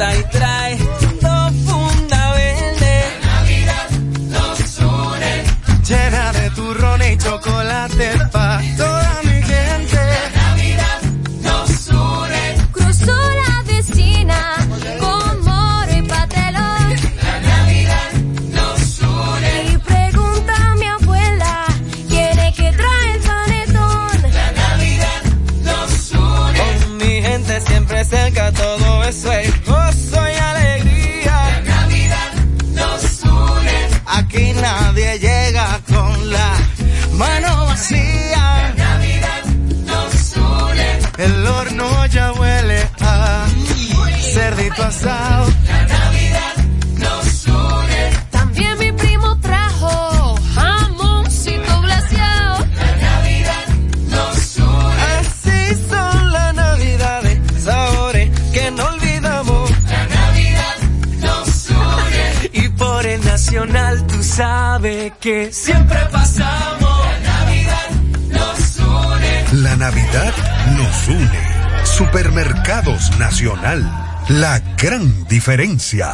Y trae dos funda verde. La Navidad nos une. Llena de turrón y chocolate pa' La Navidad nos une. También mi primo trajo jamoncito glaseado. La Navidad nos une. Así son las navidades, sabores que no olvidamos. La Navidad nos une. Y por el nacional tú sabes que siempre pasamos. La Navidad nos une. La Navidad nos une. Supermercados Nacional. La gran diferencia.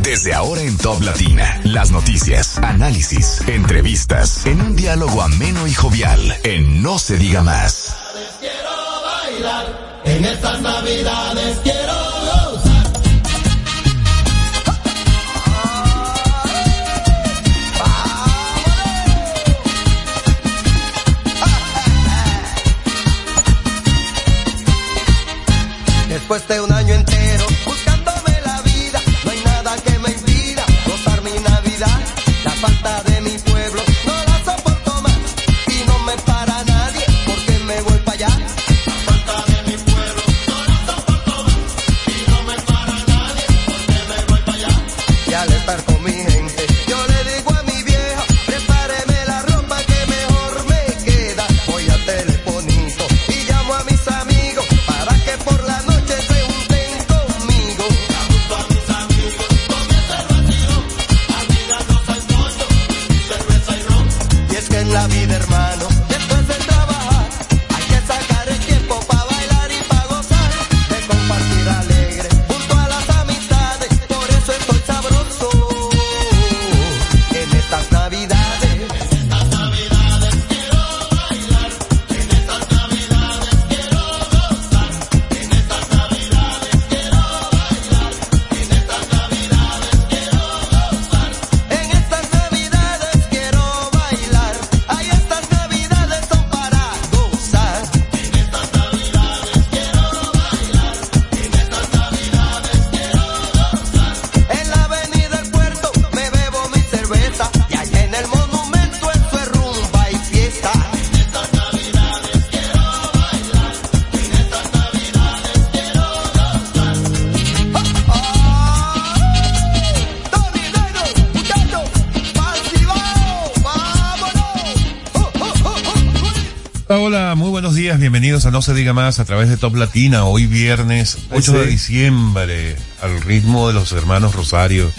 Desde ahora en Top Latina, las noticias, análisis, entrevistas, en un diálogo ameno y jovial, en No se diga más. En estas navidades quiero Hola, muy buenos días, bienvenidos a No se diga más a través de Top Latina, hoy viernes 8 de diciembre, al ritmo de los hermanos Rosario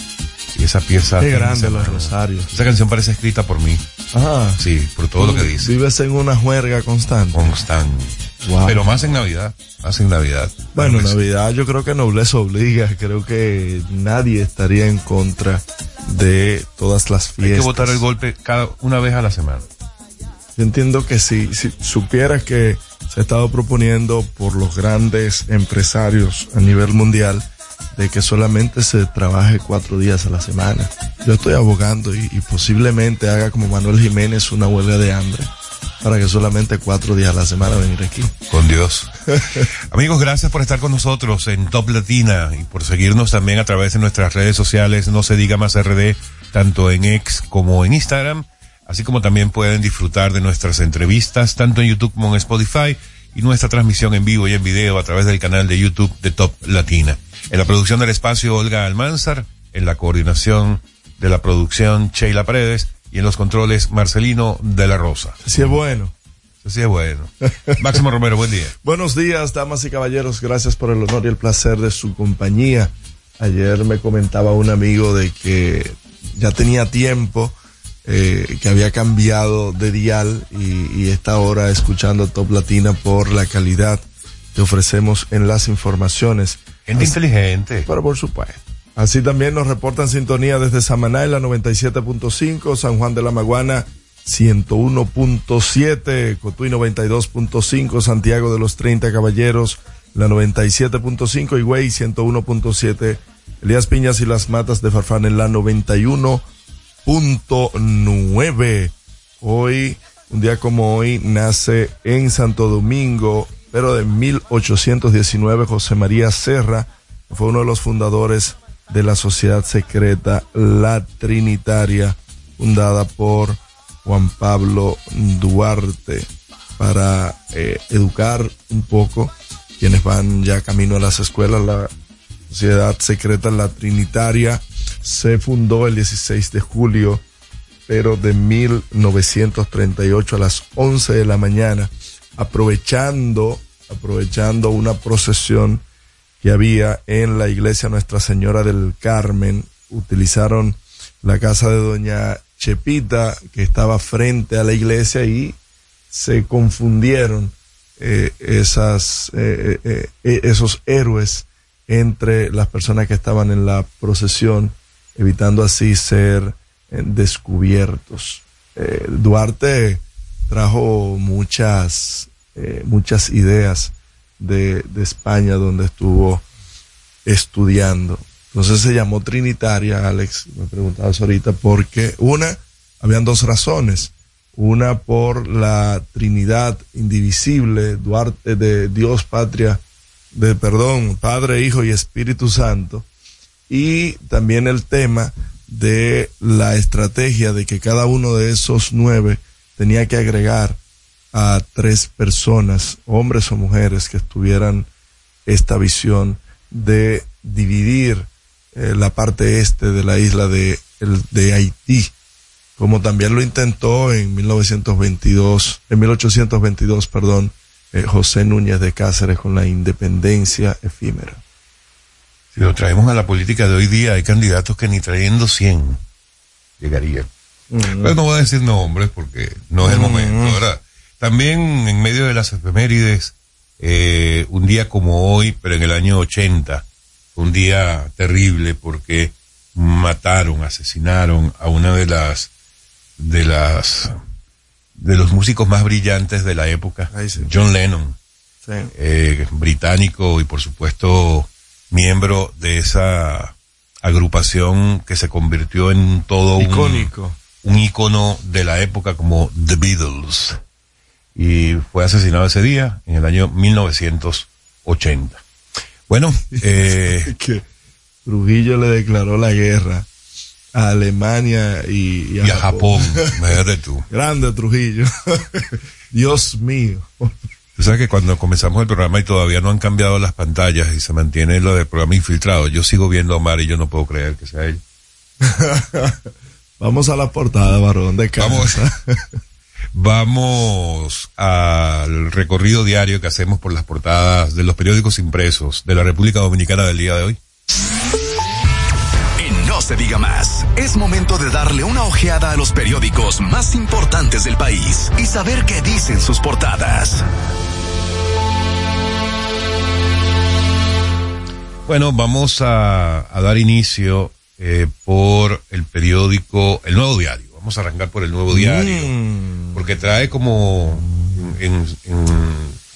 y esa pieza. Qué grande los. Rosarios. Esa canción parece escrita por mí, Ajá. sí, por todo lo que dice. Vives en una juerga constante. Constante. Wow. Pero más en Navidad, más en Navidad. Bueno, sí. Navidad yo creo que nobleza obliga. Creo que nadie estaría en contra de todas las Hay fiestas. que votar el golpe cada una vez a la semana. Yo entiendo que si, si supieras que se ha estado proponiendo por los grandes empresarios a nivel mundial de que solamente se trabaje cuatro días a la semana. Yo estoy abogando y, y posiblemente haga como Manuel Jiménez una huelga de hambre para que solamente cuatro días a la semana venir aquí. Con Dios. Amigos, gracias por estar con nosotros en Top Latina y por seguirnos también a través de nuestras redes sociales, no se diga más RD, tanto en X como en Instagram. Así como también pueden disfrutar de nuestras entrevistas tanto en YouTube como en Spotify y nuestra transmisión en vivo y en video a través del canal de YouTube de Top Latina. En la producción del espacio Olga Almanzar, en la coordinación de la producción Sheila Paredes y en los controles Marcelino de la Rosa. Sí es bueno. Sí es bueno. Máximo Romero, buen día. Buenos días, damas y caballeros. Gracias por el honor y el placer de su compañía. Ayer me comentaba un amigo de que ya tenía tiempo eh, que había cambiado de dial y, y está ahora escuchando Top Latina por la calidad que ofrecemos en las informaciones. Gente inteligente. Pero por supuesto. Así también nos reportan sintonía desde Samaná en la 97.5, San Juan de la Maguana 101.7, Cotuí 92.5, Santiago de los 30 Caballeros la 97.5, Higüey 101.7, Elías Piñas y las Matas de Farfán en la 91.9. Hoy, un día como hoy, nace en Santo Domingo, pero de 1819, José María Serra, fue uno de los fundadores de la sociedad secreta La Trinitaria, fundada por Juan Pablo Duarte, para eh, educar un poco quienes van ya camino a las escuelas. La sociedad secreta La Trinitaria se fundó el 16 de julio, pero de 1938 a las 11 de la mañana, aprovechando, aprovechando una procesión que había en la iglesia Nuestra Señora del Carmen, utilizaron la casa de doña Chepita que estaba frente a la iglesia y se confundieron eh, esas, eh, eh, esos héroes entre las personas que estaban en la procesión, evitando así ser eh, descubiertos. Eh, Duarte trajo muchas, eh, muchas ideas de, de España donde estuvo estudiando. Entonces se llamó Trinitaria, Alex, me preguntabas ahorita, porque una, habían dos razones. Una por la Trinidad indivisible, Duarte de Dios, patria, de perdón, Padre, Hijo y Espíritu Santo. Y también el tema de la estrategia de que cada uno de esos nueve tenía que agregar a tres personas, hombres o mujeres, que estuvieran esta visión de dividir eh, la parte este de la isla de, el, de Haití, como también lo intentó en 1922, en 1822, perdón, eh, José Núñez de Cáceres con la independencia efímera. Si lo traemos a la política de hoy día, hay candidatos que ni trayendo 100 llegarían. Pero no voy a decir nombres porque no es el momento. Ahora, también en medio de las efemérides, eh, un día como hoy, pero en el año 80, un día terrible porque mataron, asesinaron a una de las, de las, de los músicos más brillantes de la época. John Lennon, Sí. eh, británico y por supuesto miembro de esa agrupación que se convirtió en todo un, Icónico. un ícono de la época como The Beatles. Y fue asesinado ese día, en el año 1980. Bueno, eh, que Trujillo le declaró la guerra a Alemania y, y a Japón, tú. Grande Trujillo. Dios mío. Tú sabes que cuando comenzamos el programa y todavía no han cambiado las pantallas y se mantiene lo del programa infiltrado, yo sigo viendo a Omar y yo no puedo creer que sea él. Vamos a la portada, varón de casa. Vamos. Vamos al recorrido diario que hacemos por las portadas de los periódicos impresos de la República Dominicana del día de hoy. En No se diga más, es momento de darle una ojeada a los periódicos más importantes del país y saber qué dicen sus portadas. Bueno, vamos a, a dar inicio eh, por el periódico, el Nuevo Diario. Vamos a arrancar por el Nuevo Diario, Mm. porque trae como, en- en-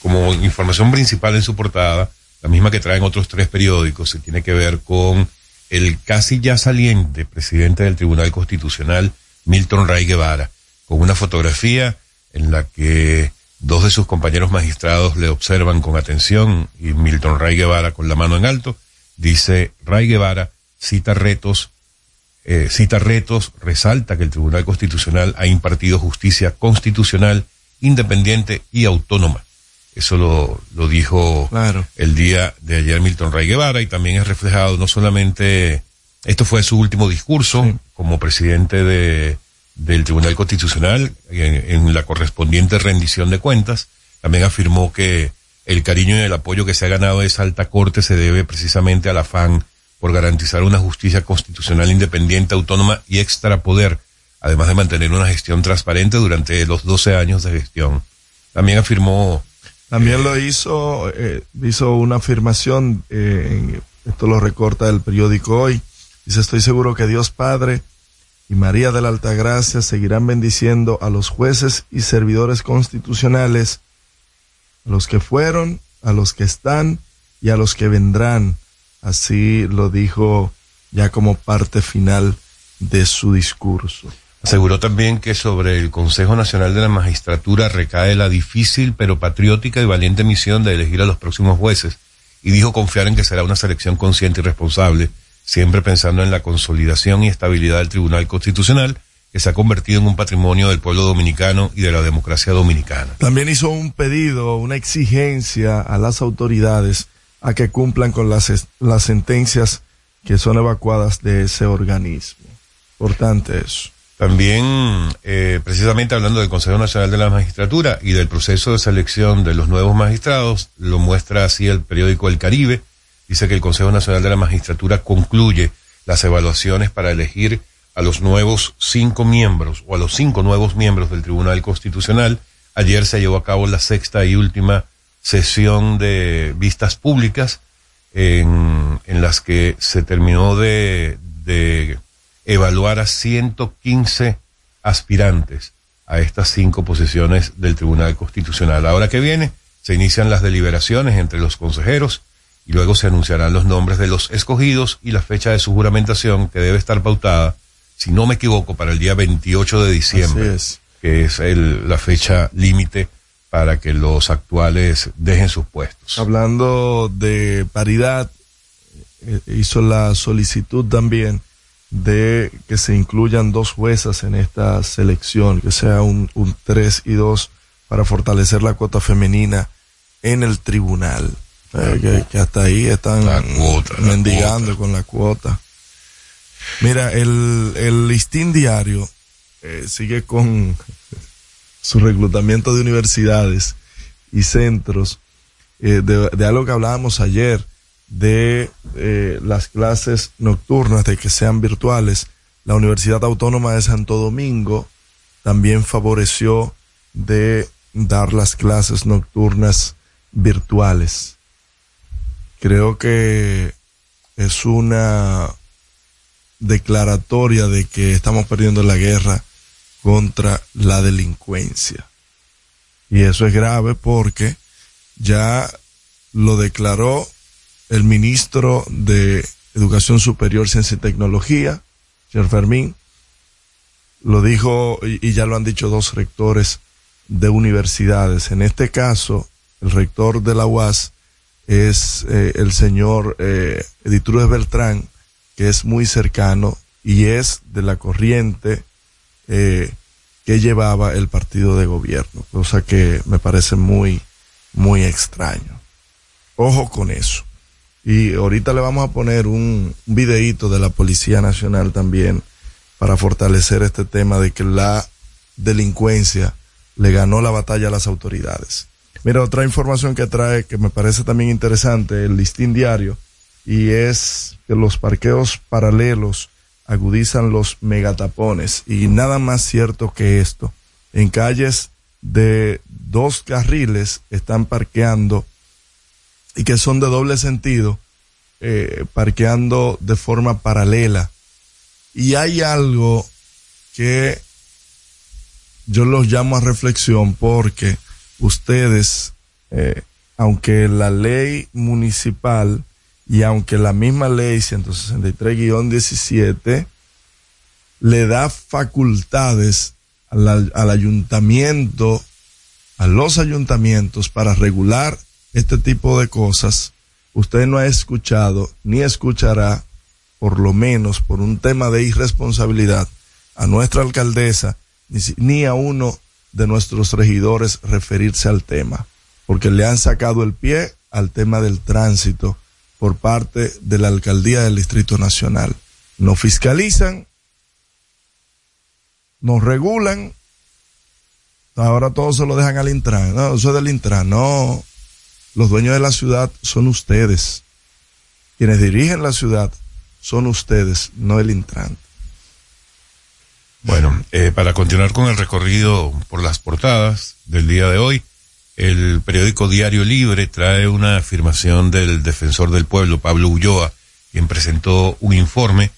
como información principal en su portada, la misma que traen otros tres periódicos, que tiene que ver con el casi ya saliente presidente del Tribunal Constitucional, Milton Ray Guevara, con una fotografía en la que dos de sus compañeros magistrados le observan con atención y Milton Ray Guevara con la mano en alto dice Ray Guevara cita retos eh, cita retos, resalta que el Tribunal Constitucional ha impartido justicia constitucional, independiente y autónoma. Eso lo, lo dijo Claro. el día de ayer Milton Ray Guevara y también es reflejado no solamente, esto fue su último discurso Sí. como presidente de, del Tribunal Constitucional en, en la correspondiente rendición de cuentas, también afirmó que el cariño y el apoyo que se ha ganado de esa alta corte se debe precisamente al afán por garantizar una justicia constitucional independiente, autónoma y extrapoder, además de mantener una gestión transparente durante los 12 años de gestión. También afirmó También lo hizo, eh, hizo una afirmación, eh, en- esto lo recorta el periódico hoy. Dice, estoy seguro que Dios Padre y María de la Altagracia seguirán bendiciendo a los jueces y servidores constitucionales, a los que fueron, a los que están y a los que vendrán. Así lo dijo ya como parte final de su discurso. Aseguró también que sobre el Consejo Nacional de la Magistratura recae la difícil pero patriótica y valiente misión de elegir a los próximos jueces y dijo confiar en que será una selección consciente y responsable, siempre pensando en la consolidación y estabilidad del Tribunal Constitucional, que se ha convertido en un patrimonio del pueblo dominicano y de la democracia dominicana. También hizo un pedido, una exigencia a las autoridades a que cumplan con las, las sentencias que son evacuadas de ese organismo. Importante eso. También, eh, precisamente hablando del Consejo Nacional de la Magistratura y del proceso de selección de los nuevos magistrados, lo muestra así el periódico El Caribe. Dice que el Consejo Nacional de la Magistratura concluye las evaluaciones para elegir a los nuevos cinco miembros o a los cinco nuevos miembros del Tribunal Constitucional. Ayer se llevó a cabo la sexta y última sesión de vistas públicas en, las que se terminó de, de evaluar a 115 aspirantes a estas cinco posiciones del Tribunal Constitucional. Ahora que viene, se inician las deliberaciones entre los consejeros y luego se anunciarán los nombres de los escogidos y la fecha de su juramentación que debe estar pautada, si no me equivoco, para el día 28 de diciembre, es. que es el, la fecha límite para que los actuales dejen sus puestos. Hablando de paridad, eh, hizo la solicitud también de que se incluyan dos juezas en esta selección, que sea un, un 3 y 2 para fortalecer la cuota femenina en el tribunal. Eh, que, que hasta ahí están La cuota, la mendigando cuota. con la cuota. Mira, el, el listín diario eh, sigue con su reclutamiento de universidades y centros eh, de, de algo que hablábamos ayer, de las clases nocturnas, de que sean virtuales. La Universidad Autónoma de Santo Domingo también favoreció de dar las clases nocturnas virtuales. Creo que es una declaratoria de que estamos perdiendo la guerra contra la delincuencia. Y eso es grave porque ya lo declaró el ministro de Educación Superior, Ciencia y Tecnología, señor Fermín. Lo dijo y, ya lo han dicho dos rectores de universidades. En este caso, el rector de la UAS es eh, el señor eh, Editrúes Beltrán, que es muy cercano y es de la corriente eh, que llevaba el partido de gobierno, cosa que me parece muy, muy extraño. Ojo con eso. Y ahorita le vamos a poner un videíto de la Policía Nacional también para fortalecer este tema de que la delincuencia le ganó la batalla a las autoridades. Mira, otra información que trae que me parece también interesante, el listín diario, y es que los parqueos paralelos agudizan los megatapones. Y nada más cierto que esto. En calles de dos carriles están parqueando y que son de doble sentido, eh, parqueando de forma paralela. Y hay algo que yo los llamo a reflexión porque ustedes, eh, aunque la ley municipal y aunque la misma ley 163-17 le da facultades al, ayuntamiento, a los ayuntamientos para regular este tipo de cosas, usted no ha escuchado ni escuchará por lo menos por un tema de irresponsabilidad, a nuestra alcaldesa ni a uno de nuestros regidores referirse al tema, porque le han sacado el pie al tema del tránsito por parte de la alcaldía del Distrito Nacional. No fiscalizan, nos regulan, ahora todo se lo dejan al Intran. No, eso es del Intran. No, los dueños de la ciudad son ustedes. Quienes dirigen la ciudad son ustedes, no el Intran. Bueno, eh, para continuar con el recorrido por las portadas del día de hoy, el periódico Diario Libre trae una afirmación del defensor del pueblo, Pablo Ulloa, quien presentó un informe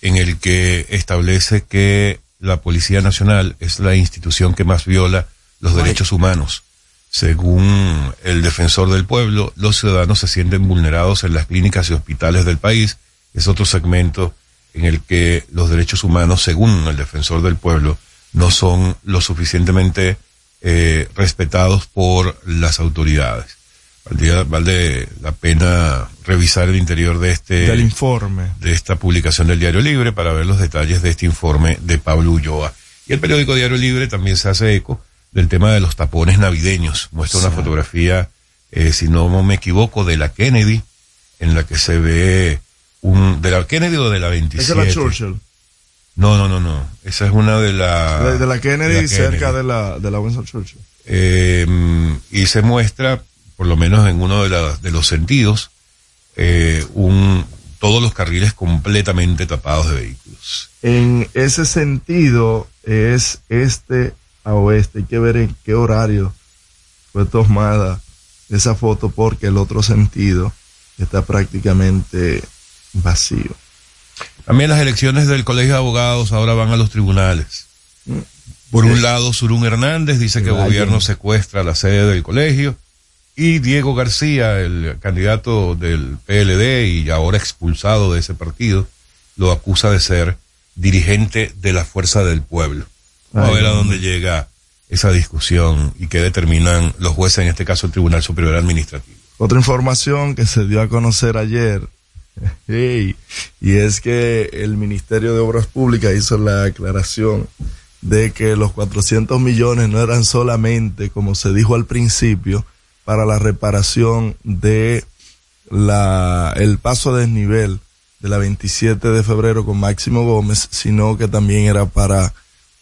en el que establece que la Policía Nacional es la institución que más viola los derechos humanos. Según el defensor del pueblo, los ciudadanos se sienten vulnerados en las clínicas y hospitales del país. Es otro segmento en el que los derechos humanos, según el defensor del pueblo, no son lo suficientemente eh, respetados por las autoridades. Valdría, vale la pena revisar el interior de este Del informe. de esta publicación del Diario Libre para ver los detalles de este informe de Pablo Ulloa. Y el periódico Diario Libre también se hace eco del tema de los tapones navideños. Muestra una fotografía, eh, si no me equivoco, de la Kennedy, en la que se ve un, de la Kennedy o de la 27. Esa es la Churchill. No, no, no, no. Esa es una de la... de, de la Kennedy, de la cerca de la, de la Winston Churchill. Eh, y se muestra, por lo menos en uno de, la- de los sentidos, eh, un, todos los carriles completamente tapados de vehículos. En ese sentido, es este a oeste. Hay que ver en qué horario fue tomada esa foto porque el otro sentido está prácticamente vacío. También las elecciones del Colegio de Abogados ahora van a los tribunales. Por un lado, Surún Hernández dice que el gobierno secuestra la sede del colegio y Diego García, el candidato del PLD y ahora expulsado de ese partido, lo acusa de ser dirigente de la Fuerza del Pueblo. Vamos a ver a dónde llega esa discusión y qué determinan los jueces, en este caso el Tribunal Superior Administrativo. Otra información que se dio a conocer ayer, y es que el Ministerio de Obras Públicas hizo la aclaración de que los 400 millones no eran solamente, como se dijo al principio, para la reparación de la, el paso a desnivel de la 27 de febrero con Máximo Gómez, sino que también era para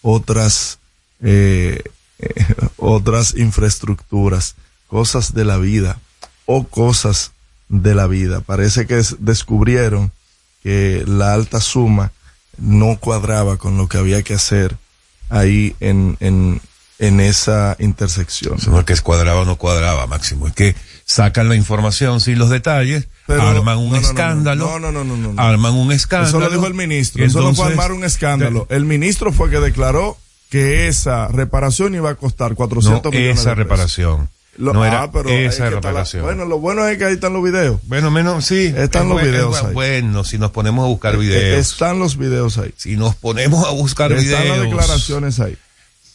otras, eh, otras infraestructuras, cosas de la vida o cosas de la vida. Parece que es- descubrieron que la alta suma no cuadraba con lo que había que hacer ahí en, en, en esa intersección. No es que es cuadraba o no cuadraba, Máximo, es que sacan la información sin los detalles, Pero- arman un no, no, no, escándalo, no, no, no, arman un escándalo. Eso lo dijo el ministro. Eso no fue armar un escándalo. El ministro fue que declaró que esa reparación iba a costar 400 no millones esa reparación. Lo- no ah, era pero es esa está la- bueno, lo bueno es que ahí están los videos. Bueno, menos, sí. Están es los buen- es videos ahí. Bueno, si nos ponemos a buscar Eh, videos. Están los videos ahí. Si nos ponemos a buscar Están videos. las declaraciones ahí.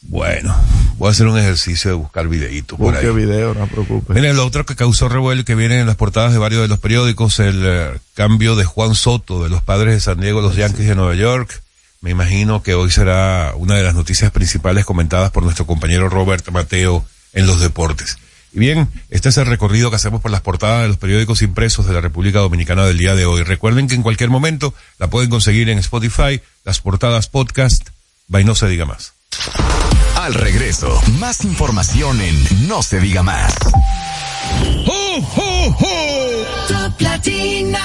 Bueno, voy a hacer un ejercicio de buscar videitos por ahí. video, no preocupe. Miren, lo otro que causó revuelo y que viene en las portadas de varios de los periódicos, el eh, cambio de Juan Soto de los padres de San Diego, los Yankees de Nueva York. Me imagino que hoy será una de las noticias principales comentadas por nuestro compañero Robert Mateo en los deportes. Y bien, este es el recorrido que hacemos por las portadas de los periódicos impresos de la República Dominicana del día de hoy. Recuerden que en cualquier momento la pueden conseguir en Spotify, las portadas podcast, va y no se diga más. Al regreso, más información en No se diga más. Top Latina.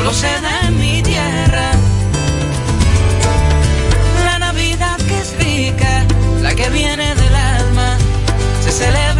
Solo se da en mi tierra. La Navidad que es rica, la que viene del alma, se celebra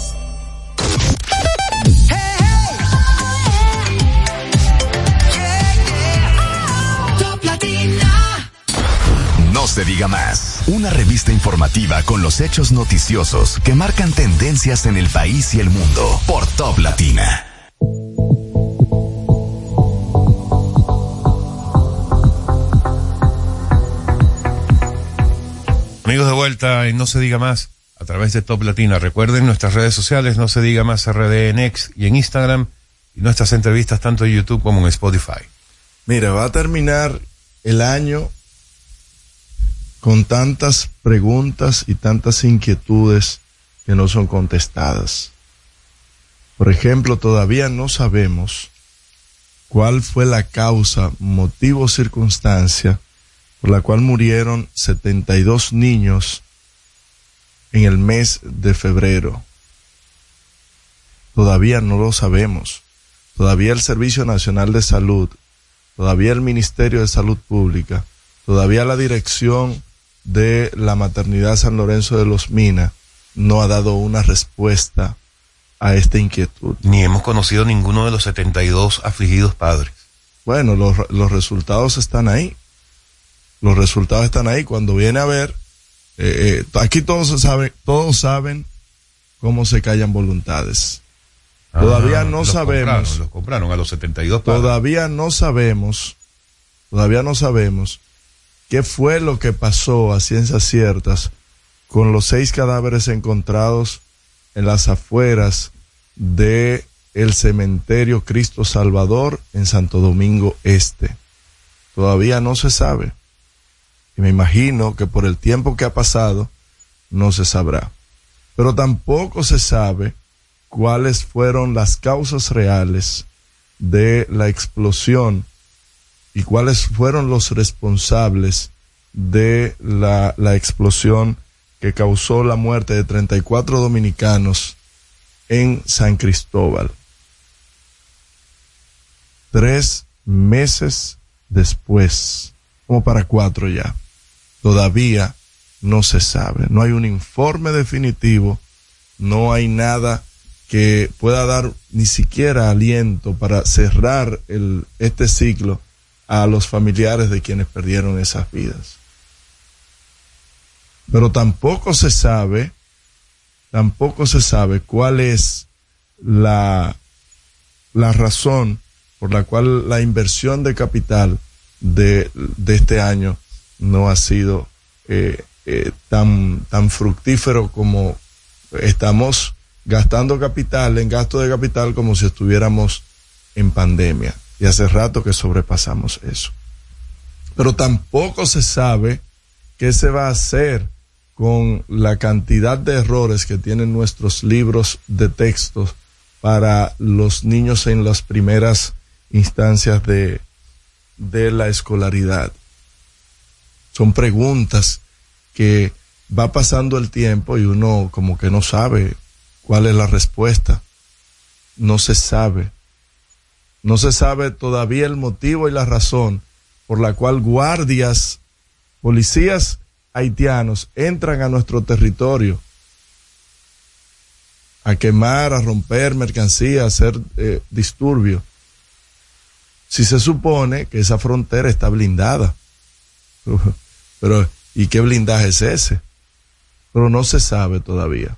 Se diga más. Una revista informativa con los hechos noticiosos que marcan tendencias en el país y el mundo por Top Latina. Amigos de vuelta y no se diga más a través de Top Latina. Recuerden nuestras redes sociales, no se diga más RD en X y en Instagram y nuestras entrevistas tanto en YouTube como en Spotify. Mira, va a terminar el año con tantas preguntas y tantas inquietudes que no son contestadas. Por ejemplo, todavía no sabemos cuál fue la causa, motivo o circunstancia por la cual murieron 72 niños en el mes de febrero. Todavía no lo sabemos. Todavía el Servicio Nacional de Salud, todavía el Ministerio de Salud Pública, todavía la dirección de la maternidad San Lorenzo de los Minas no ha dado una respuesta a esta inquietud. Ni hemos conocido ninguno de los 72 afligidos padres. Bueno, los, los resultados están ahí. Los resultados están ahí. Cuando viene a ver, eh, eh, aquí todos se saben, todos saben cómo se callan voluntades. Todavía Ah, no los sabemos. compraron, los compraron a los 72 padres. Todavía no sabemos, todavía no sabemos qué fue lo que pasó a ciencias ciertas con los seis cadáveres encontrados en las afueras de el cementerio Cristo Salvador en Santo Domingo Este. Todavía no se sabe. Y me imagino que por el tiempo que ha pasado no se sabrá. Pero tampoco se sabe cuáles fueron las causas reales de la explosión y cuáles fueron los responsables de la, explosión que causó la muerte de 34 dominicanos en San Cristóbal. Tres meses después, como para cuatro ya, todavía no se sabe. No hay un informe definitivo, no hay nada que pueda dar ni siquiera aliento para cerrar este ciclo a los familiares de quienes perdieron esas vidas. Pero tampoco se sabe, tampoco se sabe cuál es la, la razón por la cual la inversión de capital de, de este año no ha sido eh, eh, tan, tan fructífero como estamos gastando capital en gasto de capital como si estuviéramos en pandemia. Y hace rato que sobrepasamos eso. Pero tampoco se sabe qué se va a hacer con la cantidad de errores que tienen nuestros libros de textos para los niños en las primeras instancias de, de la escolaridad. Son preguntas que va pasando el tiempo y uno como que no sabe cuál es la respuesta. No se sabe. No se sabe todavía el motivo y la razón por la cual guardias, policías haitianos entran a nuestro territorio a quemar, a romper mercancía, a hacer eh, disturbio. Si se supone que esa frontera está blindada. Pero, ¿y qué blindaje es ese? Pero no se sabe todavía.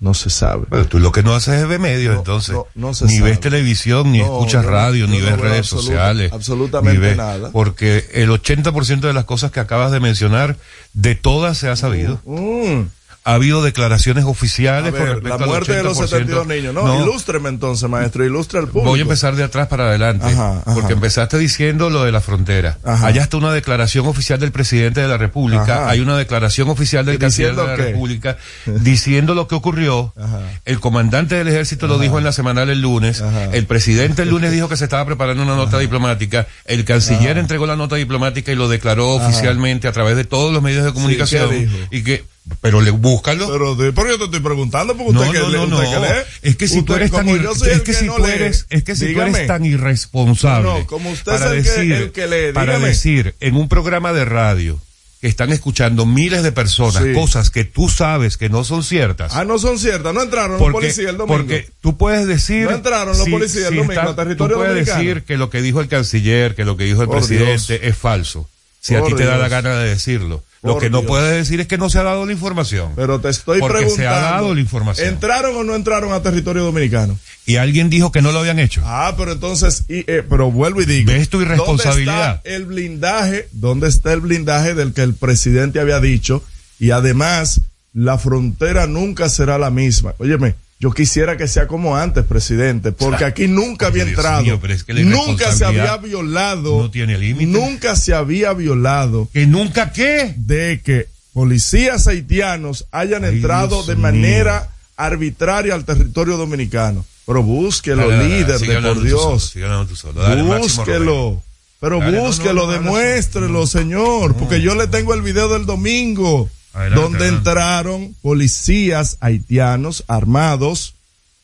No se sabe. Pero tú lo que no haces es ver medios, No, entonces. no, no se ni sabe. ves televisión, ni escuchas radio, ni ves redes absoluta- sociales. absolutamente ves- nada. Porque el 80% de las cosas que acabas de mencionar, de todas se ha sabido. Mm. Ha habido declaraciones oficiales con ver, respecto la al muerte de los 80%. 72 niños. No, ilústreme entonces, maestro, ilustre al público. Voy a empezar de atrás para adelante, Ajá, ajá. porque empezaste diciendo lo de la frontera. Ajá. Allá está una declaración oficial del presidente de la República, hay una declaración oficial del ¿Y canciller de la qué? República diciendo lo que ocurrió. Ajá. El comandante del ejército lo dijo en la semanal el lunes. Ajá. El presidente el lunes dijo que se estaba preparando una nota diplomática. El canciller entregó la nota diplomática y lo declaró oficialmente a través de todos los medios de comunicación. y que, pero le búscalo. Pero, pero yo te estoy preguntando porque usted No, que no, no, usted no. que lee. Es que si tú eres tan, es que si no tú lee, eres, es que si tú eres tan irresponsable. No, no, como usted para es el que- decir, el que lee, para decir en un programa de radio que están escuchando miles de personas Sí. cosas que tú sabes que no son ciertas. Ah, no son ciertas, no entraron los policías el domingo. porque tú puedes decir No entraron los policías el domingo a territorio tú puedes dominicano. decir que lo que dijo el canciller que lo que dijo el Por presidente es falso si a Por ti te da la gana de decirlo lo que no Dios. puedes decir es que no se ha dado la información Pero te estoy Porque preguntando. se ha dado la información. ¿Entraron o no entraron a territorio dominicano? y alguien dijo que no lo habían hecho Ah, pero entonces, y, eh, pero vuelvo y digo. ¿Ves tu irresponsabilidad? ¿Dónde está el blindaje? ¿Dónde está el blindaje del que el presidente había dicho? Y además, la frontera nunca será la misma. Óyeme, yo quisiera que sea como antes, presidente, porque aquí nunca había Dios entrado. mío, es que nunca se había violado. no tiene límite. Nunca se había violado que nunca qué de que policías haitianos hayan Ay, entrado Dios de mío. manera arbitraria al territorio dominicano. Pero búsquelo, Dale, dale, líder de por Dios. solo. Dale. Búsquelo. Pero búsquelo, no, no, habla demuéstrelo, señor. Porque yo le tengo el video del domingo. Adelante, donde adelante. entraron policías haitianos armados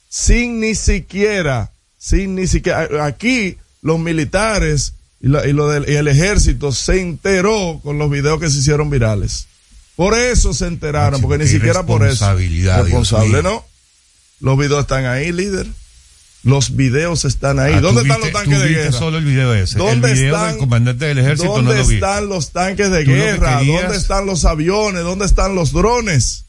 sin ni siquiera, sin ni siquiera, aquí los militares y, la- y lo del, y el ejército se enteró con los videos que se hicieron virales. Por eso se enteraron, porque ni siquiera por eso. Responsable. ¿no? Los videos están ahí, líder. Los videos están ahí. Ah, ¿Dónde están viste- los tanques de guerra? solo el video ese ¿Dónde el video están- del comandante del ejército ¿Dónde no lo vi están los tanques de guerra? ¿Dónde están los aviones? ¿Dónde están los drones?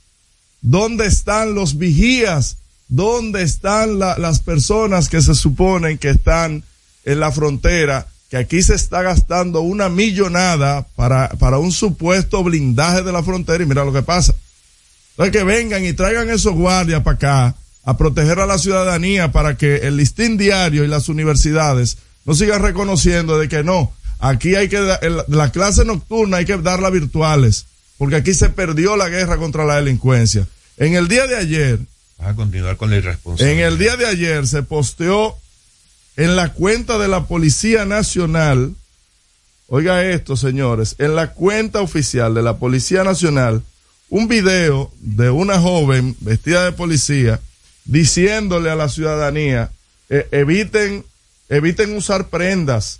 ¿Dónde están los vigías? ¿Dónde están la- las personas que se suponen que están en la frontera? Que aquí se está gastando una millonada para, para un supuesto blindaje de la frontera y mira lo que pasa. Entonces que vengan y traigan esos guardias para acá a proteger a la ciudadanía para que el listín diario y las universidades no sigan reconociendo de que no, aquí hay que, la clase nocturna hay que darla virtuales, porque aquí se perdió la guerra contra la delincuencia. En el día de ayer, vas a continuar con la irresponsabilidad en el día de ayer se posteó en la cuenta de la Policía Nacional, oiga esto señores, en la cuenta oficial de la Policía Nacional, un video de una joven vestida de policía diciéndole a la ciudadanía, eh, eviten, eviten usar prendas,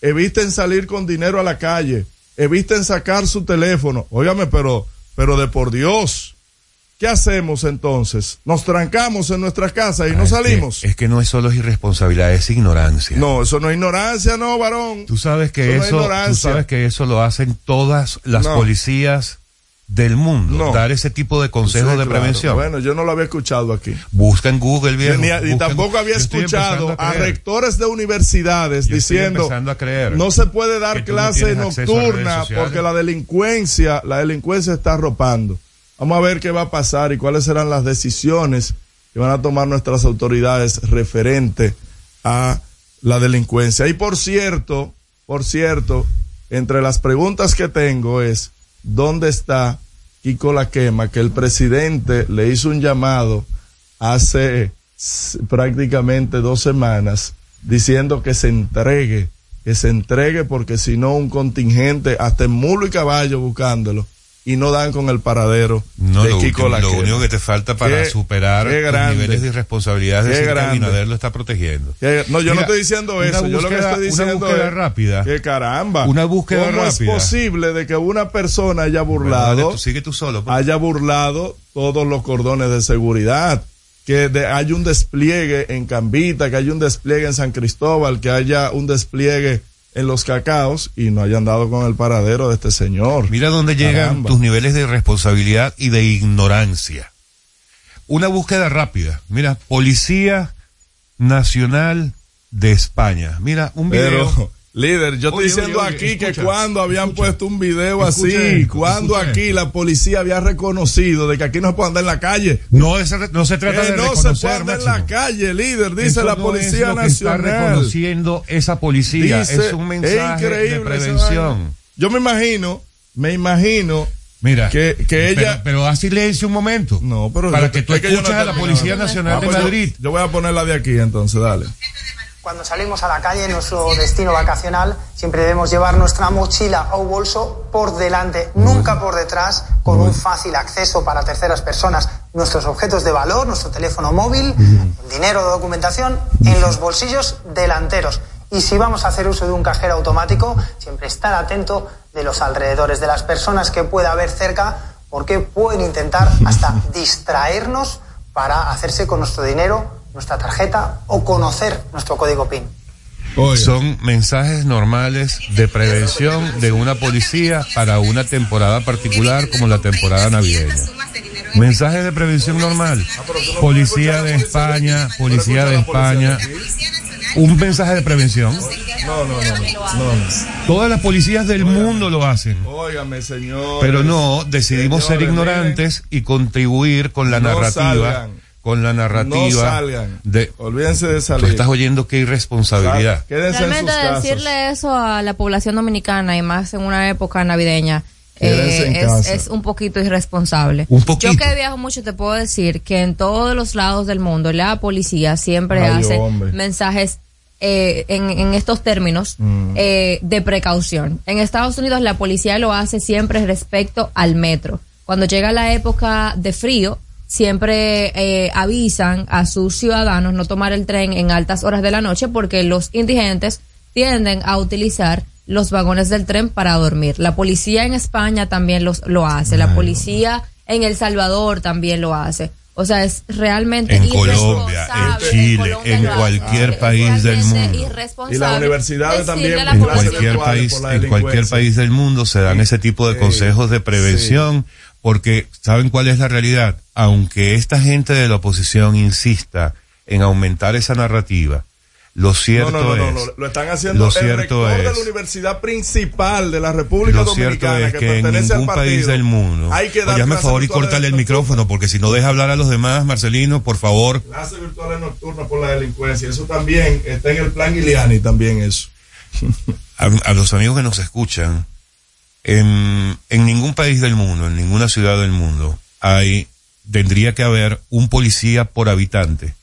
eviten salir con dinero a la calle, eviten sacar su teléfono. Óigame, pero, pero de por Dios. ¿Qué hacemos entonces? ¿Nos trancamos en nuestras casas y no Ah, es que- salimos? es que no es solo irresponsabilidad es ignorancia No, eso no es ignorancia, no, varón. Tú sabes que Eso no es eso, tú sabes que eso lo hacen todas las No. policías del mundo, No. dar ese tipo de consejos Sí, de claro. prevención. Bueno, yo no lo había escuchado aquí. Busca en Google, viejo. Ni- en- tampoco había escuchado a, rectores de universidades Yo diciendo a creer no se puede dar no clase redes nocturna porque la delincuencia, la delincuencia está arropando. Vamos a ver qué va a pasar y cuáles serán las decisiones que van a tomar nuestras autoridades referente a la delincuencia. Y por cierto, por cierto, entre las preguntas que tengo es, ¿dónde está Kiko La Quema? Que el presidente le hizo un llamado hace prácticamente dos semanas diciendo que se entregue, que se entregue porque si no un contingente hasta en mulo y caballo buscándolo y no dan con el paradero No, de lo, Kiko último- lo único que te falta para Qué- superar qué los niveles de irresponsabilidad es que. Abinader lo está protegiendo. No, yo no estoy diciendo eso. yo lo que estoy diciendo Una búsqueda es rápida. que caramba. Una búsqueda ¿Cómo rápida. es posible de que una persona haya burlado, tú sigue tú solo. pues. haya burlado todos los cordones de seguridad? Que de- haya un despliegue en Cambita, que haya un despliegue en San Cristóbal, que haya un despliegue en los cacaos y no hayan dado con el paradero de este señor. Mira dónde llegan Caramba. tus niveles de responsabilidad y de ignorancia. Una búsqueda rápida. Mira, Policía Nacional de España. Mira, un video. Pero, líder, yo estoy diciendo oye, oye, aquí que cuando habían escucha. puesto un video Escucha así, cuando aquí la policía había reconocido de que aquí no se puede andar en la calle. No, es- no se trata Que de no se puede andar en la calle, líder, dice la no Policía es lo que está Nacional. reconociendo esa policía. Dice, es un mensaje de prevención. Yo me imagino, me imagino Mira, que, que pero- ella... Pero, haz silencio un momento. no, pero para yo- que tú es yo no escuches a la. Policía Nacional Ah, de pues yo- Madrid. Yo, voy a ponerla de aquí entonces, dale. Cuando salimos a la calle, en nuestro destino vacacional, siempre debemos llevar nuestra mochila o bolso por delante, nunca por detrás, con un fácil acceso para terceras personas. Nuestros objetos de valor, nuestro teléfono móvil, dinero o documentación, en los bolsillos delanteros. Y si vamos a hacer uso de un cajero automático, siempre estar atento de los alrededores, de las personas que pueda haber cerca, porque pueden intentar hasta distraernos para hacerse con nuestro dinero, nuestra tarjeta o conocer nuestro código PIN. Son mensajes normales de prevención de una policía para una temporada particular como la temporada navideña. Mensajes de prevención normal. Policía de España, Policía de España. Un mensaje de prevención. No, no, no, no, no. Todas las policías del mundo lo hacen. Óigame, señor. Pero no, decidimos ser ignorantes y contribuir con la No narrativa. salgan. Con la narrativa. No salgan. De, Olvídense de tú salir. estás oyendo qué irresponsabilidad. Quédense en sus Realmente casas. decirle eso a la población dominicana y más en una época navideña eh, es, un poquito irresponsable. Un poquito. Yo que viajo mucho te puedo decir que en todos los lados del mundo la policía siempre Ay, hace hombre. mensajes eh, en, en estos términos Mm. eh, de precaución. En Estados Unidos la policía lo hace siempre respecto al metro. Cuando llega la época de frío, siempre eh, avisan a sus ciudadanos no tomar el tren en altas horas de la noche porque los indigentes tienden a utilizar los vagones del tren para dormir. La policía en España también los, lo hace, la policía en El Salvador también lo hace. O sea, es realmente En Colombia, en irresponsable. Chile, en hace. cualquier país del mundo. Y las universidades también, la en cualquier país, en cualquier país del mundo se dan ese tipo de Sí, consejos de prevención, porque saben cuál es la realidad. Aunque esta gente de la oposición insista en aumentar esa narrativa, lo cierto no, no, no, es, lo están haciendo lo el cierto rector de la es- universidad principal de la República lo cierto Dominicana es que, que en ningún país del mundo. Hay que dar favor y córtale el micrófono, porque si no deja hablar a los demás, Marcelino, por favor. Clases virtuales nocturnas por la delincuencia. Eso también está en el plan Giuliani, también eso. a, a los amigos que nos escuchan, en, en ningún país del mundo, en ninguna ciudad del mundo, hay, tendría que haber un policía por habitante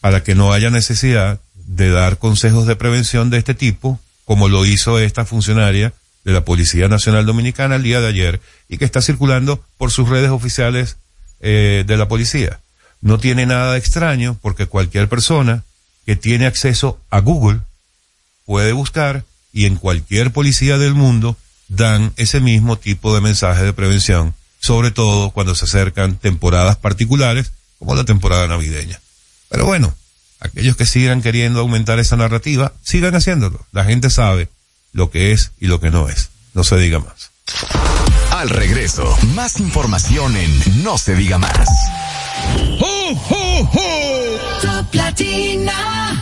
para que no haya necesidad de dar consejos de prevención de este tipo, como lo hizo esta funcionaria de la Policía Nacional Dominicana el día de ayer y que está circulando por sus redes oficiales eh, de la policía. No tiene nada de extraño porque cualquier persona que tiene acceso a Google puede buscar y en cualquier policía del mundo dan ese mismo tipo de mensaje de prevención, sobre todo cuando se acercan temporadas particulares como la temporada navideña. Pero bueno, aquellos que sigan queriendo aumentar esa narrativa, sigan haciéndolo. La gente sabe lo que es y lo que no es. No se diga más. Al regreso, más información en No se diga más. Top Latina.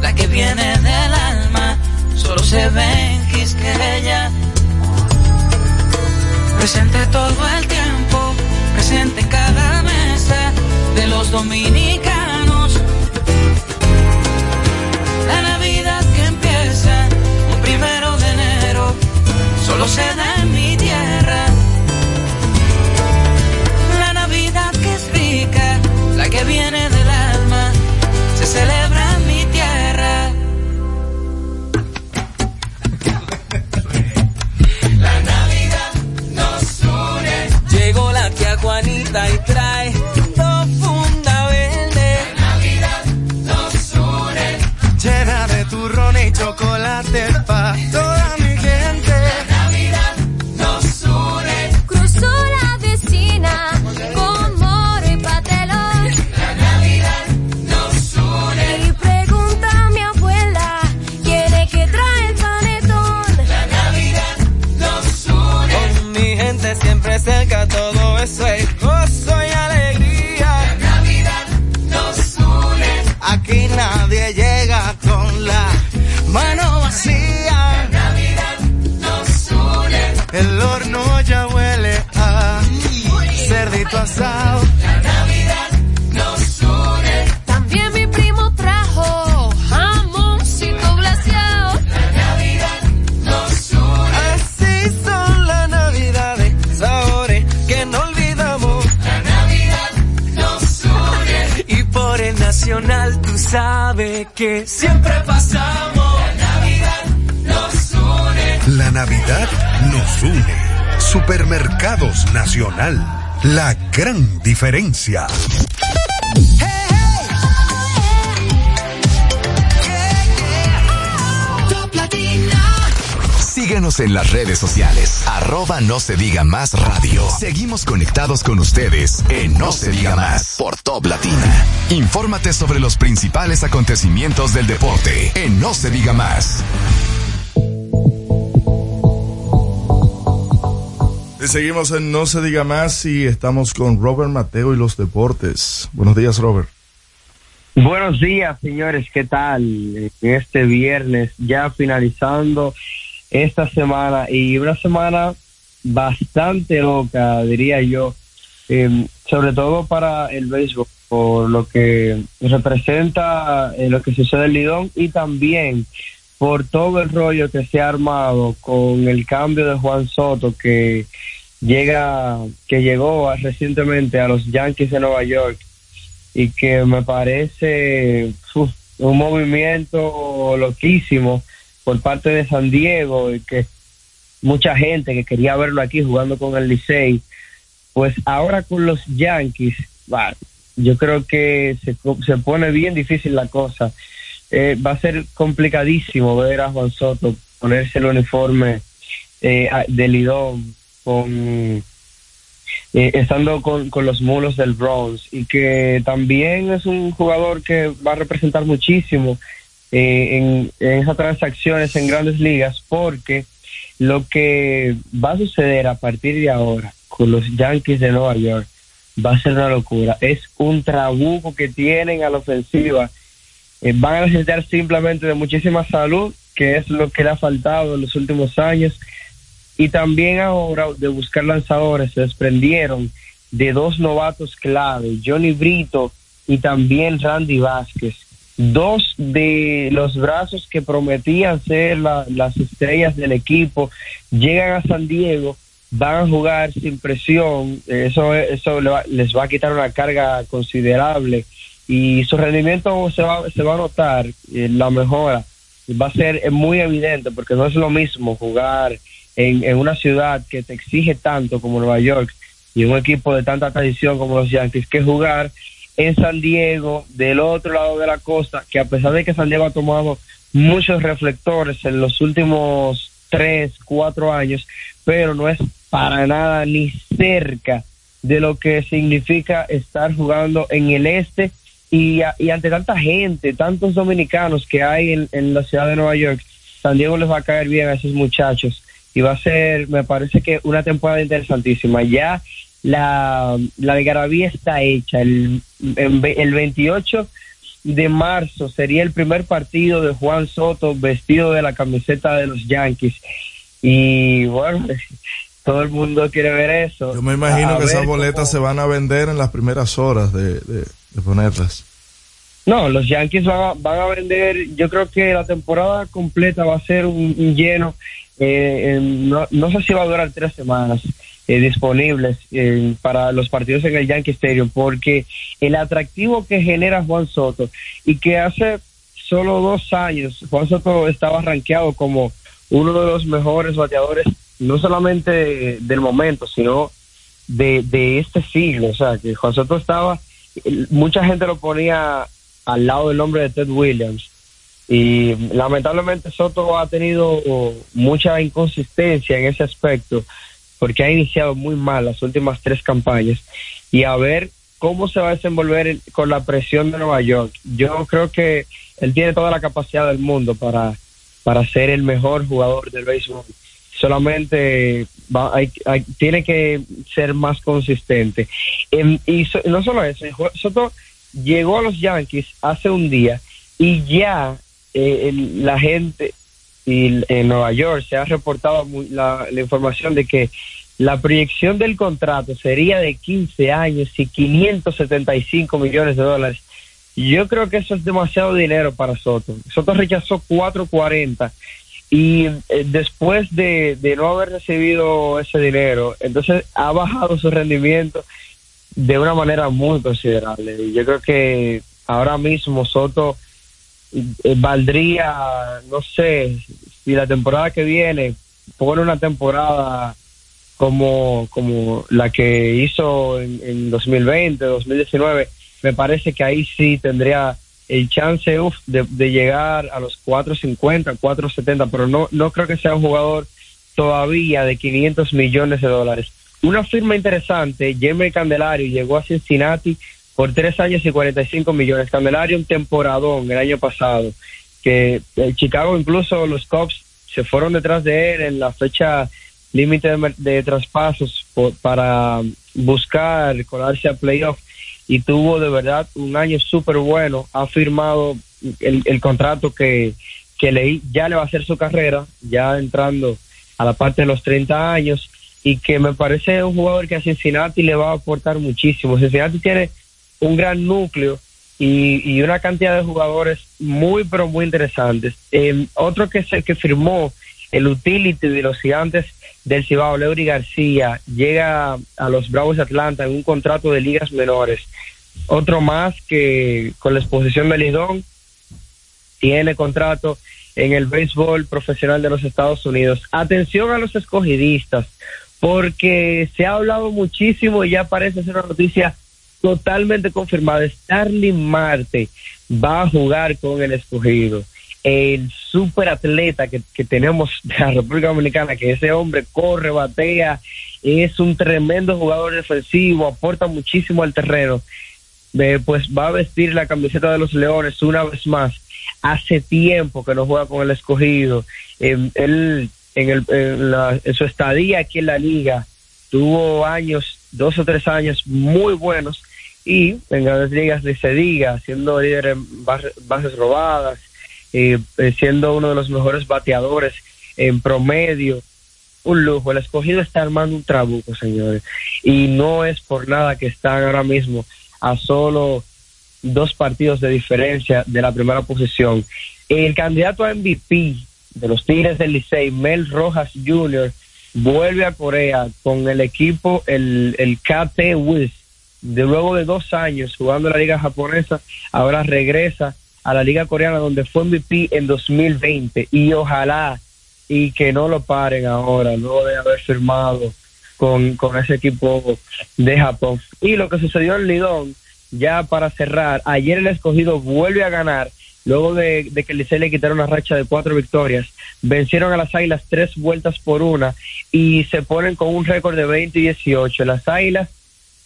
la que viene del alma, solo se ve en Quisqueya. Presente todo el tiempo, presente en cada mesa de los dominicanos. Diferencia. Síguenos en las redes sociales. Arroba no se diga más radio. Seguimos conectados con ustedes en No se diga más por Top Latina. Infórmate sobre los principales acontecimientos del deporte en No se diga más. Seguimos en No se diga más y estamos con Robert Mateo y los deportes. Buenos días, Robert. Buenos días, señores. ¿Qué tal? Este viernes, ya finalizando esta semana y una semana bastante loca, diría yo, eh, sobre todo para el béisbol, por lo que representa eh, lo que sucede en Lidón y también por todo el rollo que se ha armado con el cambio de Juan Soto que llega que llegó recientemente a los Yankees de Nueva York y que me parece un movimiento loquísimo por parte de San Diego y que mucha gente que quería verlo aquí jugando con el Licey, pues ahora con los Yankees, yo creo que se, se pone bien difícil la cosa. Eh, va a ser complicadísimo ver a Juan Soto ponerse el uniforme eh, de Lidón eh, estando con, con los mulos del Bronx y que también es un jugador que va a representar muchísimo eh, en, en esas transacciones en grandes ligas porque lo que va a suceder a partir de ahora con los Yankees de Nueva York va a ser una locura. Es un trabuco que tienen a la ofensiva. Eh, van a necesitar simplemente de muchísima salud, que es lo que le ha faltado en los últimos años. Y también ahora de buscar lanzadores se desprendieron de dos novatos clave, Johnny Brito y también Randy Vázquez. Dos de los brazos que prometían ser la- las estrellas del equipo llegan a San Diego, van a jugar sin presión, eso, eso les va a quitar una carga considerable y su rendimiento se va, se va a notar, eh, la mejora va a ser muy evidente porque no es lo mismo jugar en, una ciudad que te exige tanto como Nueva York y un equipo de tanta tradición como los Yankees que jugar en San Diego, del otro lado de la costa, que a pesar de que San Diego ha tomado muchos reflectores en los últimos tres, cuatro años, pero no es para nada ni cerca de lo que significa estar jugando en el este y, y ante tanta gente, tantos dominicanos que hay en la ciudad de Nueva York, San Diego les va a caer bien a esos muchachos y va a ser, me parece que una temporada interesantísima. Ya la, la algarabía está hecha. El, el 28 de marzo sería el primer partido de Juan Soto vestido de la camiseta de los Yankees. Y bueno, todo el mundo quiere ver eso. Yo me imagino A que esas boletas cómo- se van a vender en las primeras horas de, de, de ponerlas. No, los Yankees van a, van a vender, yo creo que la temporada completa va a ser un, un lleno, eh, no, no sé si va a durar tres semanas eh, disponibles eh, para los partidos en el Yankee Stadium, porque el atractivo que genera Juan Soto y que hace solo dos años Juan Soto estaba rankeado como uno de los mejores bateadores, no solamente del momento, sino de, de este siglo, o sea, que Juan Soto estaba, mucha gente lo ponía al lado del nombre de Ted Williams. Y lamentablemente Soto ha tenido oh, mucha inconsistencia en ese aspecto, porque ha iniciado muy mal las últimas tres campañas. Y a ver cómo se va a desenvolver con la presión de Nueva York. Yo creo que él tiene toda la capacidad del mundo para, para ser el mejor jugador del béisbol. Solamente va- tiene que ser más consistente. Em, y so- no solo eso, Soto llegó a los Yankees hace un día y ya eh, la gente y en Nueva York se ha reportado la, información de que la proyección del contrato sería de 15 años y 575 millones de dólares. Yo creo que eso es demasiado dinero para Soto. Soto rechazó 440 y eh, después de, de no haber recibido ese dinero, entonces ha bajado su rendimiento de una manera muy considerable. Yo creo que ahora mismo Soto eh, valdría, no sé, si la temporada que viene pone una temporada como, como la que hizo en, en 2020, 2019, me parece que ahí sí tendría el chance uf, de, de llegar a los 450, 470, pero no, no creo que sea un jugador todavía de 500 millones de dólares. Una firma interesante, Jeremy Candelario llegó a Cincinnati por tres años y 45 millones. Candelario un temporadón el año pasado, que eh, Chicago incluso los Cubs se fueron detrás de él en la fecha límite de, de traspasos para buscar colarse a playoff y tuvo de verdad un año súper bueno. Ha firmado el, el contrato que, que leí, ya le va a hacer su carrera, ya entrando a la parte de los 30 años y que me parece un jugador que a Cincinnati le va a aportar muchísimo. Cincinnati tiene un gran núcleo y, y una cantidad de jugadores muy, pero muy interesantes. Eh, otro que, se, que firmó el utility de los gigantes del Cibao, Leury García, llega a los Bravos de Atlanta en un contrato de ligas menores. Otro más que con la exposición de Lidón tiene contrato en el béisbol profesional de los Estados Unidos. Atención a los escogidistas, porque se ha hablado muchísimo y ya parece ser una noticia totalmente confirmada. Starling Marte va a jugar con el escogido. El super atleta que, que tenemos de la República Dominicana, que ese hombre corre, batea, es un tremendo jugador defensivo, aporta muchísimo al terreno. Eh, pues va a vestir la camiseta de los Leones una vez más. Hace tiempo que no juega con el escogido. Eh, él, en, el, en, la- en su estadía aquí en la liga, tuvo años, dos o tres años muy buenos. Y en grandes ligas ni se diga, siendo líder en base- bases robadas, eh, eh, siendo uno de los mejores bateadores en promedio. Un lujo. El escogido está armando un trabuco, señores. Y no es por nada que están ahora mismo a solo dos partidos de diferencia de la primera posición. El candidato a MVP de los Tigres del Licey, Mel Rojas Jr., vuelve a Corea con el equipo, el, el KT Wiz. De luego de dos años jugando en la liga japonesa, ahora regresa a la liga coreana donde fue MVP en 2020 y ojalá y que no lo paren ahora, luego de haber firmado con, con ese equipo de Japón. Y lo que sucedió en Lidón, ya para cerrar, ayer el escogido vuelve a ganar luego de, de que el Licey le quitaron una racha de cuatro victorias, vencieron a las Águilas tres vueltas por una y se ponen con un récord de 20 y 18. Las Águilas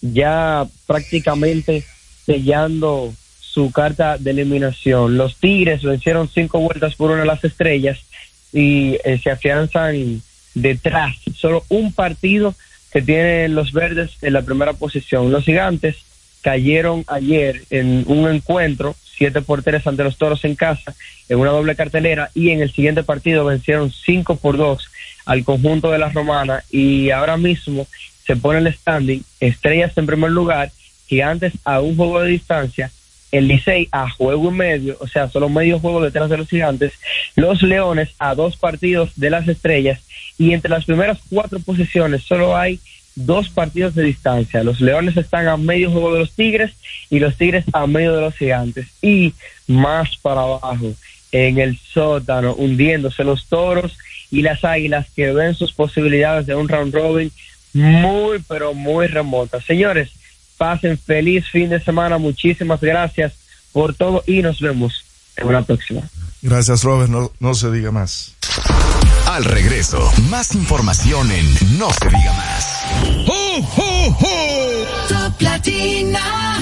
ya prácticamente sellando su carta de eliminación. Los Tigres vencieron cinco vueltas por una a las Estrellas y eh, se afianzan detrás. Solo un partido que tienen los verdes en la primera posición. Los gigantes cayeron ayer en un encuentro, siete por tres ante los toros en casa, en una doble cartelera, y en el siguiente partido vencieron cinco por dos al conjunto de la romana, y ahora mismo se pone el standing, estrellas en primer lugar, gigantes a un juego de distancia, el Licey a juego y medio, o sea, solo medio juego detrás de los gigantes, los Leones a dos partidos de las estrellas, y entre las primeras cuatro posiciones solo hay dos partidos de distancia. Los Leones están a medio juego de los Tigres y los Tigres a medio de los Gigantes. Y más para abajo, en el sótano, hundiéndose los Toros y las Águilas que ven sus posibilidades de un round robin muy, pero muy remotas. Señores, pasen feliz fin de semana. Muchísimas gracias por todo y nos vemos en una próxima. Gracias, Robert. No, no se diga más. Al regreso, más información en No se diga más. Top Latina.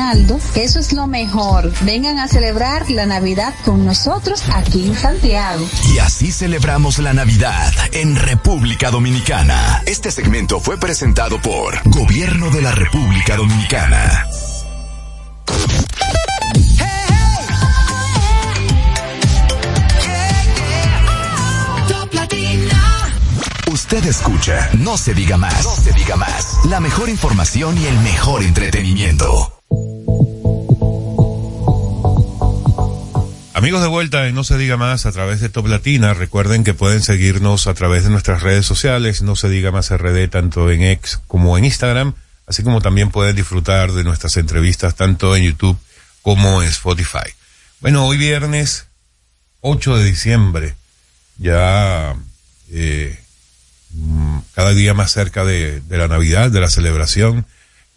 Eso es lo mejor. Vengan a celebrar la Navidad con nosotros aquí en Santiago. Y así celebramos la Navidad en República Dominicana. Este segmento fue presentado por Gobierno de la República Dominicana. Usted escucha, no se diga más, no se diga más. La mejor información y el mejor entretenimiento. Amigos de vuelta en No se diga más a través de Top Latina, recuerden que pueden seguirnos a través de nuestras redes sociales, No se diga más RD, tanto en X como en Instagram, así como también pueden disfrutar de nuestras entrevistas tanto en YouTube como en Spotify. Bueno, hoy viernes 8 de diciembre, ya eh, mm, cada día más cerca de, de la Navidad, de la celebración,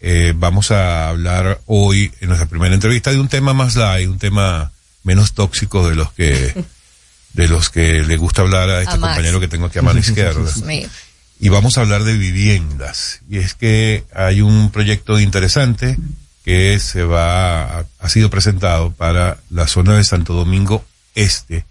eh, vamos a hablar hoy en nuestra primera entrevista de un tema más light, un tema menos tóxico de los que de los que le gusta hablar a este A compañero que tengo aquí a mano izquierda. Y vamos a hablar de viviendas. Y es que hay un proyecto interesante que se va, ha sido presentado para la zona de Santo Domingo Este,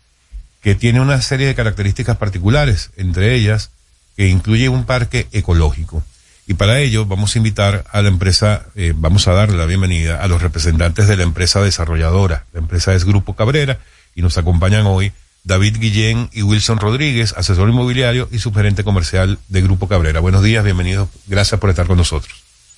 que tiene una serie de características particulares, entre ellas que incluye un parque ecológico. Y para ello vamos a invitar a la empresa, eh, vamos a darle la bienvenida a los representantes de la empresa desarrolladora. La empresa es Grupo Cabrera y nos acompañan hoy David Guillén y Wilson Rodríguez, asesor inmobiliario y subgerente comercial de Grupo Cabrera. Buenos días, bienvenidos. Gracias por estar con nosotros.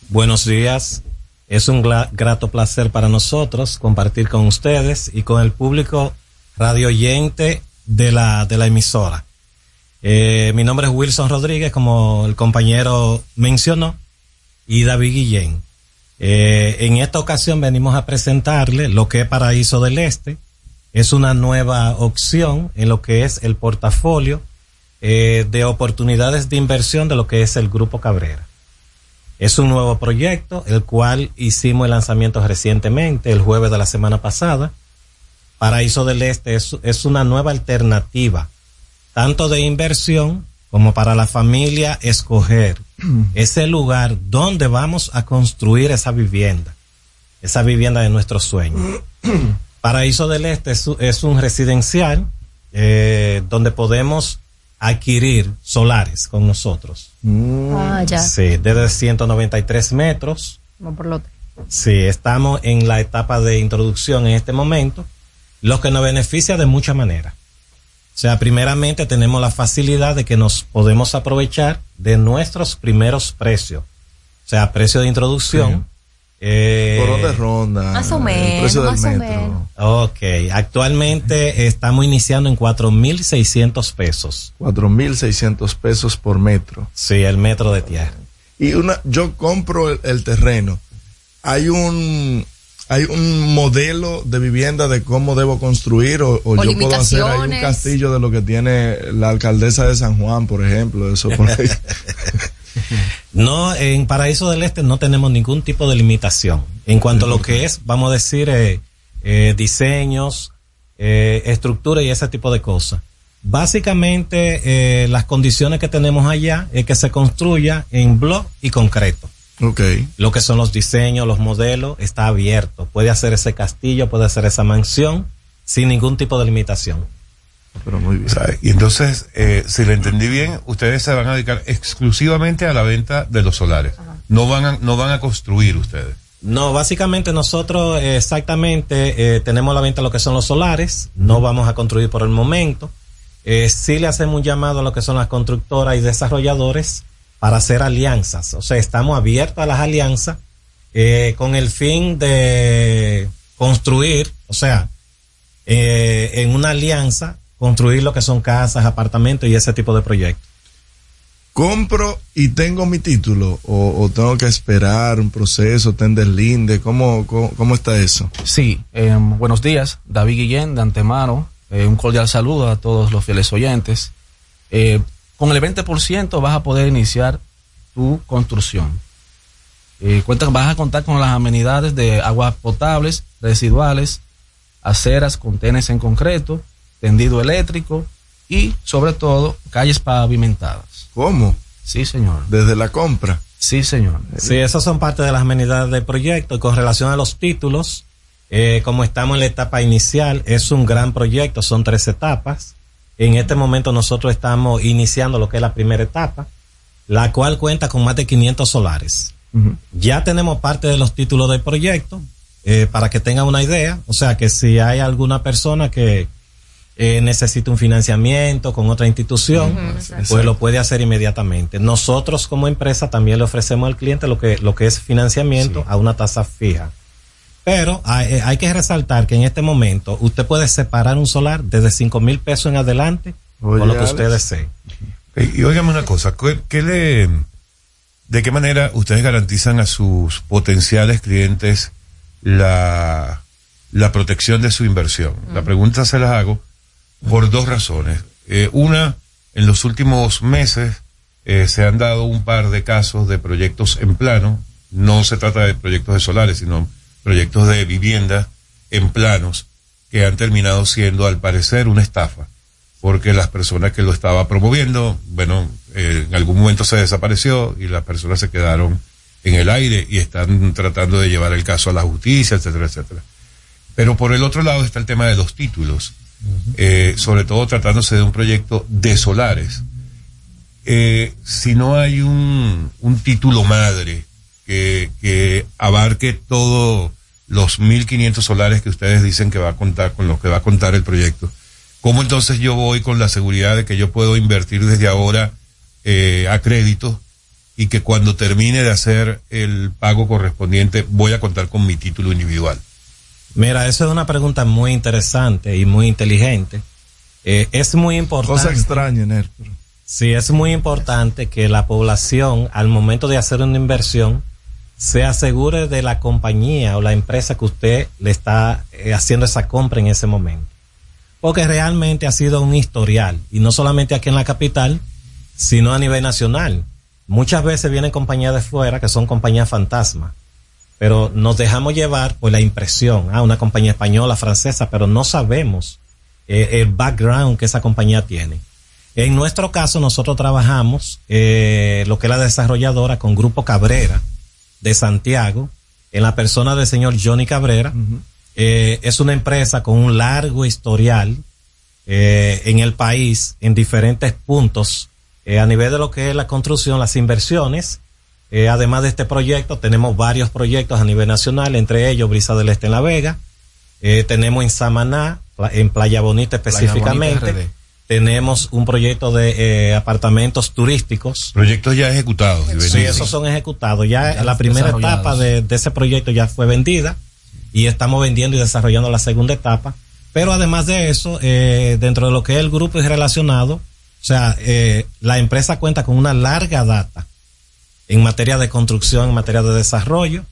Buenos días. Es un grato placer para nosotros compartir con ustedes y con el público radio oyente de la, de la emisora. Eh, mi nombre es Wilson Rodríguez, como el compañero mencionó, y David Guillén. Eh, en esta ocasión venimos a presentarle lo que es Paraíso del Este. Es una nueva opción en lo que es el portafolio eh, de oportunidades de inversión de lo que es el Grupo Cabrera. Es un nuevo proyecto, el cual hicimos el lanzamiento recientemente, el jueves de la semana pasada. Paraíso del Este es, es una nueva alternativa, tanto de inversión como para la familia escoger ese lugar donde vamos a construir esa vivienda, esa vivienda de nuestros sueños. Paraíso del Este es, es un residencial eh, donde podemos adquirir solares con nosotros. Ah, ya. Sí, desde 193 metros. Vamos por lo otro. Sí, estamos en la etapa de introducción en este momento, lo que nos beneficia de mucha manera. O sea, primeramente tenemos la facilidad de que nos podemos aprovechar de nuestros primeros precios. O sea, precio de introducción. eh, ¿Por dónde ronda? Más o el menos, precio del más o metro. menos. Ok, actualmente estamos iniciando en 4.600 pesos. 4.600 pesos por metro. Sí, el metro de tierra. Y una, yo compro el, el terreno. Hay un, hay un modelo de vivienda de cómo debo construir o, o O yo puedo hacer ahí un castillo de lo que tiene la alcaldesa de San Juan, por ejemplo, eso por ahí. No, en Paraíso del Este no tenemos ningún tipo de limitación. En cuanto a lo que es, vamos a decir, eh, eh, diseños, eh, estructura y ese tipo de cosas. Básicamente, eh, las condiciones que tenemos allá es que se construya en block y concreto. Ok. Lo que son los diseños, los modelos, está abierto. Puede hacer ese castillo, puede hacer esa mansión sin ningún tipo de limitación. Pero muy bien. O sea, y entonces, eh, si le entendí bien, ustedes se van a dedicar exclusivamente a la venta de los solares. No van a, no van a construir ustedes. No, básicamente nosotros eh, exactamente eh, tenemos la venta lo que son los solares, no vamos a construir por el momento. Eh, sí le hacemos un llamado a lo que son las constructoras y desarrolladores para hacer alianzas. O sea, estamos abiertos a las alianzas eh, con el fin de construir, o sea, eh, en una alianza, construir lo que son casas, apartamentos y ese tipo de proyectos. compro y tengo mi título o, o tengo que esperar un proceso, tender linde, ¿cómo, cómo, cómo está eso? Sí, eh, buenos días, David Guillén, de antemano. eh, un cordial saludo a todos los fieles oyentes. Eh, con el 20% vas a poder iniciar tu construcción. Eh, cuenta, vas a contar con las amenidades de aguas potables, residuales, aceras, contenes en concreto, tendido eléctrico y, sobre todo, calles pavimentadas. ¿Cómo? Sí, señor. Desde la compra. Sí, señor. Sí, esas son parte de las amenidades del proyecto. Y con relación a los títulos, eh, como estamos en la etapa inicial, es un gran proyecto, son tres etapas. En este momento nosotros estamos iniciando lo que es la primera etapa, la cual cuenta con más de 500 solares. Ya tenemos parte de los títulos del proyecto, eh, para que tengan una idea. O sea que si hay alguna persona que eh, necesita un financiamiento con otra institución, pues lo puede hacer inmediatamente. Nosotros como empresa también le ofrecemos al cliente lo que, lo que es financiamiento a una tasa fija. Pero hay, eh, hay que resaltar que en este momento usted puede separar un solar desde 5 mil pesos en adelante Oye, con lo que Alex. usted desee. Eh, Y óigame una cosa, ¿qué, qué le, ¿de qué manera ustedes garantizan a sus potenciales clientes la, la protección de su inversión? La pregunta se las hago por dos razones. Eh, una, en los últimos meses eh, se han dado un par de casos de proyectos en plano. No se trata de proyectos de solares, sino proyectos de vivienda en planos que han terminado siendo, al parecer, una estafa. porque las personas que lo estaba promoviendo, bueno, eh, en algún momento se desapareció y las personas se quedaron en el aire y están tratando de llevar el caso a la justicia, etcétera, etcétera. Pero por el otro lado está el tema de los títulos, eh, sobre todo tratándose de un proyecto de solares. Eh, si no hay un, un título madre que, que abarque todos los 1.500 solares que ustedes dicen que va a contar, con lo que va a contar el proyecto, ¿cómo entonces yo voy con la seguridad de que yo puedo invertir desde ahora eh, a crédito y que cuando termine de hacer el pago correspondiente voy a contar con mi título individual? Mira, eso es una pregunta muy interesante y muy inteligente. Eh, es muy importante. Cosa extraña, Sí, es muy importante que la población, al momento de hacer una inversión, se asegure de la compañía o la empresa que usted le está eh, haciendo esa compra en ese momento. Porque realmente ha sido un historial, y no solamente aquí en la capital, sino a nivel nacional. Muchas veces vienen compañías de fuera que son compañías fantasma, pero nos dejamos llevar por la impresión, ah, una compañía española, francesa, pero no sabemos eh, el background que esa compañía tiene. En nuestro caso, nosotros trabajamos eh, lo que es la desarrolladora con Grupo Cabrera de Santiago, en la persona del señor Johnny Cabrera. Eh, es una empresa con un largo historial eh, en el país, en diferentes puntos, eh, a nivel de lo que es la construcción, las inversiones. Además de este proyecto, tenemos varios proyectos a nivel nacional, entre ellos Brisa del Este en La Vega. Tenemos en Samaná, en Playa Bonita específicamente. Tenemos un proyecto de eh, apartamentos turísticos. Proyectos ya ejecutados. y Sí, esos son ejecutados. Ya, Ya la primera etapa de, de ese proyecto ya fue vendida y estamos vendiendo y desarrollando la segunda etapa. Pero además de eso, eh, dentro de lo que es el grupo y relacionado, o sea, eh, la empresa cuenta con una larga data en materia de construcción, en materia de desarrollo.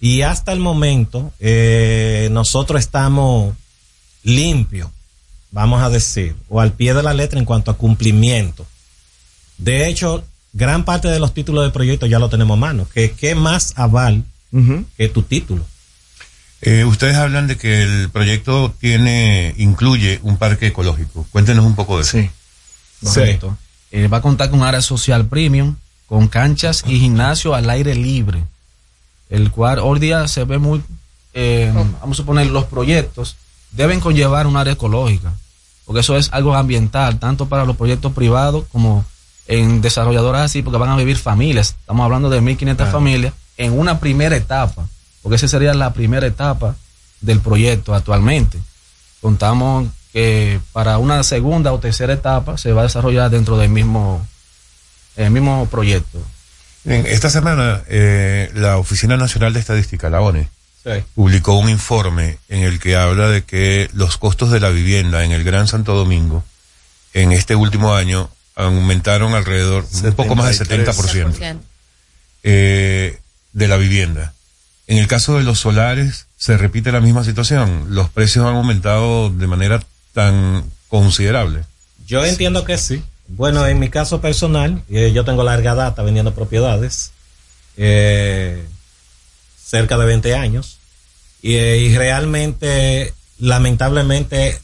Y hasta el momento, eh, nosotros estamos limpios, vamos a decir, o al pie de la letra en cuanto a cumplimiento. De hecho, gran parte de los títulos de proyecto ya lo tenemos a mano. ¿Qué, qué más aval que tu título? Eh, ustedes hablan de que el proyecto tiene, incluye un parque ecológico. Cuéntenos un poco de eso. Sí. Correcto. Eh, va a contar con un área social premium, con canchas y gimnasio al aire libre. El cual hoy día se ve muy, eh, vamos a suponer, los proyectos deben conllevar un área ecológica, porque eso es algo ambiental, tanto para los proyectos privados como en desarrolladoras así, porque van a vivir familias. Estamos hablando de 1.500 Claro. familias en una primera etapa, porque esa sería la primera etapa del proyecto actualmente. Contamos que para una segunda o tercera etapa se va a desarrollar dentro del mismo, el mismo proyecto. Esta semana, eh, la Oficina Nacional de Estadística, la ONE, publicó un informe en el que habla de que los costos de la vivienda en el Gran Santo Domingo en este último año aumentaron alrededor un poco más del 70% eh, de la vivienda. En el caso de los solares se repite la misma situación. Los precios han aumentado de manera tan considerable. Yo entiendo que sí. Bueno, en mi caso personal, eh, yo tengo larga data vendiendo propiedades, eh, cerca de 20 años, y, eh, y realmente, lamentablemente,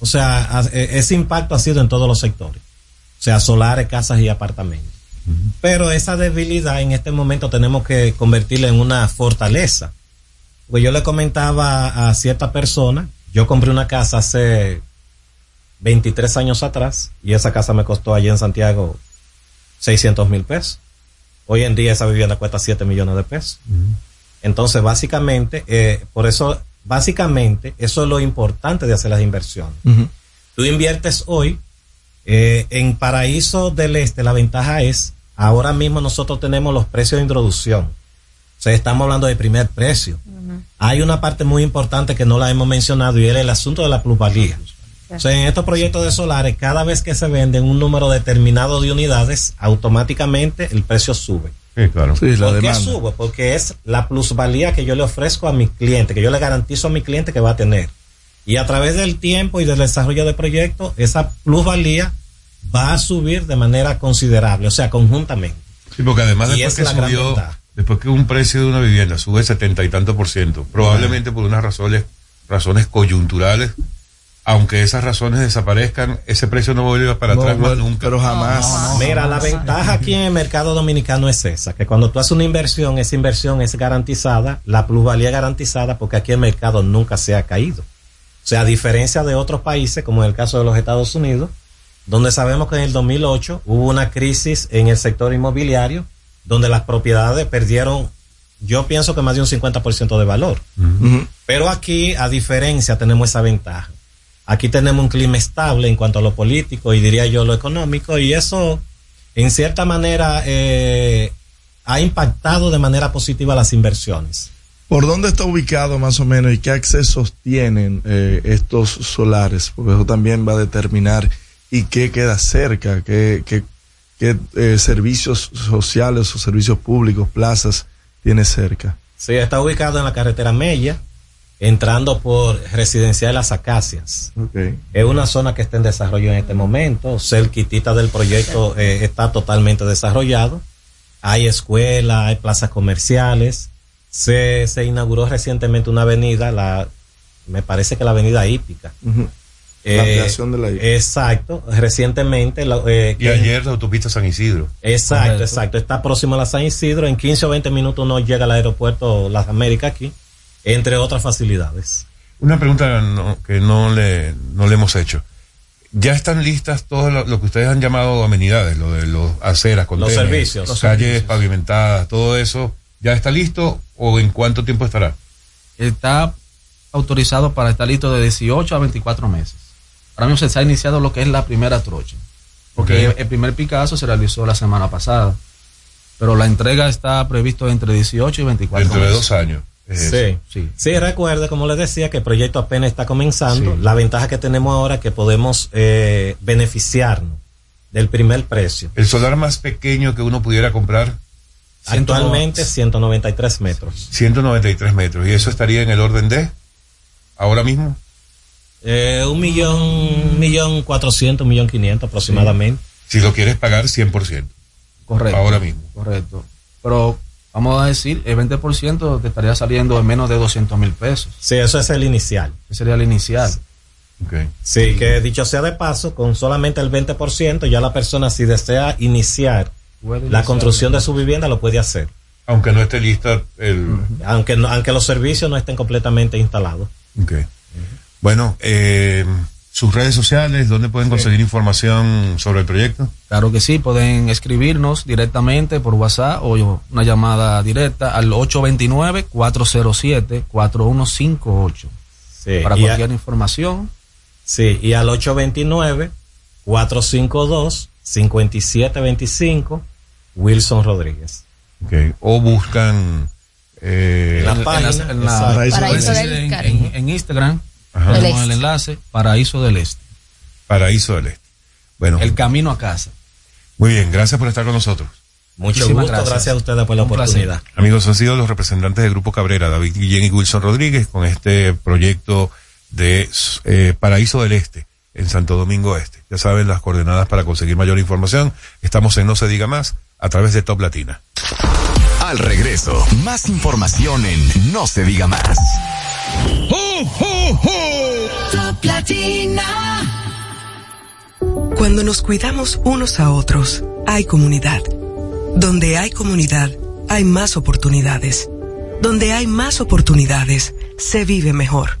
o sea, eh, ese impacto ha sido en todos los sectores, o sea, solares, casas y apartamentos. Pero esa debilidad en este momento tenemos que convertirla en una fortaleza. Pues yo le comentaba a cierta persona, yo compré una casa hace 23 años atrás y esa casa me costó allí en Santiago 600 mil pesos. Hoy en día esa vivienda cuesta 7 millones de pesos. Entonces, básicamente, eh, por eso, básicamente, eso es lo importante de hacer las inversiones. Tú inviertes hoy eh, en Paraíso del Este, la ventaja es, ahora mismo nosotros tenemos los precios de introducción. O sea, estamos hablando de primer precio. Hay una parte muy importante que no la hemos mencionado y es el asunto de la plusvalía. O sea, en estos proyectos de solares, cada vez que se venden un número determinado de unidades, automáticamente el precio sube. Sí, claro. Sí, la ¿Por qué sube? Porque es la plusvalía que yo le ofrezco a mi cliente, que yo le garantizo a mi cliente que va a tener. Y a través del tiempo y del desarrollo de proyectos, esa plusvalía va a subir de manera considerable, o sea, conjuntamente. Sí, porque además Y después es que la subió, después que un precio de una vivienda sube setenta y tanto por ciento, probablemente por unas razones, razones coyunturales, aunque esas razones desaparezcan, ese precio no vuelve para No atrás más nunca. pero jamás. Mira, la ventaja aquí en el mercado dominicano es esa, que cuando tú haces una inversión, esa inversión es garantizada, la plusvalía es garantizada porque aquí el mercado nunca se ha caído. O sea, a diferencia de otros países, como en el caso de los Estados Unidos, donde sabemos que en el 2008 hubo una crisis en el sector inmobiliario, donde las propiedades perdieron, yo pienso que más de un 50% de valor. Pero aquí, a diferencia, tenemos esa ventaja. Aquí tenemos un clima estable en cuanto a lo político y diría yo lo económico y eso, en cierta manera, eh, ha impactado de manera positiva las inversiones. ¿Por dónde está ubicado más o menos y qué accesos tienen eh, estos solares? Porque eso también va a determinar y qué queda cerca, qué, qué, qué, eh, servicios sociales o servicios públicos, plazas tiene cerca. Sí, está ubicado en la carretera Mella, entrando por Residencial Las Acacias. Okay. Es una zona que está en desarrollo en este momento. Cerquitita del proyecto eh, está totalmente desarrollado. Hay escuelas, hay plazas comerciales. Se, se inauguró recientemente una avenida, la, me parece que la avenida Hípica. Ujú. La ampliación de la hípica. Exacto, recientemente. la- eh, Y que- ayer la autopista San Isidro. Exacto, Correcto. exacto. Está próximo a la San Isidro. En 15 o 20 minutos uno llega al aeropuerto Las Américas aquí, entre otras facilidades. Una pregunta no- que no le, no le hemos hecho. ¿Ya están listas todo lo, lo que ustedes han llamado amenidades, lo de los aceras, Los servicios. Los calles servicios. pavimentadas, todo eso? ¿Ya está listo o en cuánto tiempo estará? Está autorizado para estar listo de 18 a 24 meses. Ahora mismo se ha iniciado lo que es la primera trocha. Porque el primer Picasso se realizó la semana pasada. Pero la entrega está previsto entre 18 y 24 Dentro de meses. dos años. Es eso. Sí, sí. recuerde, como les decía, que el proyecto apenas está comenzando. Sí. La ventaja que tenemos ahora es que podemos eh, beneficiarnos del primer precio. El solar más pequeño que uno pudiera comprar, Actualmente 193 metros. 193 metros. ¿Y eso estaría en el orden de ahora mismo? Eh, un millón, un millón cuatrocientos, un millón quinientos aproximadamente. Si lo quieres pagar 100%. Correcto. Ahora mismo. Correcto. Pero vamos a decir, el 20% te estaría saliendo en menos de 200 mil pesos. Sí, eso es el inicial. Ese sería el inicial. Sí, que dicho sea de paso, con solamente el 20%, ya la persona si desea iniciar la construcción de su vivienda lo puede hacer. Aunque no esté lista el... Aunque, no- aunque los servicios no estén completamente instalados. Ok. Bueno, eh, sus redes sociales, ¿dónde pueden conseguir información sobre el proyecto? Claro que sí, pueden escribirnos directamente por WhatsApp o una llamada directa al 829-407-4158 Sí, para y a- cualquier información. Sí, y al 829-452-5725, Wilson Rodríguez. Ok. O buscan... eh, En la En la página, en, la- en, en- en Instagram, Ajá. tenemos el Este. enlace Paraíso del Este. Paraíso del Este. Bueno. El camino a casa. Muy bien, gracias por estar con nosotros. Mucho Muchísimas gusto, gracias. gracias. a ustedes por la Un placer. oportunidad. Amigos, han sido los representantes del Grupo Cabrera, David Guillén y Wilson Rodríguez, con este proyecto de eh, Paraíso del Este, en Santo Domingo Este. Ya saben las coordenadas para conseguir mayor información. Estamos en No Se Diga Más, a través de Top Latina. Al regreso, más información en No se diga más. Top Latina. Cuando nos cuidamos unos a otros, hay comunidad. Donde hay comunidad, hay más oportunidades. Donde hay más oportunidades, se vive mejor.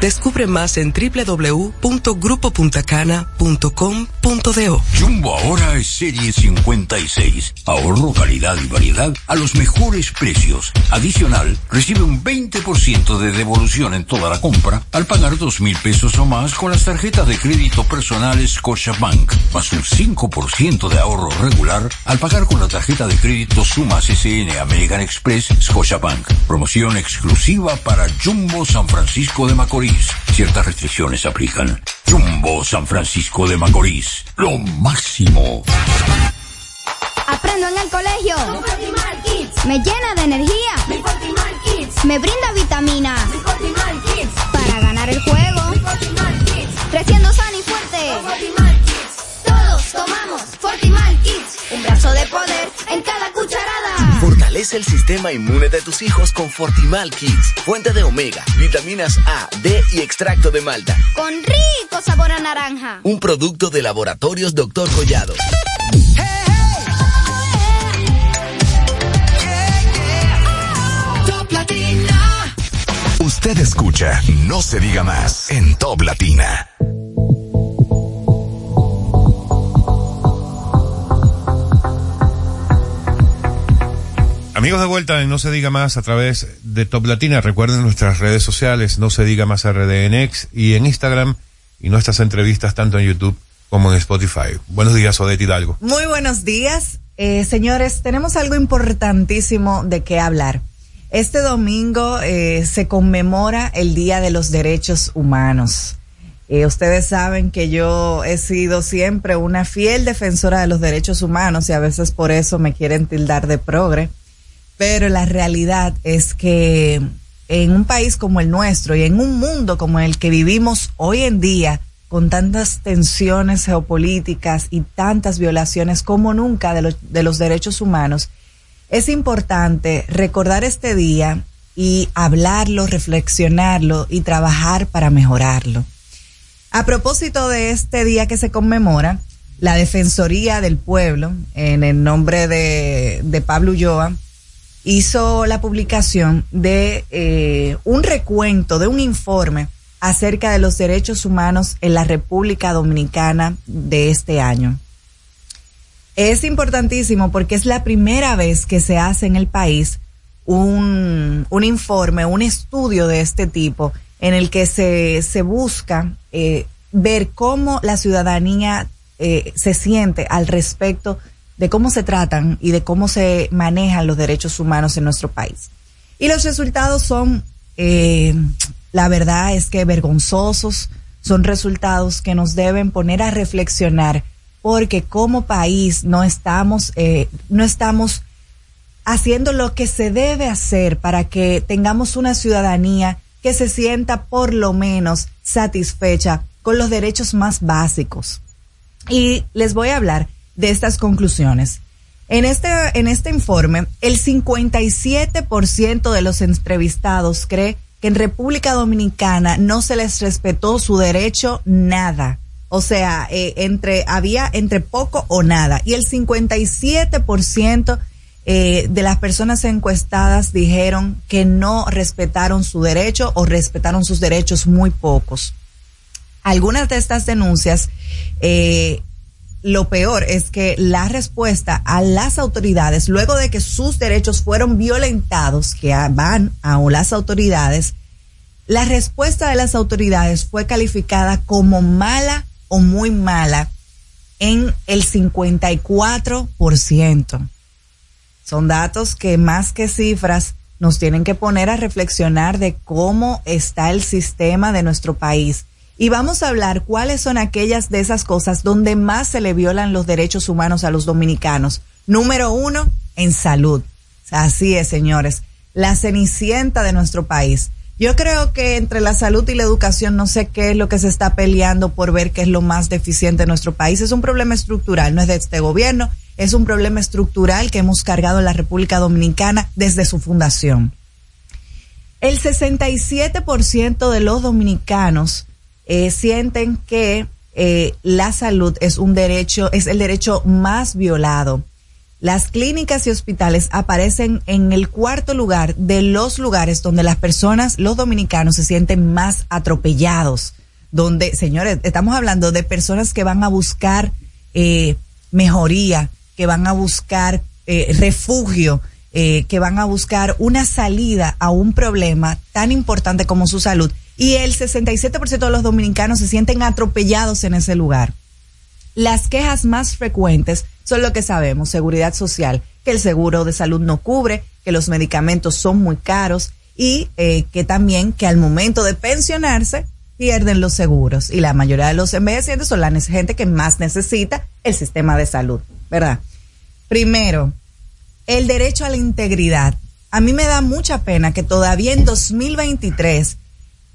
Descubre más en www.grupopuntacana.com.do. Jumbo ahora es serie 56. Ahorro, calidad y variedad a los mejores precios. Adicional, recibe un 20% de devolución en toda la compra al pagar dos mil pesos o más con las tarjetas de crédito personales Scotiabank, más un 5% de ahorro regular al pagar con la tarjeta de crédito Sumas SN American Express Scotiabank. Promoción exclusiva para Jumbo San Francisco de Macorís. Ciertas restricciones aplican. Jumbo San Francisco de Macorís. Lo máximo. Aprendo en el colegio. Me llena de energía. me brinda vitamina. Para ganar el juego. Creciendo sano y fuerte. Todos tomamos Fortimal Kids. Un brazo de poder en cada cucharada. Fortalece el sistema inmune de tus hijos con Fortimal Kids. Fuente de omega, vitaminas A, D y extracto de malta. Con rico sabor a naranja. Un producto de laboratorios Dr. Collado. Top Latina. Usted escucha No se diga más en Top Latina. Amigos de vuelta en No se diga más a través de Top Latina. Recuerden nuestras redes sociales, No se diga más RDNX y en Instagram y nuestras entrevistas tanto en YouTube como en Spotify. Buenos días, Odette Hidalgo. Muy buenos días. Eh, señores, tenemos algo importantísimo de qué hablar. Este domingo eh, se conmemora el Día de los Derechos Humanos. Eh, ustedes saben que yo he sido siempre una fiel defensora de los derechos humanos y a veces por eso me quieren tildar de progre. Pero la realidad es que en un país como el nuestro y en un mundo como el que vivimos hoy en día, con tantas tensiones geopolíticas y tantas violaciones como nunca de los, de los derechos humanos, es importante recordar este día y hablarlo, reflexionarlo y trabajar para mejorarlo. A propósito de este día que se conmemora, la Defensoría del Pueblo, en el nombre de, de Pablo Ulloa, hizo la publicación de eh, un recuento, de un informe acerca de los derechos humanos en la República Dominicana de este año. Es importantísimo porque es la primera vez que se hace en el país un, un informe, un estudio de este tipo en el que se, se busca eh, ver cómo la ciudadanía eh, se siente al respecto de cómo se tratan y de cómo se manejan los derechos humanos en nuestro país. Y los resultados son, eh, la verdad es que vergonzosos, son resultados que nos deben poner a reflexionar porque como país no estamos, eh, no estamos haciendo lo que se debe hacer para que tengamos una ciudadanía que se sienta por lo menos satisfecha con los derechos más básicos. Y les voy a hablar de estas conclusiones. En este, en este informe, el 57% de los entrevistados cree que en República Dominicana no se les respetó su derecho nada. O sea, eh, entre, había entre poco o nada. Y el 57% eh, de las personas encuestadas dijeron que no respetaron su derecho o respetaron sus derechos muy pocos. Algunas de estas denuncias, eh, lo peor es que la respuesta a las autoridades, luego de que sus derechos fueron violentados, que van a las autoridades, la respuesta de las autoridades fue calificada como mala o muy mala en el 54%. Son datos que más que cifras nos tienen que poner a reflexionar de cómo está el sistema de nuestro país. Y vamos a hablar cuáles son aquellas de esas cosas donde más se le violan los derechos humanos a los dominicanos. Número uno, en salud. Así es, señores. La cenicienta de nuestro país. Yo creo que entre la salud y la educación no sé qué es lo que se está peleando por ver qué es lo más deficiente en nuestro país. Es un problema estructural, no es de este gobierno, es un problema estructural que hemos cargado en la República Dominicana desde su fundación. El 67% de los dominicanos eh, sienten que eh, la salud es un derecho, es el derecho más violado. Las clínicas y hospitales aparecen en el cuarto lugar de los lugares donde las personas, los dominicanos, se sienten más atropellados. Donde, señores, estamos hablando de personas que van a buscar eh, mejoría, que van a buscar eh, refugio, eh, que van a buscar una salida a un problema tan importante como su salud. Y el 67% de los dominicanos se sienten atropellados en ese lugar. Las quejas más frecuentes son lo que sabemos, seguridad social, que el seguro de salud no cubre, que los medicamentos son muy caros y eh, que también que al momento de pensionarse pierden los seguros y la mayoría de los envejecientes son la gente que más necesita el sistema de salud, ¿verdad? Primero, el derecho a la integridad. a mí me da mucha pena que todavía en 2023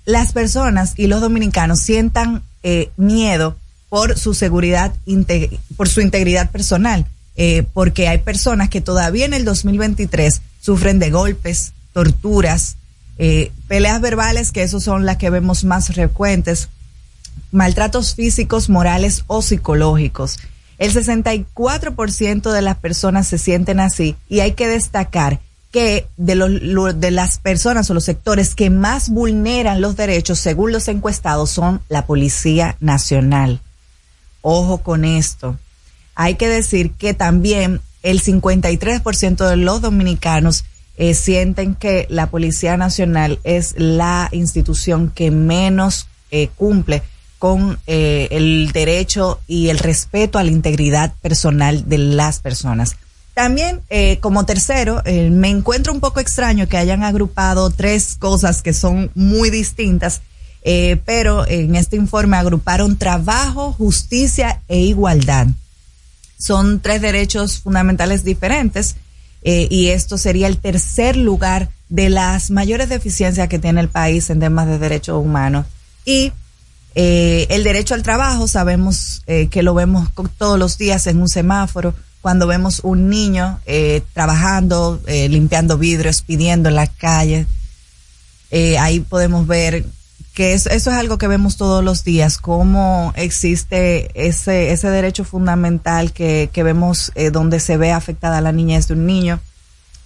las personas y los dominicanos sientan eh, miedo por su seguridad, por su integridad personal, eh, porque hay personas que todavía en el 2023 sufren de golpes, torturas, eh, peleas verbales, que esos son las que vemos más frecuentes, maltratos físicos, morales o psicológicos. El 64% de las personas se sienten así y hay que destacar que de, los, lo- de las personas o los sectores que más vulneran los derechos, según los encuestados, son la Policía Nacional. Ojo con esto. Hay que decir que también el 53% de los dominicanos eh, sienten que la Policía Nacional es la institución que menos eh, cumple con eh, el derecho y el respeto a la integridad personal de las personas. También, eh, como tercero, eh, me encuentro un poco extraño que hayan agrupado tres cosas que son muy distintas, eh, pero en este informe agruparon trabajo, justicia e igualdad. Son tres derechos fundamentales diferentes y esto sería el tercer lugar de las mayores deficiencias que tiene el país en temas de derechos humanos. Y el derecho al trabajo, sabemos que lo vemos todos los días en un semáforo, cuando vemos un niño eh, trabajando, eh, limpiando vidrios, pidiendo en la calle. Eh, ahí podemos ver que eso, eso es algo que vemos todos los días, cómo existe ese, ese derecho fundamental que, que vemos eh, donde se ve afectada la niñez de un niño.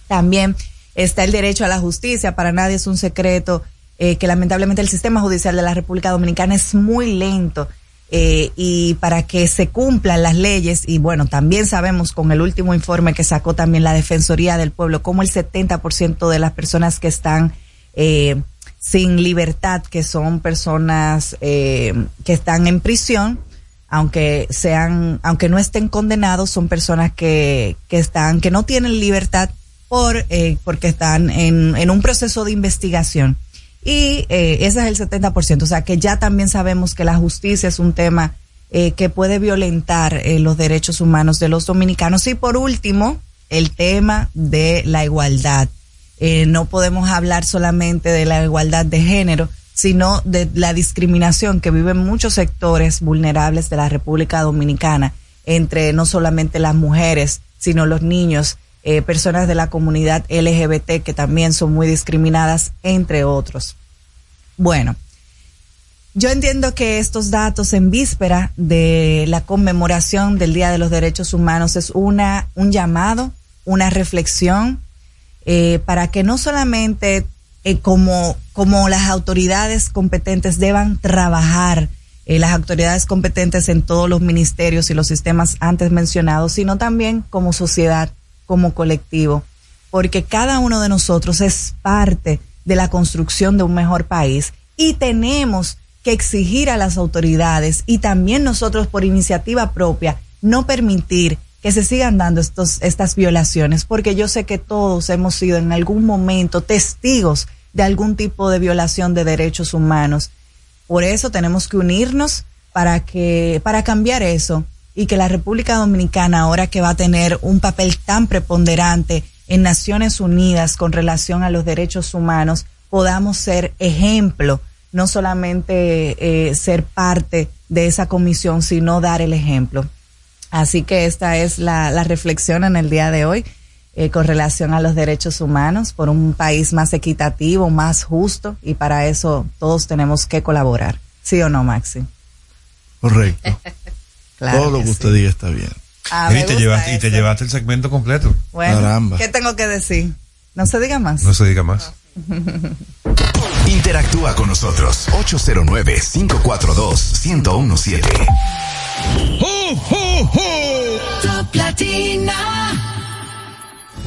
También está el derecho a la justicia, para nadie es un secreto que lamentablemente el sistema judicial de la República Dominicana es muy lento eh, y para que se cumplan las leyes, y bueno, también sabemos con el último informe que sacó también la Defensoría del Pueblo, como el 70% de las personas que están eh, sin libertad, que son personas eh, que están en prisión, aunque sean, aunque no estén condenados, son personas que, que están, que no tienen libertad por, eh, porque están en, en un proceso de investigación. Y eh, ese es el 70%, o sea que ya también sabemos que la justicia es un tema eh, que puede violentar eh, los derechos humanos de los dominicanos. Y por último, el tema de la igualdad. Eh, no podemos hablar solamente de la igualdad de género, sino de la discriminación que viven muchos sectores vulnerables de la República Dominicana, entre no solamente las mujeres, sino los niños, eh, personas de la comunidad LGBT que también son muy discriminadas, entre otros. Bueno, yo entiendo que estos datos en víspera de la conmemoración del Día de los Derechos Humanos es una un llamado, una reflexión eh, para que no solamente eh, como como las autoridades competentes deban trabajar las autoridades competentes en todos los ministerios y los sistemas antes mencionados, sino también como sociedad, como colectivo, porque cada uno de nosotros es parte de la construcción de un mejor país y tenemos que exigir a las autoridades y también nosotros por iniciativa propia no permitir que se sigan dando estos, estas violaciones, porque yo sé que todos hemos sido en algún momento testigos de algún tipo de violación de derechos humanos. Por eso tenemos que unirnos para que, para cambiar eso y que la República Dominicana, ahora que va a tener un papel tan preponderante en Naciones Unidas con relación a los derechos humanos, podamos ser ejemplo, no solamente eh, ser parte de esa comisión, sino dar el ejemplo. Así que esta es la, la reflexión en el día de hoy eh, con relación a los derechos humanos por un país más equitativo, más justo y para eso todos tenemos que colaborar. ¿Sí o no, Maxi? Correcto. Claro Todo lo que que usted diga está bien. Ah, y, te llevaste, y te llevaste el segmento completo. Bueno, Caramba. ¿qué tengo que decir? No se diga más. No se diga más. Interactúa con nosotros 809-542-1017. Top Latina.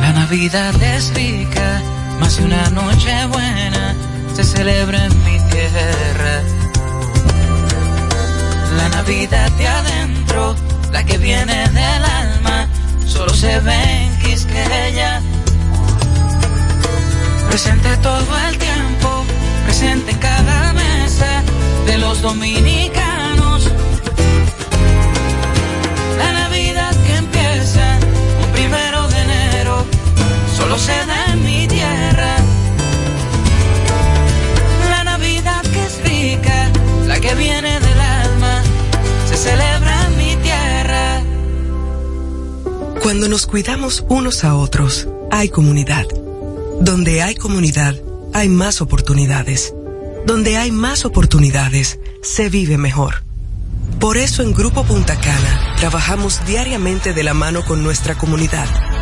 La Navidad es rica, más de una noche buena se celebra en mi tierra. La Navidad de adentro, la que viene del alma, solo se ve en Quisqueya. Presente todo el tiempo, presente en cada mesa de los dominicanos. La Navidad solo se da mi tierra. La Navidad que es rica, la que viene del alma, se celebra en mi tierra. Cuando nos cuidamos unos a otros, hay comunidad. Donde hay comunidad, hay más oportunidades. Donde hay más oportunidades, se vive mejor. Por eso en Grupo Punta Cana trabajamos diariamente de la mano con nuestra comunidad,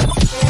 Yeah.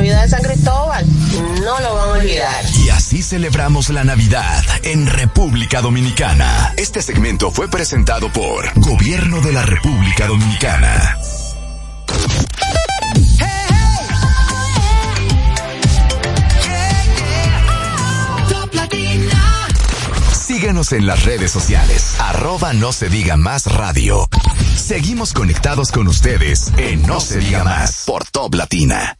de San Cristóbal, no lo van a olvidar. Y así celebramos la Navidad en República Dominicana. Este segmento fue presentado por Gobierno de la República Dominicana. Síguenos en las redes sociales, arroba no se diga más radio. Seguimos conectados con ustedes en No se diga más por Top Latina.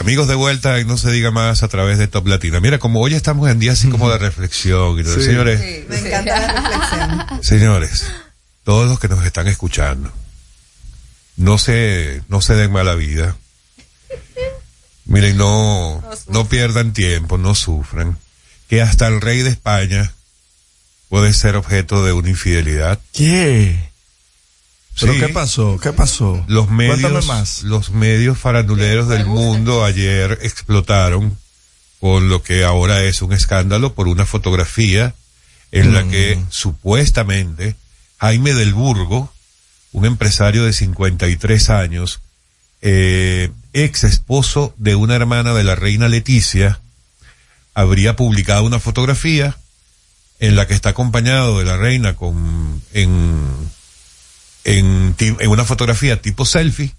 Amigos de vuelta y no se diga más a través de Top Latina. Mira, como hoy estamos en día así como de reflexión y todo, Sí. señores, Sí, me encanta la reflexión. señores, todos los que nos están escuchando, no se, no se den mala vida. Miren, no, no pierdan tiempo, no sufran. Que hasta el rey de España puede ser objeto de una infidelidad. ¿Qué? ¿Pero Sí. qué pasó? ¿Qué pasó? Los medios, Cuéntame más. los medios faranduleros del mundo ayer explotaron con lo que ahora es un escándalo por una fotografía en la que Mm. supuestamente Jaime del Burgo, un empresario de 53 años, eh, ex esposo de una hermana de la reina Leticia, habría publicado una fotografía en la que está acompañado de la reina con en en, una fotografía tipo selfie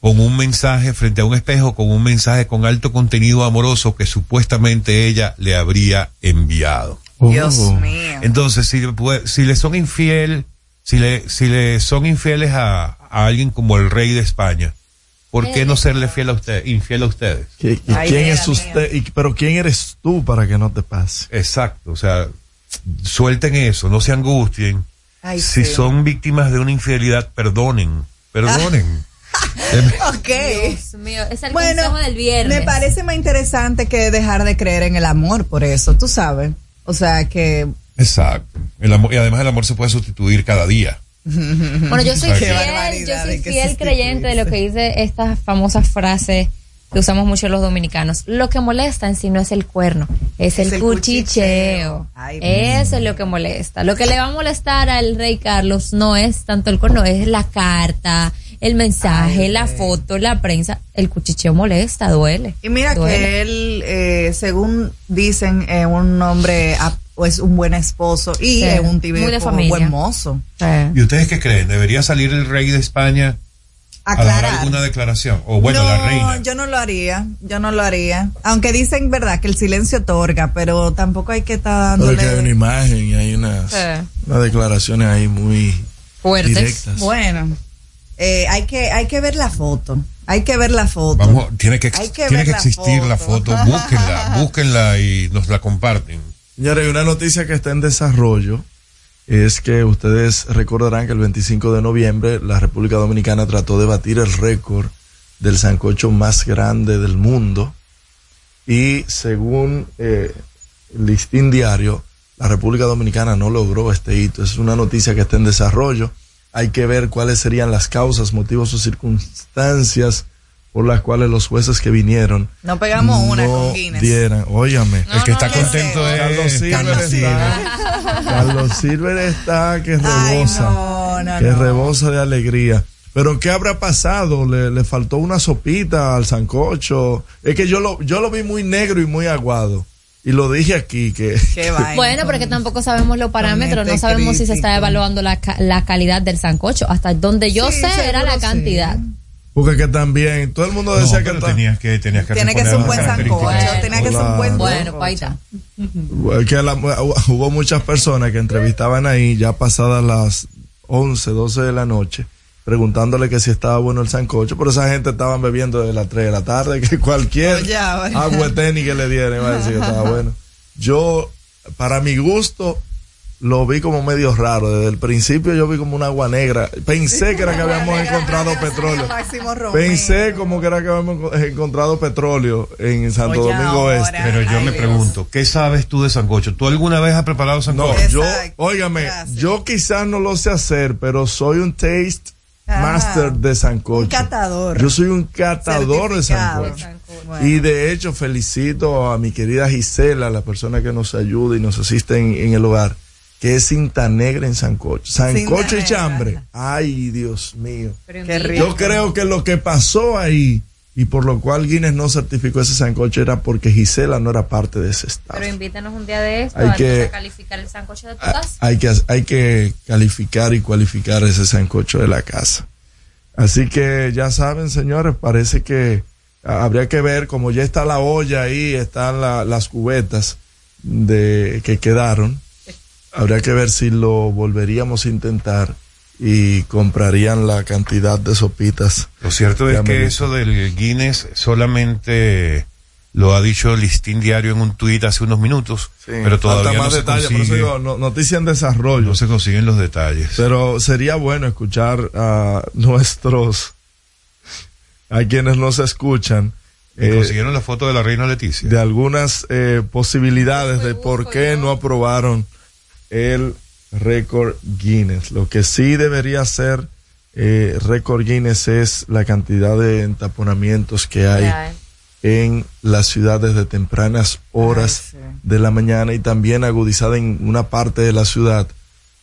con un mensaje frente a un espejo con un mensaje con alto contenido amoroso que supuestamente ella le habría enviado. Dios mío. Entonces, si, si le son infiel, si le, si le son infieles a, a alguien como el rey de España, ¿por qué no serle fiel a usted, infiel a ustedes? ¿Y, y quién es usted? Y- pero ¿quién eres tú para que no te pase? Exacto, o sea, suelten eso, no se angustien. Ay, si sí. son víctimas de una infidelidad, perdonen, perdonen. Ok. Dios mío, es el Bueno, consejo del viernes. Me parece más interesante que dejar de creer en el amor por eso, tú sabes. O sea que. Exacto. El amor, y además el amor se puede sustituir cada día. Bueno, yo soy fiel, yo soy fiel creyente de lo que dice esta famosa frase que usamos mucho los dominicanos. Lo que molesta en sí no es el cuerno, es, el, el cuchicheo. cuchicheo. Ay, Eso es lo que molesta. Lo que le va a molestar al rey Carlos no es tanto el cuerno, es la carta, el mensaje, Ay, la rey. foto, la prensa. El cuchicheo molesta, duele. Y mira Duele. que él, eh, según dicen, es un hombre es un buen esposo y Sí, es un tipo familia. buen mozo. ¿Y ustedes qué creen? ¿Debería salir el rey de España a dar Aclarar. alguna declaración? O bueno, no, la reina. yo no lo haría, yo no lo haría. Aunque dicen, verdad, que el silencio otorga, pero tampoco hay que estar Pero dándole... que hay una imagen y hay unas, Sí. unas declaraciones ahí muy fuertes. directas. Bueno, eh, hay que hay que ver la foto. Hay que ver la foto. Vamos, tiene que, Hay que tiene que la existir la foto. Búsquenla, búsquenla y nos la comparten. Señores, una noticia que está en desarrollo es que ustedes recordarán que el 25 de noviembre la República Dominicana trató de batir el récord del sancocho más grande del mundo y según eh, el listín diario, la República Dominicana no logró este hito. Es una noticia que está en desarrollo. Hay que ver cuáles serían las causas, motivos o circunstancias por las cuales los jueces que vinieron No pegamos una no con Guinness. dieran. Óyame. el que está contento es Carlos Silver Carlos está. Carlos Silver está que Ay, rebosa. no, no, que no. rebosa de alegría. Pero ¿qué habrá pasado? ¿Le, le faltó una sopita al sancocho? Es que yo lo, yo lo vi muy negro y muy aguado. Y lo dije aquí que... Bueno, pero es que tampoco sabemos los parámetros, no sabemos si se está evaluando la, ca- la calidad del sancocho. Hasta donde yo Sí, sé era la sí. Porque que también, todo el mundo No, decía que... está- tenías que, tenías que Tiene que ser un buen sancocho, tiene que ser un buen Bueno, pues ahí está. que la- hubo muchas personas que entrevistaban ahí ya pasadas las 11, 12 de la noche preguntándole que si estaba bueno el sancocho, pero esa gente estaban bebiendo de las 3 de la tarde, que cualquier ahora. agua de tenis que le dieran iba a decir que estaba bueno. Yo, para mi gusto, lo vi como medio raro. Desde el principio yo vi como un agua negra. Pensé que era que habíamos encontrado petróleo. Pensé como que era que habíamos encontrado petróleo en Santo Oye, Domingo ahora. Este. Pero yo me pregunto, ¿qué sabes tú de sancocho? ¿Tú alguna vez has preparado No, sancocho? yo, óigame, yo quizás no lo sé hacer, pero soy un taste Ajá. master de sancocho. Un catador. Yo soy un catador de sancocho. Bueno. Y de hecho felicito a mi querida Gisela, la persona que nos ayuda y nos asiste en, en el hogar, que es cinta negra en sancocho. Sancocho y chambre. Ay, Dios mío. Qué rico. Yo creo que lo que pasó ahí y por lo cual Guinness no certificó ese sancocho era porque Gisela no era parte de ese estado. Pero invítanos un día de esto Hay antes que- calificar el sancocho de tu casa. hay que, hay que calificar y cualificar ese sancocho de la casa. Así que ya saben, señores, parece que habría que ver, como ya está la olla ahí, están la- las cubetas de que quedaron, habría que ver si lo volveríamos a intentar y comprarían la cantidad de sopitas. Lo cierto es que eso del Guinness solamente lo ha dicho el listín diario en un tuit hace unos minutos, Sí, pero todavía falta no más se detalles, por eso consigue, digo, no- noticia en desarrollo. no se consiguen los detalles. Pero sería bueno escuchar a nuestros, a quienes nos escuchan, ¿Y eh, consiguieron la foto de la reina Leticia? de algunas eh, posibilidades de por qué no aprobaron el récord Guinness. Lo que sí debería ser eh, récord Guinness es la cantidad de entaponamientos que hay eh. en las ciudades de tempranas horas de la mañana y también agudizada en una parte de la ciudad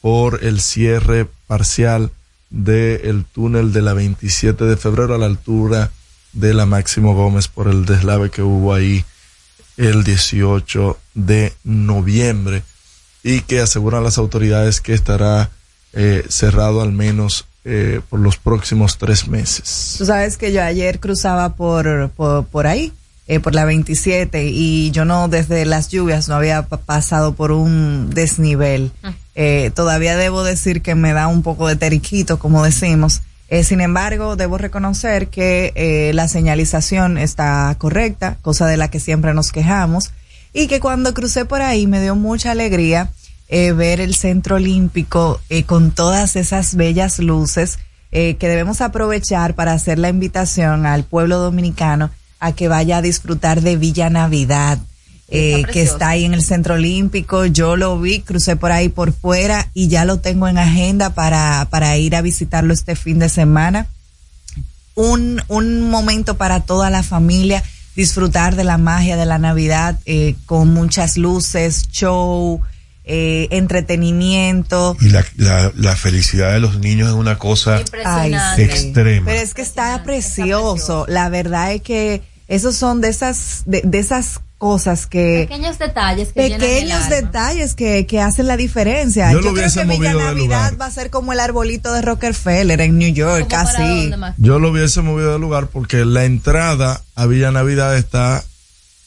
por el cierre parcial del túnel de la 27 de febrero a la altura de la Máximo Gómez por el deslave que hubo ahí el 18 de noviembre y que aseguran las autoridades que estará eh, cerrado al menos eh, por los próximos tres meses. Tú sabes que yo ayer cruzaba por, por, por ahí, eh, por la 27, y yo no, desde las lluvias, no había pa- pasado por un desnivel. Eh, todavía debo decir que me da un poco de teriquito, como decimos. Eh, sin embargo, debo reconocer que eh, la señalización está correcta, cosa de la que siempre nos quejamos, y que cuando crucé por ahí me dio mucha alegría eh, ver el centro olímpico eh, con todas esas bellas luces eh, que debemos aprovechar para hacer la invitación al pueblo dominicano a que vaya a disfrutar de Villa Navidad, eh, que está ahí en el centro olímpico. Yo lo vi, crucé por ahí por fuera y ya lo tengo en agenda para, para ir a visitarlo este fin de semana. Un, un momento para toda la familia disfrutar de la magia de la Navidad eh, con muchas luces, show, eh, entretenimiento. Y la, la, la felicidad de los niños es una cosa Ay, sí. extrema. Pero es que está precioso. La verdad es que esos son de esas, de, de esas cosas que pequeños detalles que pequeños detalles que, que, hacen la diferencia yo, lo hubiese creo que movido Villa de Navidad lugar. va a ser como el arbolito de Rockefeller en New York casi yo lo hubiese movido de lugar porque la entrada a Villa Navidad está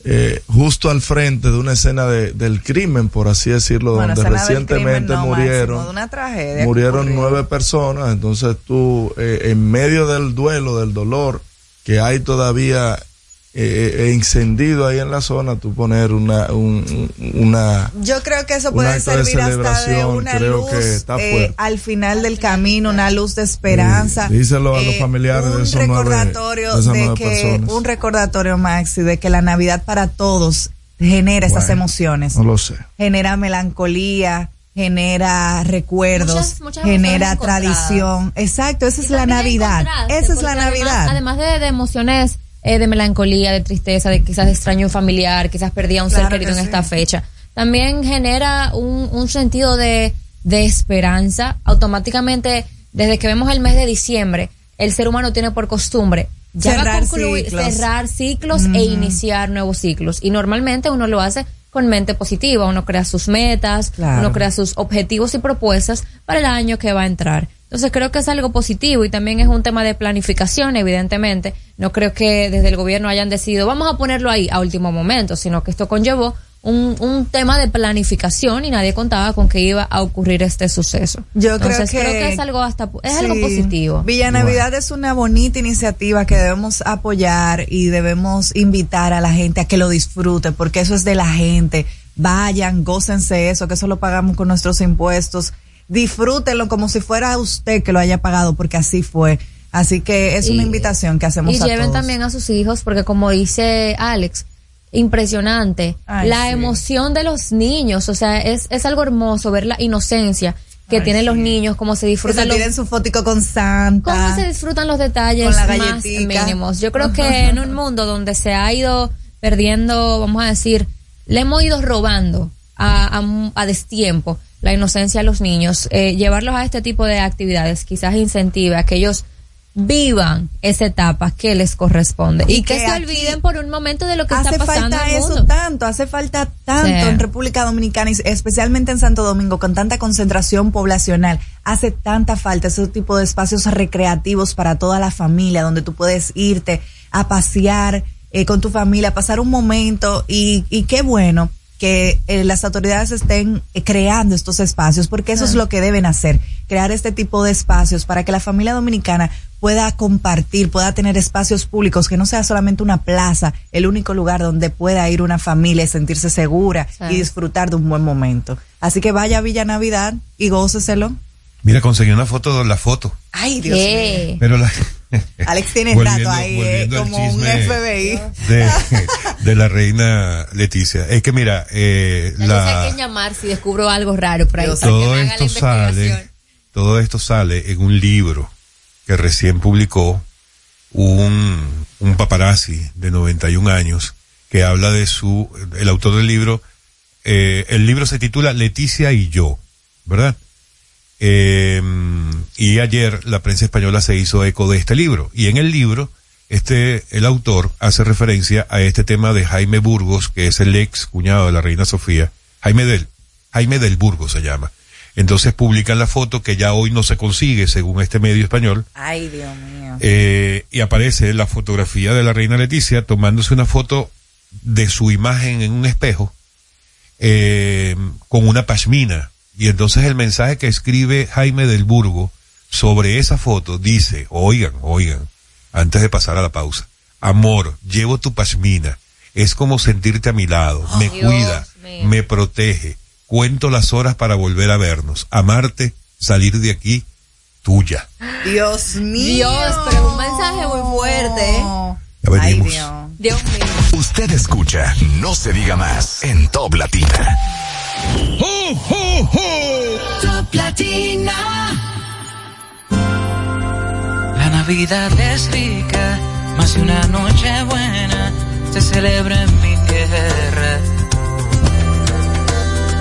eh, justo al frente de una escena de, del crimen, por así decirlo, bueno, donde recientemente no, murieron, máximo, una tragedia murieron nueve personas. Entonces tú, eh, en medio del duelo, del dolor que hay todavía eh, encendido ahí en la zona, tú poner una, un, una yo creo que eso puede servir hasta de una luz eh, al final del camino, una luz de esperanza. Sí, díselo a los familiares de esos recordatorio nueve, de, de que personas. un recordatorio Maxi de que la Navidad para todos genera bueno, estas emociones. No lo sé. Genera melancolía, genera recuerdos, muchas, muchas genera tradición. Exacto, esa es la Navidad. Esa es la Navidad. Además, además de, de emociones eh, de melancolía, de tristeza, de quizás extraño un familiar, quizás perdía un claro ser querido en sí. esta fecha. También genera un, un sentido de, de, esperanza. Automáticamente, desde que vemos el mes de diciembre, el ser humano tiene por costumbre ya cerrar va a concluir, ciclos. cerrar ciclos e iniciar nuevos ciclos. Y normalmente uno lo hace con mente positiva, uno crea sus metas, Claro. uno crea sus objetivos y propuestas para el año que va a entrar. Entonces creo que es algo positivo y también es un tema de planificación, evidentemente. No creo que desde el gobierno hayan decidido vamos a ponerlo ahí a último momento, sino que esto conllevó un, un tema de planificación y nadie contaba con que iba a ocurrir este suceso. Yo Entonces, creo que es algo hasta es Sí. algo positivo. Villa Navidad es una bonita iniciativa que debemos apoyar y debemos invitar a la gente a que lo disfrute, porque eso es de la gente. Vayan, gócense eso, que eso lo pagamos con nuestros impuestos. Disfrútenlo como si fuera usted que lo haya pagado, porque así fue. Así que es una Y- invitación que hacemos y a lleven todos. también a sus hijos porque como dice Alex impresionante. Ay, la sí. emoción de los niños o sea es, es algo hermoso ver la inocencia que Ay, tienen los niños cómo se que disfrutan se los su fotico con Santa. cómo se disfrutan los detalles más mínimos. Yo creo que en un mundo donde se ha ido perdiendo vamos a decir le hemos ido robando a, a, a destiempo la inocencia a los niños eh, llevarlos a este tipo de actividades quizás incentive a que ellos vivan esa etapa que les corresponde y, Y que, que se olviden por un momento de lo que hace está pasando falta en el eso tanto, hace falta tanto Sí. en República Dominicana y especialmente en Santo Domingo con tanta concentración poblacional. Hace tanta falta ese tipo de espacios recreativos para toda la familia donde tú puedes irte a pasear eh, con tu familia, pasar un momento y, y qué bueno que eh, las autoridades estén eh, creando estos espacios, porque eso es lo que deben hacer, crear este tipo de espacios para que la familia dominicana pueda compartir, pueda tener espacios públicos, que no sea solamente una plaza, el único lugar donde pueda ir una familia y sentirse segura Sí. y disfrutar de un buen momento. Así que vaya a Villa Navidad y góceselo. Mira, conseguí una foto de la foto. Ay, Dios ¿Qué? mío. Pero la. Alex tiene Volviendo- dato ahí, eh, como un FBI. De, de la reina Leticia. Es que mira, eh, Ya yo sé a la, quién llamar si descubro algo raro por ahí. para que todo la esto sale, todo esto sale en un libro que recién publicó un, un paparazzi de 91 años que habla de su, el autor del libro, eh, el libro se titula Leticia y yo, ¿verdad? Eh, y ayer la prensa española se hizo eco de este libro. Y en el libro, este, el autor hace referencia a este tema de Jaime Burgos, que es el ex cuñado de la reina Sofía. Jaime del, Jaime del Burgos se llama. Entonces publican la foto que ya hoy no se consigue según este medio español. Ay, Dios mío. Eh, y aparece la fotografía de la reina Leticia tomándose una foto de su imagen en un espejo eh, con una pashmina. Y entonces el mensaje que escribe Jaime del Burgo sobre esa foto dice, oigan, oigan, antes de pasar a la pausa, amor, llevo tu pashmina, es como sentirte a mi lado, me Dios cuida, mío. me protege, cuento las horas para volver a vernos, amarte, salir de aquí, tuya. Dios mío. Dios, pero es un mensaje muy fuerte. ¿eh? Ya Ay, venimos. Dios. Dios mío. Usted escucha No se diga más en Top Latina. Top Latina. La Navidad es rica, más de una noche buena se celebra en mi tierra.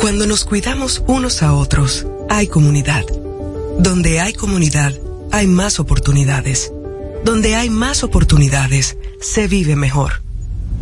Cuando nos cuidamos unos a otros, hay comunidad. Donde hay comunidad, hay más oportunidades. Donde hay más oportunidades, se vive mejor.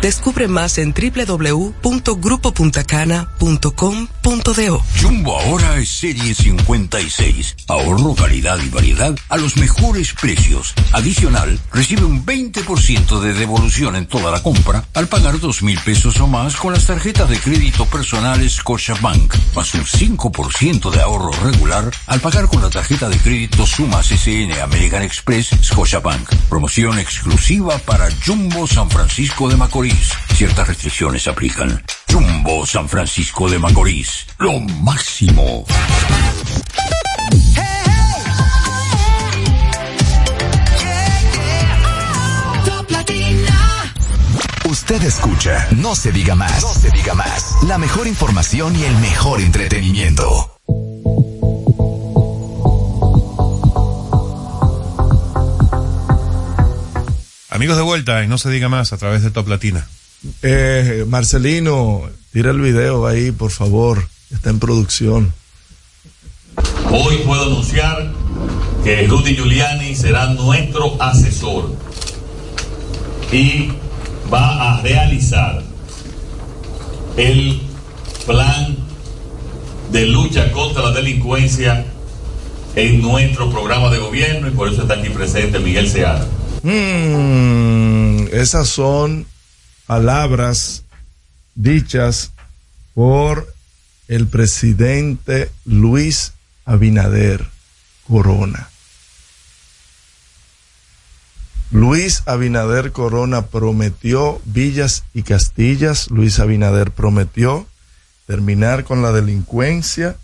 Descubre más en www.grupopuntacana.com.do. Jumbo ahora es serie 56. Ahorro, calidad y variedad a los mejores precios. Adicional, recibe un 20% de devolución en toda la compra al pagar dos mil pesos o más con las tarjetas de crédito personales Scotiabank, más un 5% de ahorro regular al pagar con la tarjeta de crédito Sumas SN American Express Scotiabank. Promoción exclusiva para Jumbo San Francisco de Macorís. Ciertas restricciones aplican. Jumbo San Francisco de Macorís. Lo máximo. Usted escucha No se diga más. No se diga más. La mejor información y el mejor entretenimiento. Amigos de vuelta, y no se diga más a través de Top Latina. Eh, Marcelino, tira el video ahí, por favor. Está en producción. Hoy puedo anunciar que Rudy Giuliani será nuestro asesor y va a realizar el plan de lucha contra la delincuencia en nuestro programa de gobierno y por eso está aquí presente Miguel Seara. Mm, esas son palabras dichas por el presidente Luis Abinader Corona. Luis Abinader Corona prometió Villas y Castillas. Luis Abinader prometió terminar con la delincuencia.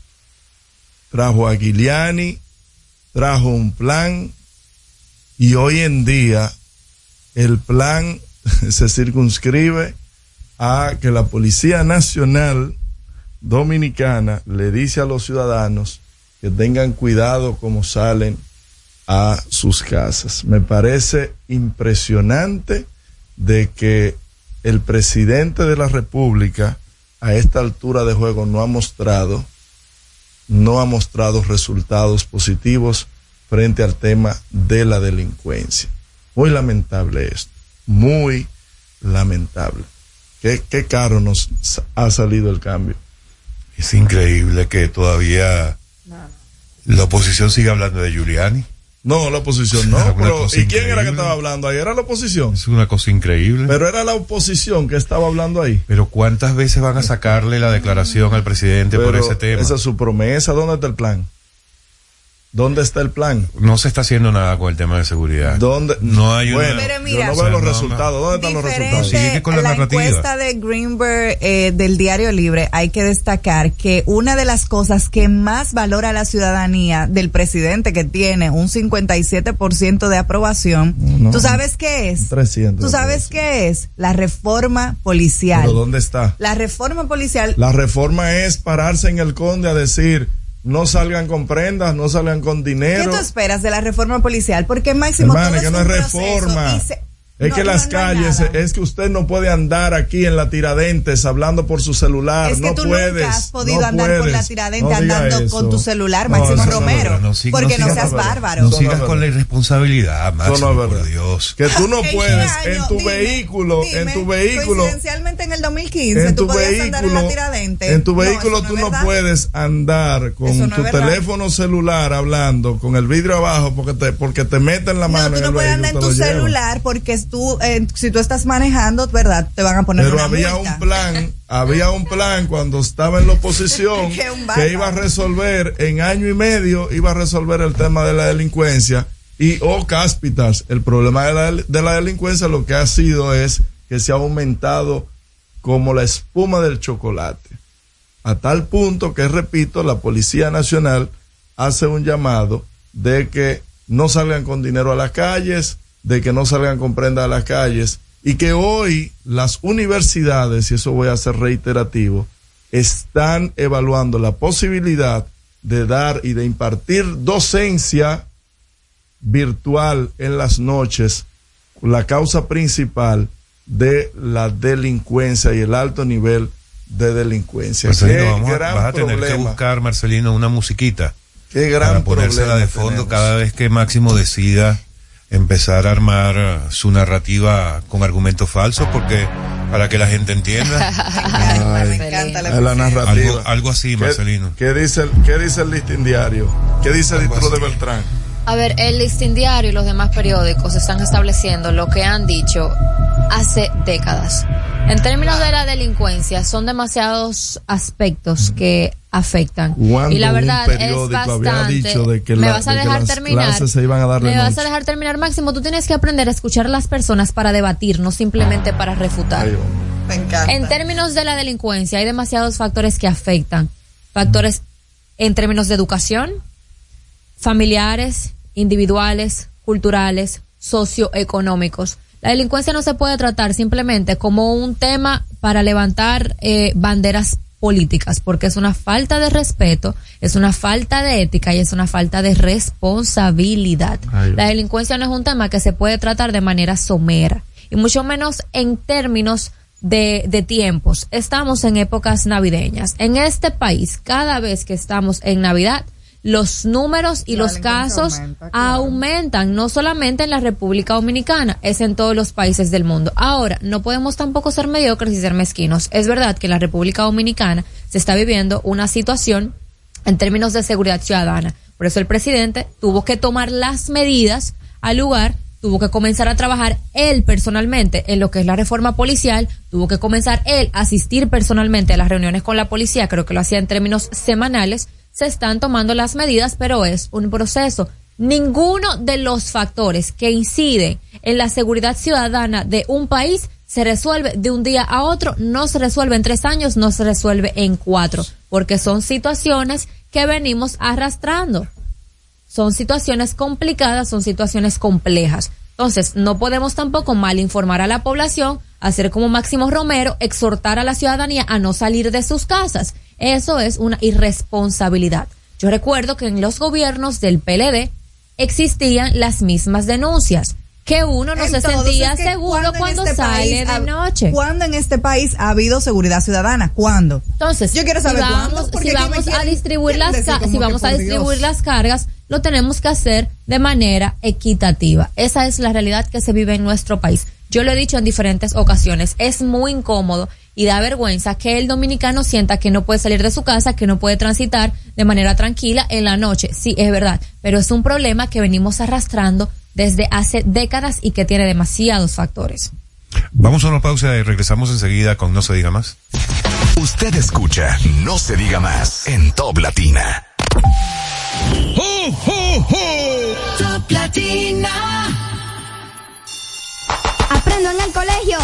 Trajo a Giuliani, trajo un plan y hoy en día el plan se circunscribe a que la Policía Nacional Dominicana le dice a los ciudadanos que tengan cuidado como salen a sus casas. Me parece impresionante de que el presidente de la República a esta altura de juego no ha mostrado no ha mostrado resultados positivos frente al tema de la delincuencia. Muy lamentable esto, muy lamentable. Qué, qué caro nos ha salido el cambio. Es increíble que todavía la oposición siga hablando de Giuliani. No, la oposición no. Pero, ¿Y quién era que estaba hablando ahí? ¿Era la oposición? Es una cosa increíble. Pero era la oposición que estaba hablando ahí. Pero ¿cuántas veces van a sacarle la declaración al presidente por ese tema? Esa es su promesa. ¿Dónde está el plan? ¿Dónde está el plan? No se está haciendo nada con el tema de seguridad. ¿Dónde? No hay una... Bueno, Pero mira, yo no O sea, veo los no, resultados. ¿Dónde están los resultados? Sigue con la la narrativa. encuesta de Greenberg eh, del Diario Libre, hay que destacar que una de las cosas que más valora la ciudadanía del presidente que tiene un 57% de aprobación, No. ¿tú sabes qué es? 300. ¿Tú sabes qué es? La reforma policial. ¿Pero dónde está? La reforma policial La reforma es pararse en el conde a decir no salgan con prendas, no salgan con ¿Qué dinero. tú esperas de la reforma policial? Porque máximo Hermana, todo que es no un es proceso reforma. y se- Es No, que las no calles, es que usted no puede andar aquí en la Tiradentes hablando por su celular. Es que no tú puedes. nunca has podido no andar por la puedes. Tiradentes andando eso. con tu celular, Máximo Romero. porque no seas bárbaro. No sigas con la irresponsabilidad, Máximo, por. Dios. Que tú no ¿En puedes año? en tu Dime, vehículo, en dime, tu vehículo, Coincidencialmente en el 2015 en tú tu podías andar en la vehículo, Tiradentes. en tu vehículo tú no puedes andar con tu teléfono celular hablando con el vidrio abajo porque te porque te meten la mano No, tú en no puedes andar en tu celular porque tú, eh, si tú estás manejando, ¿verdad? Te van a poner Pero una había multa. un plan, había un plan cuando estaba en la oposición Que iba a resolver en año y medio, iba a resolver el tema de la delincuencia y o cáspitas. El problema de la, de la delincuencia lo que ha sido es que se ha aumentado como la espuma del chocolate. A tal punto que, repito, la Policía Nacional hace un llamado de que no salgan con dinero a las calles, de que no salgan con prenda a las calles y que hoy las universidades, y eso voy a ser reiterativo, están evaluando la posibilidad de dar y de impartir docencia virtual en las noches, la causa principal de la delincuencia y el alto nivel de delincuencia. Marcelino, Qué vamos a, vas a tener que buscar, Marcelino, una musiquita. Qué gran para ponérsela problema de fondo tenemos. cada vez que Máximo decida empezar a armar eh, su narrativa con argumentos falsos, porque para que la gente entienda. Ay, encanta la narrativa. Algo, algo así, ¿Qué- Marcelino. ¿Qué, dice el, ¿Qué dice el listín diario? ¿Qué dice el de Beltrán? A ver, el listín diario y los demás periódicos están estableciendo lo que han dicho hace décadas. En términos de la delincuencia, son demasiados aspectos que afectan. Cuando Y la un verdad es bastante. dicho de que ¿Me la- vas a de dejar terminar? se iban a ¿Me vas noche? a dejar terminar, Máximo? Tú tienes que aprender a escuchar a las personas para debatir, no simplemente para refutar. Me encanta. En términos de la delincuencia, hay demasiados factores que afectan. Factores en términos de educación, familiares, individuales, culturales, socioeconómicos. La delincuencia no se puede tratar simplemente como un tema para levantar eh, banderas políticas, porque es una falta de respeto, es una falta de ética y es una falta de responsabilidad. Ay, La delincuencia no es un tema que se puede tratar de manera somera, y mucho menos en términos de, de tiempos. Estamos en épocas navideñas. En este país, cada vez que estamos en Navidad, los números y los delincuencia casos aumenta, claro. aumentan, no solamente en la República Dominicana, es en todos los países del mundo. Ahora, no podemos tampoco ser mediocres y ser mezquinos. Es verdad que en la República Dominicana se está viviendo una situación en términos de seguridad ciudadana. Por eso el presidente tuvo que tomar las medidas al lugar, tuvo que comenzar a trabajar él personalmente en lo que es la reforma policial, tuvo que comenzar él a asistir personalmente a las reuniones con la policía, creo que lo hacía en términos semanales, se están tomando las medidas, pero es un proceso. Ninguno de los factores que inciden en la seguridad ciudadana de un país se resuelve de un día a otro, no se resuelve en tres años, no se resuelve en cuatro, porque son situaciones que venimos arrastrando. Son situaciones complicadas, son situaciones complejas. Entonces, no podemos tampoco mal informar a la población, hacer como Máximo Romero, exhortar a la ciudadanía a no salir de sus casas. Eso es una irresponsabilidad. Yo recuerdo que en los gobiernos del PLD existían las mismas denuncias, que uno no se sentía es que seguro ¿cuándo en cuando este sale país de noche. ¿Cuándo en este país ha habido seguridad ciudadana? ¿Cuándo? Entonces, yo quiero saber si vamos, cuándo. si a distribuir las si vamos a distribuir Dios. las cargas, lo tenemos que hacer de manera equitativa. Esa es la realidad que se vive en nuestro país. Yo lo he dicho en diferentes ocasiones, es muy incómodo y da vergüenza que el dominicano sienta que no puede salir de su casa, que no puede transitar de manera tranquila en la noche. Sí, es verdad, pero es un problema que venimos arrastrando desde hace décadas y que tiene demasiados factores. Vamos a una pausa y regresamos enseguida con No se diga más. Usted escucha No se diga más en Top Latina. Top Latina. Aprendo en el colegio.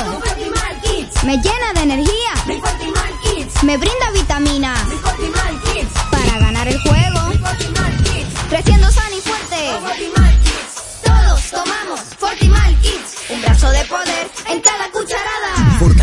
Me llena de energía. Me brinda vitamina. Para ganar el juego. Creciendo sano y fuerte. Todos tomamos Fortimal Kids. Un brazo de poder en cada cucharada.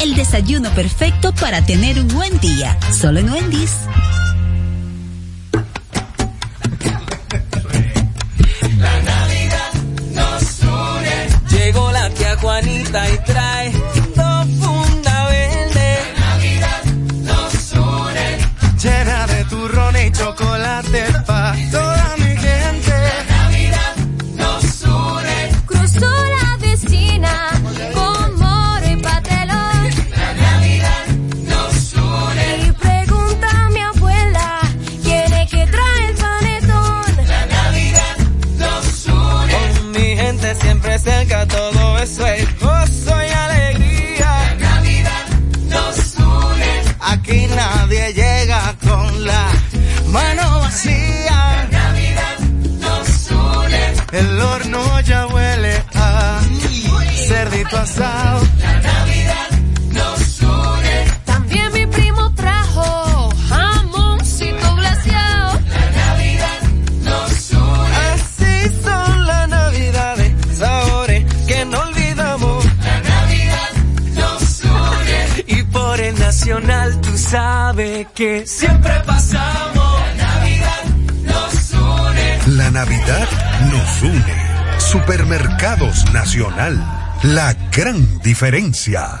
El desayuno perfecto para tener un buen día. Solo en Wendy's. La Navidad nos une. Llegó la que acuanita y trae dos funda verde. La Navidad nos une. Llena de turrón y chocolate La Navidad nos une. El horno ya huele a cerdito asado. La sabes que siempre pasamos. La Navidad nos une. La Navidad nos une. Supermercados Nacional. La gran diferencia.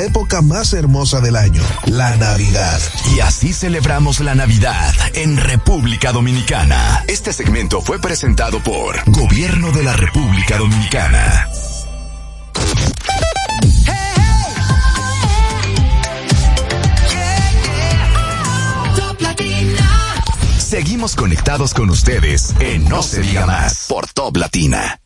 época más hermosa del año, la Navidad. Y así celebramos la Navidad en República Dominicana. Este segmento fue presentado por Gobierno de la República Dominicana. Seguimos conectados con ustedes en No se diga más por Top Latina.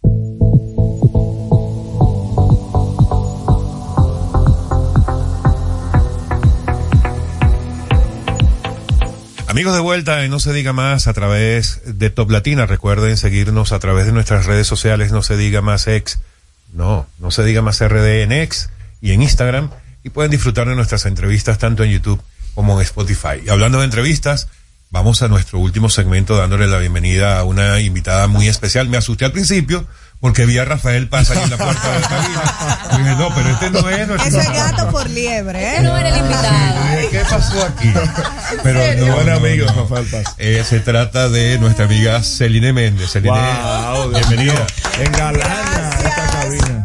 Amigos de vuelta en No se diga más a través de Top Latina. Recuerden seguirnos a través de nuestras redes sociales No se diga más ex. No, no se diga más RD en ex y en Instagram. Y pueden disfrutar de nuestras entrevistas tanto en YouTube como en Spotify. Y hablando de entrevistas, vamos a nuestro último segmento dándole la bienvenida a una invitada muy especial. Me asusté al principio porque vi a Rafael Paz ahí en la puerta de la cabina. Y dije, no, pero este no es nuestro. Eso es gato por liebre, ¿eh? Ese no era el invitado. Dije, ¿Qué pasó aquí? Pero no, Buen amigo, no. Rafael Paz. Eh, se trata de nuestra amiga Celine Méndez. Celine, Wow, bienvenida. Engalana esta cabina.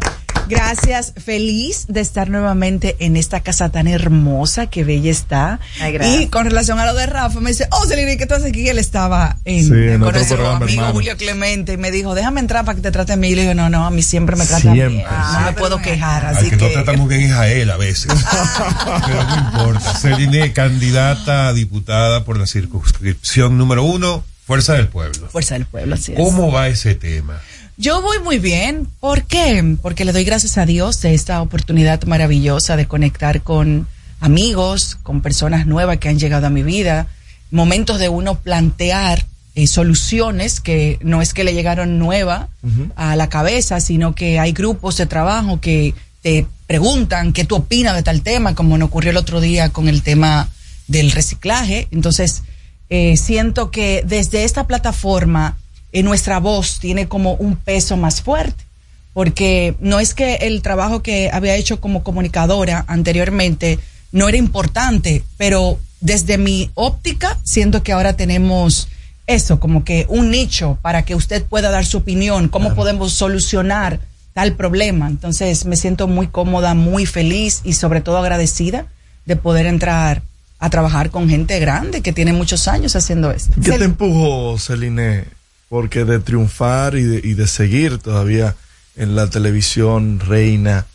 Gracias, feliz de estar nuevamente en esta casa tan hermosa, que bella está. Ay, gracias. y con relación a lo de Rafa, me dice, oh, Celina, ¿qué tú haces aquí? Él estaba en, Sí, en con nuestro amigo hermano. Julio Clemente y me dijo, déjame entrar para que te trate a mí. Y le digo, no, no, a mí siempre me trata Siempre. bien. no me puedo quejar, Al así que, que... no tratamos bien es a él a veces. Pero no importa. Celine, candidata a diputada por la circunscripción número uno, Fuerza del Pueblo. Fuerza del pueblo, así es. ¿Cómo va ese tema? Yo voy muy bien. ¿Por qué? Porque le doy gracias a Dios de esta oportunidad maravillosa de conectar con amigos, con personas nuevas que han llegado a mi vida, momentos de uno plantear eh, soluciones que no es que le llegaron nueva a la cabeza, sino que hay grupos de trabajo que te preguntan qué tú opinas de tal tema, como nos ocurrió el otro día con el tema del reciclaje. Entonces, eh, siento que desde esta plataforma eh, nuestra voz tiene como un peso más fuerte, porque no es que el trabajo que había hecho como comunicadora anteriormente no era importante, pero desde mi óptica siento que ahora tenemos eso, como que un nicho para que usted pueda dar su opinión, cómo podemos solucionar tal problema. Entonces me siento muy cómoda, muy feliz y sobre todo agradecida de poder entrar a trabajar con gente grande que tiene muchos años haciendo esto. ¿Qué te empujó, Celine? Porque de triunfar y de, y de seguir todavía en la televisión reina.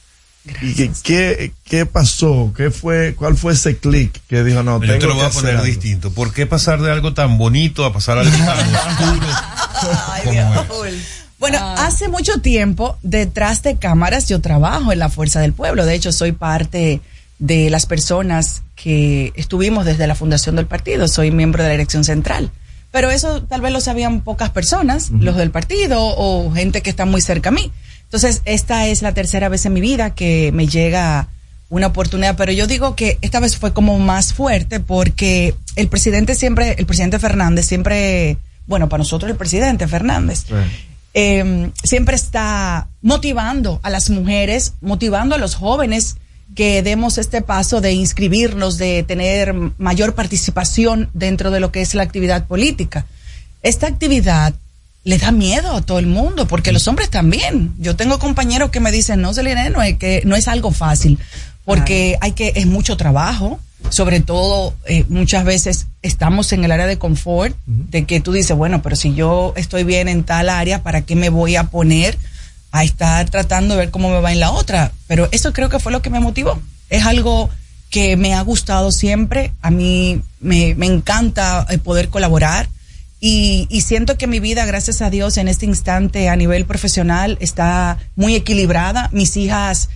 ¿Y qué, qué, qué pasó? ¿Qué fue, ¿Cuál fue ese clic que dijo, no, Yo tengo te lo que voy a poner algo"? distinto. ¿Por qué pasar de algo tan bonito a pasar a algo tan oscuro? Bueno, hace mucho tiempo, detrás de cámaras, yo trabajo en la Fuerza del Pueblo. De hecho, soy parte de las personas que estuvimos desde la fundación del partido. Soy miembro de la dirección central. Pero eso tal vez lo sabían pocas personas, los del partido o gente que está muy cerca a mí. Entonces, esta es la tercera vez en mi vida que me llega una oportunidad, pero yo digo que esta vez fue como más fuerte porque el presidente siempre, el presidente Fernández siempre, bueno, para nosotros el presidente Fernández, eh, siempre está motivando a las mujeres, motivando a los jóvenes que demos este paso de inscribirnos, de tener mayor participación dentro de lo que es la actividad política. Esta actividad le da miedo a todo el mundo, porque los hombres también. Yo tengo compañeros que me dicen, no, Selena, no es que no es algo fácil, porque hay que, es mucho trabajo, sobre todo eh, muchas veces estamos en el área de confort, de que tú dices, bueno, pero si yo estoy bien en tal área, ¿para qué me voy a poner a estar tratando de ver cómo me va en la otra? Pero eso creo que fue lo que me motivó. Es algo que me ha gustado siempre, a mí me, me encanta eh, poder colaborar. Y, y siento que mi vida, gracias a Dios, en este instante a nivel profesional está muy equilibrada. Mis hijas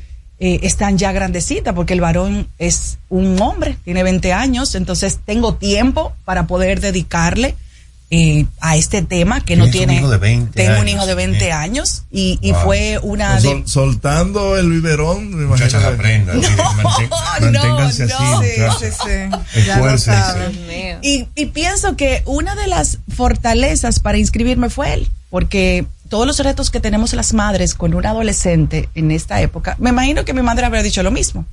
eh, están ya grandecitas porque el varón es un hombre, tiene 20 años, entonces tengo tiempo para poder dedicarle eh, a este tema que no Tienes un tiene... hijo de 20 tengo un años, hijo de 20 sí. años y, y Wow. fue una... Sol- de- soltando el biberón, me imagino. Muchachas, aprendan. sí, mantén- manténganse así, muchachas. Esfuércense. Y, y pienso que una de las fortalezas para inscribirme fue él, porque todos los retos que tenemos las madres con un adolescente en esta época, me imagino que mi madre habría dicho lo mismo,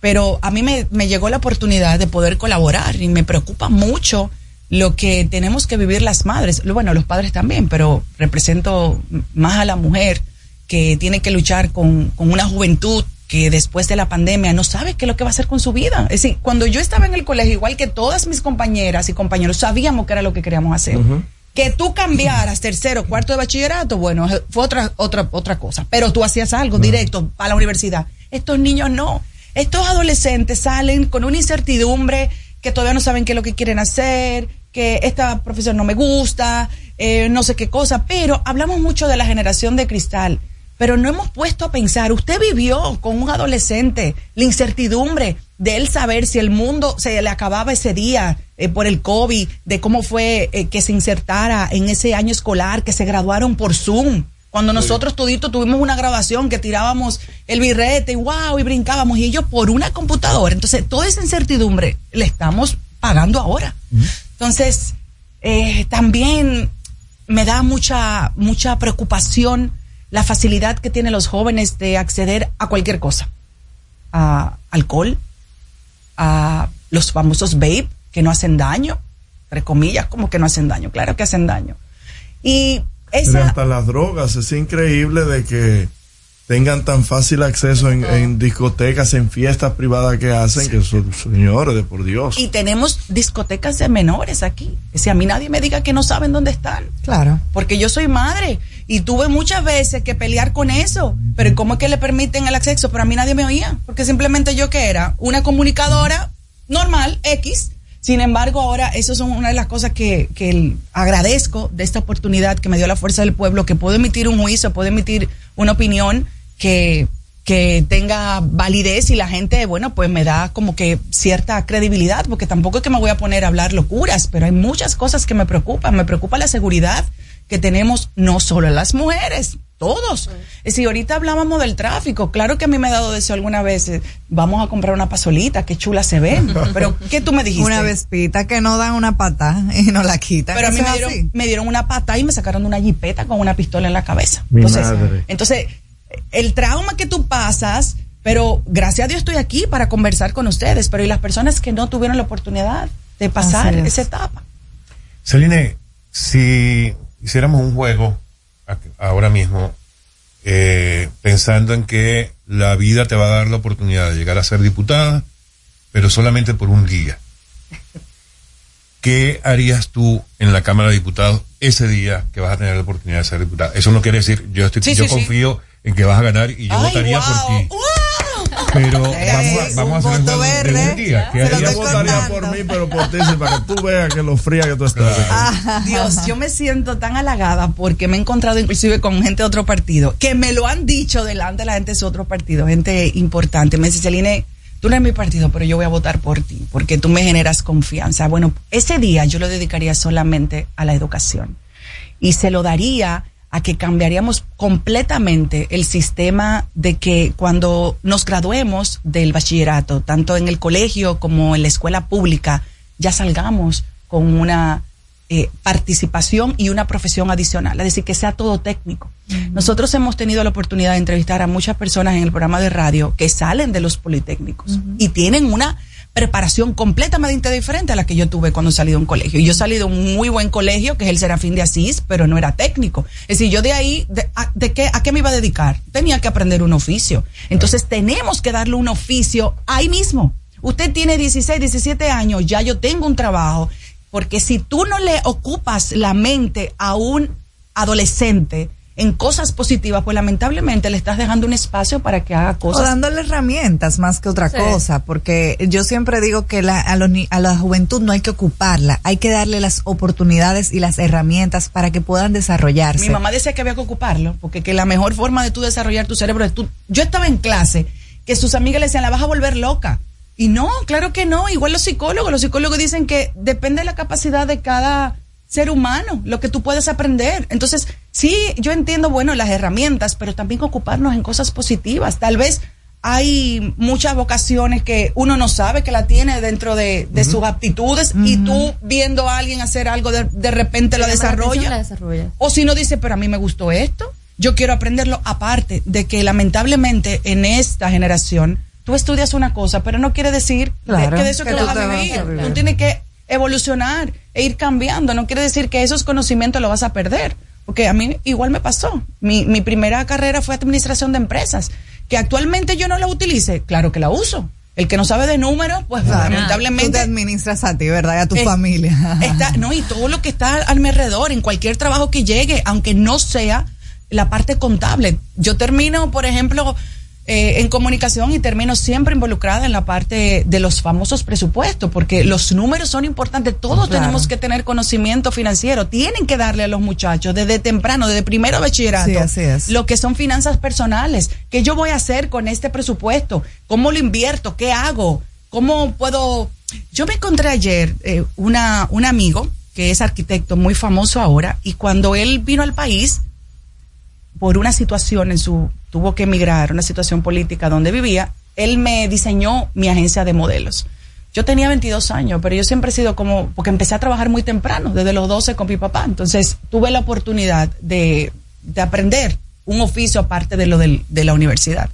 pero a mí me, me llegó la oportunidad de poder colaborar y me preocupa mucho lo que tenemos que vivir las madres, bueno, los padres también, pero represento más a la mujer que tiene que luchar con, con una juventud que después de la pandemia no sabe qué es lo que va a hacer con su vida. Es decir, cuando yo estaba en el colegio, igual que todas mis compañeras y compañeros, sabíamos que era lo que queríamos hacer. Que tú cambiaras tercero, cuarto de bachillerato, bueno, fue otra, otra, otra cosa. Pero tú hacías algo directo a la universidad. Estos niños no. Estos adolescentes salen con una incertidumbre que todavía no saben qué es lo que quieren hacer, que esta profesión no me gusta, eh, no sé qué cosa. Pero hablamos mucho de la generación de cristal pero no hemos puesto a pensar, usted vivió con un adolescente la incertidumbre de él saber si el mundo se le acababa ese día eh, por el COVID, de cómo fue eh, que se insertara en ese año escolar, que se graduaron por Zoom. Cuando nosotros todito tuvimos una grabación que tirábamos el birrete y wow, y brincábamos y ellos por una computadora. Entonces, toda esa incertidumbre le estamos pagando ahora. Entonces, eh, también me da mucha, mucha preocupación la facilidad que tienen los jóvenes de acceder a cualquier cosa. A alcohol, a los famosos vape que no hacen daño, entre comillas, como que no hacen daño, claro que hacen daño. Y Pero esa, hasta las drogas, es increíble de que tengan tan fácil acceso en, en discotecas, en fiestas privadas que hacen, que son señores de por Dios. y tenemos discotecas de menores aquí. Si a mí nadie me diga que no saben dónde están. Claro. Porque yo soy madre y tuve muchas veces que pelear con eso. Pero ¿cómo es que le permiten el acceso? Pero a mí nadie me oía. Porque simplemente yo que era una comunicadora normal, X. Sin embargo, ahora eso son una de las cosas que, que agradezco de esta oportunidad que me dio la fuerza del pueblo, que puedo emitir un juicio, puedo emitir una opinión que, que tenga validez y la gente, bueno, pues me da como que cierta credibilidad, porque tampoco es que me voy a poner a hablar locuras, pero hay muchas cosas que me preocupan. Me preocupa la seguridad que tenemos no solo las mujeres, todos. Es decir, ahorita hablábamos del tráfico, claro que a mí me ha dado deseo alguna vez, eh, vamos a comprar una pasolita, qué chula se ve, pero ¿qué tú me dijiste? Una vespita que no dan una pata y no la quitan. Pero a mí me dieron, me dieron una pata y me sacaron de una jipeta con una pistola en la cabeza. Mi entonces, madre. entonces, el trauma que tú pasas, pero gracias a Dios estoy aquí para conversar con ustedes, pero y las personas que no tuvieron la oportunidad de pasar es. esa etapa. Celine, si hiciéramos un juego ahora mismo, eh, pensando en que la vida te va a dar la oportunidad de llegar a ser diputada, pero solamente por un día. ¿Qué harías tú en la Cámara de Diputados ese día que vas a tener la oportunidad de ser diputada? Eso no quiere decir, yo estoy, Sí, yo sí, sí. En que vas a ganar y yo Ay, votaría wow, por ti. wow. Pero vamos a, vamos a hacer el juego de verde. un día. ¿Qué Se lo harías? Yo votaría por mí, pero por ti, para que tú veas que lo fría que tú estás. Ah. Dios, yo me siento tan halagada porque me he encontrado inclusive con gente de otro partido que me lo han dicho delante de la gente de su otro partido, gente importante. Me dice, Celine, tú no eres mi partido, pero yo voy a votar por ti porque tú me generas confianza. Bueno, ese día yo lo dedicaría solamente a la educación y se lo daría a que cambiaríamos completamente el sistema de que cuando nos graduemos del bachillerato, tanto en el colegio como en la escuela pública, ya salgamos con una eh, participación y una profesión adicional, es decir, que sea todo técnico. Nosotros hemos tenido la oportunidad de entrevistar a muchas personas en el programa de radio que salen de los politécnicos y tienen una preparación completamente diferente a la que yo tuve cuando salí de un colegio. Y yo salí de un muy buen colegio, que es el Serafín de Asís, pero no era técnico. Es decir, yo de ahí, de, a, de qué, ¿a qué me iba a dedicar? Tenía que aprender un oficio. Entonces tenemos que darle un oficio ahí mismo. Usted tiene 16, 17 años, ya yo tengo un trabajo, porque si tú no le ocupas la mente a un adolescente, en cosas positivas, pues lamentablemente le estás dejando un espacio para que haga cosas. O dándole herramientas más que otra Sí. cosa, porque yo siempre digo que la, a, los ni- a la juventud no hay que ocuparla, hay que darle las oportunidades y las herramientas para que puedan desarrollarse. Mi mamá decía que había que ocuparlo, porque que la mejor forma de tú desarrollar tu cerebro es tú. Yo estaba en clase, que sus amigas le decían, la vas a volver loca. Y no, claro que no. Igual los psicólogos, los psicólogos dicen que depende de la capacidad de cada ser humano, lo que tú puedes aprender. Entonces, sí, yo entiendo, bueno, las herramientas, pero también ocuparnos en cosas positivas. Tal vez hay muchas vocaciones que uno no sabe que la tiene dentro de, de sus aptitudes y tú viendo a alguien hacer algo, de, de repente la desarrolla. la desarrolla. O si no dice, pero a mí me gustó esto, yo quiero aprenderlo aparte de que lamentablemente en esta generación tú estudias una cosa, pero no quiere decir Claro, que de eso que que tú vas te a vas a vivir. vivir. Tú tienes que evolucionar e ir cambiando. No quiere decir que esos conocimientos los vas a perder. Porque a mí igual me pasó. Mi, mi primera carrera fue administración de empresas. Que actualmente yo no la utilice, claro que la uso. El que no sabe de números, pues Claro. Tú te lamentablemente administras a ti, ¿verdad? Y a tu familia. está, no, y todo lo que está a mi alrededor, en cualquier trabajo que llegue, aunque no sea la parte contable. Yo termino, por ejemplo, eh, en comunicación y termino siempre involucrada en la parte de los famosos presupuestos, porque los números son importantes. Todos Claro. tenemos que tener conocimiento financiero. Tienen que darle a los muchachos desde temprano, desde primero bachillerato, Sí, así es. lo que son finanzas personales. ¿Qué yo voy a hacer con este presupuesto? ¿Cómo lo invierto? ¿Qué hago? ¿Cómo puedo...? Yo me encontré ayer eh, una, un amigo que es arquitecto muy famoso ahora y cuando él vino al país por una situación en su tuvo que emigrar, una situación política donde vivía, él me diseñó mi agencia de modelos. Yo tenía 22 años, pero yo siempre he sido como, porque empecé a trabajar muy temprano, desde los 12 con mi papá. Entonces tuve la oportunidad de, de aprender un oficio aparte de lo de la universidad.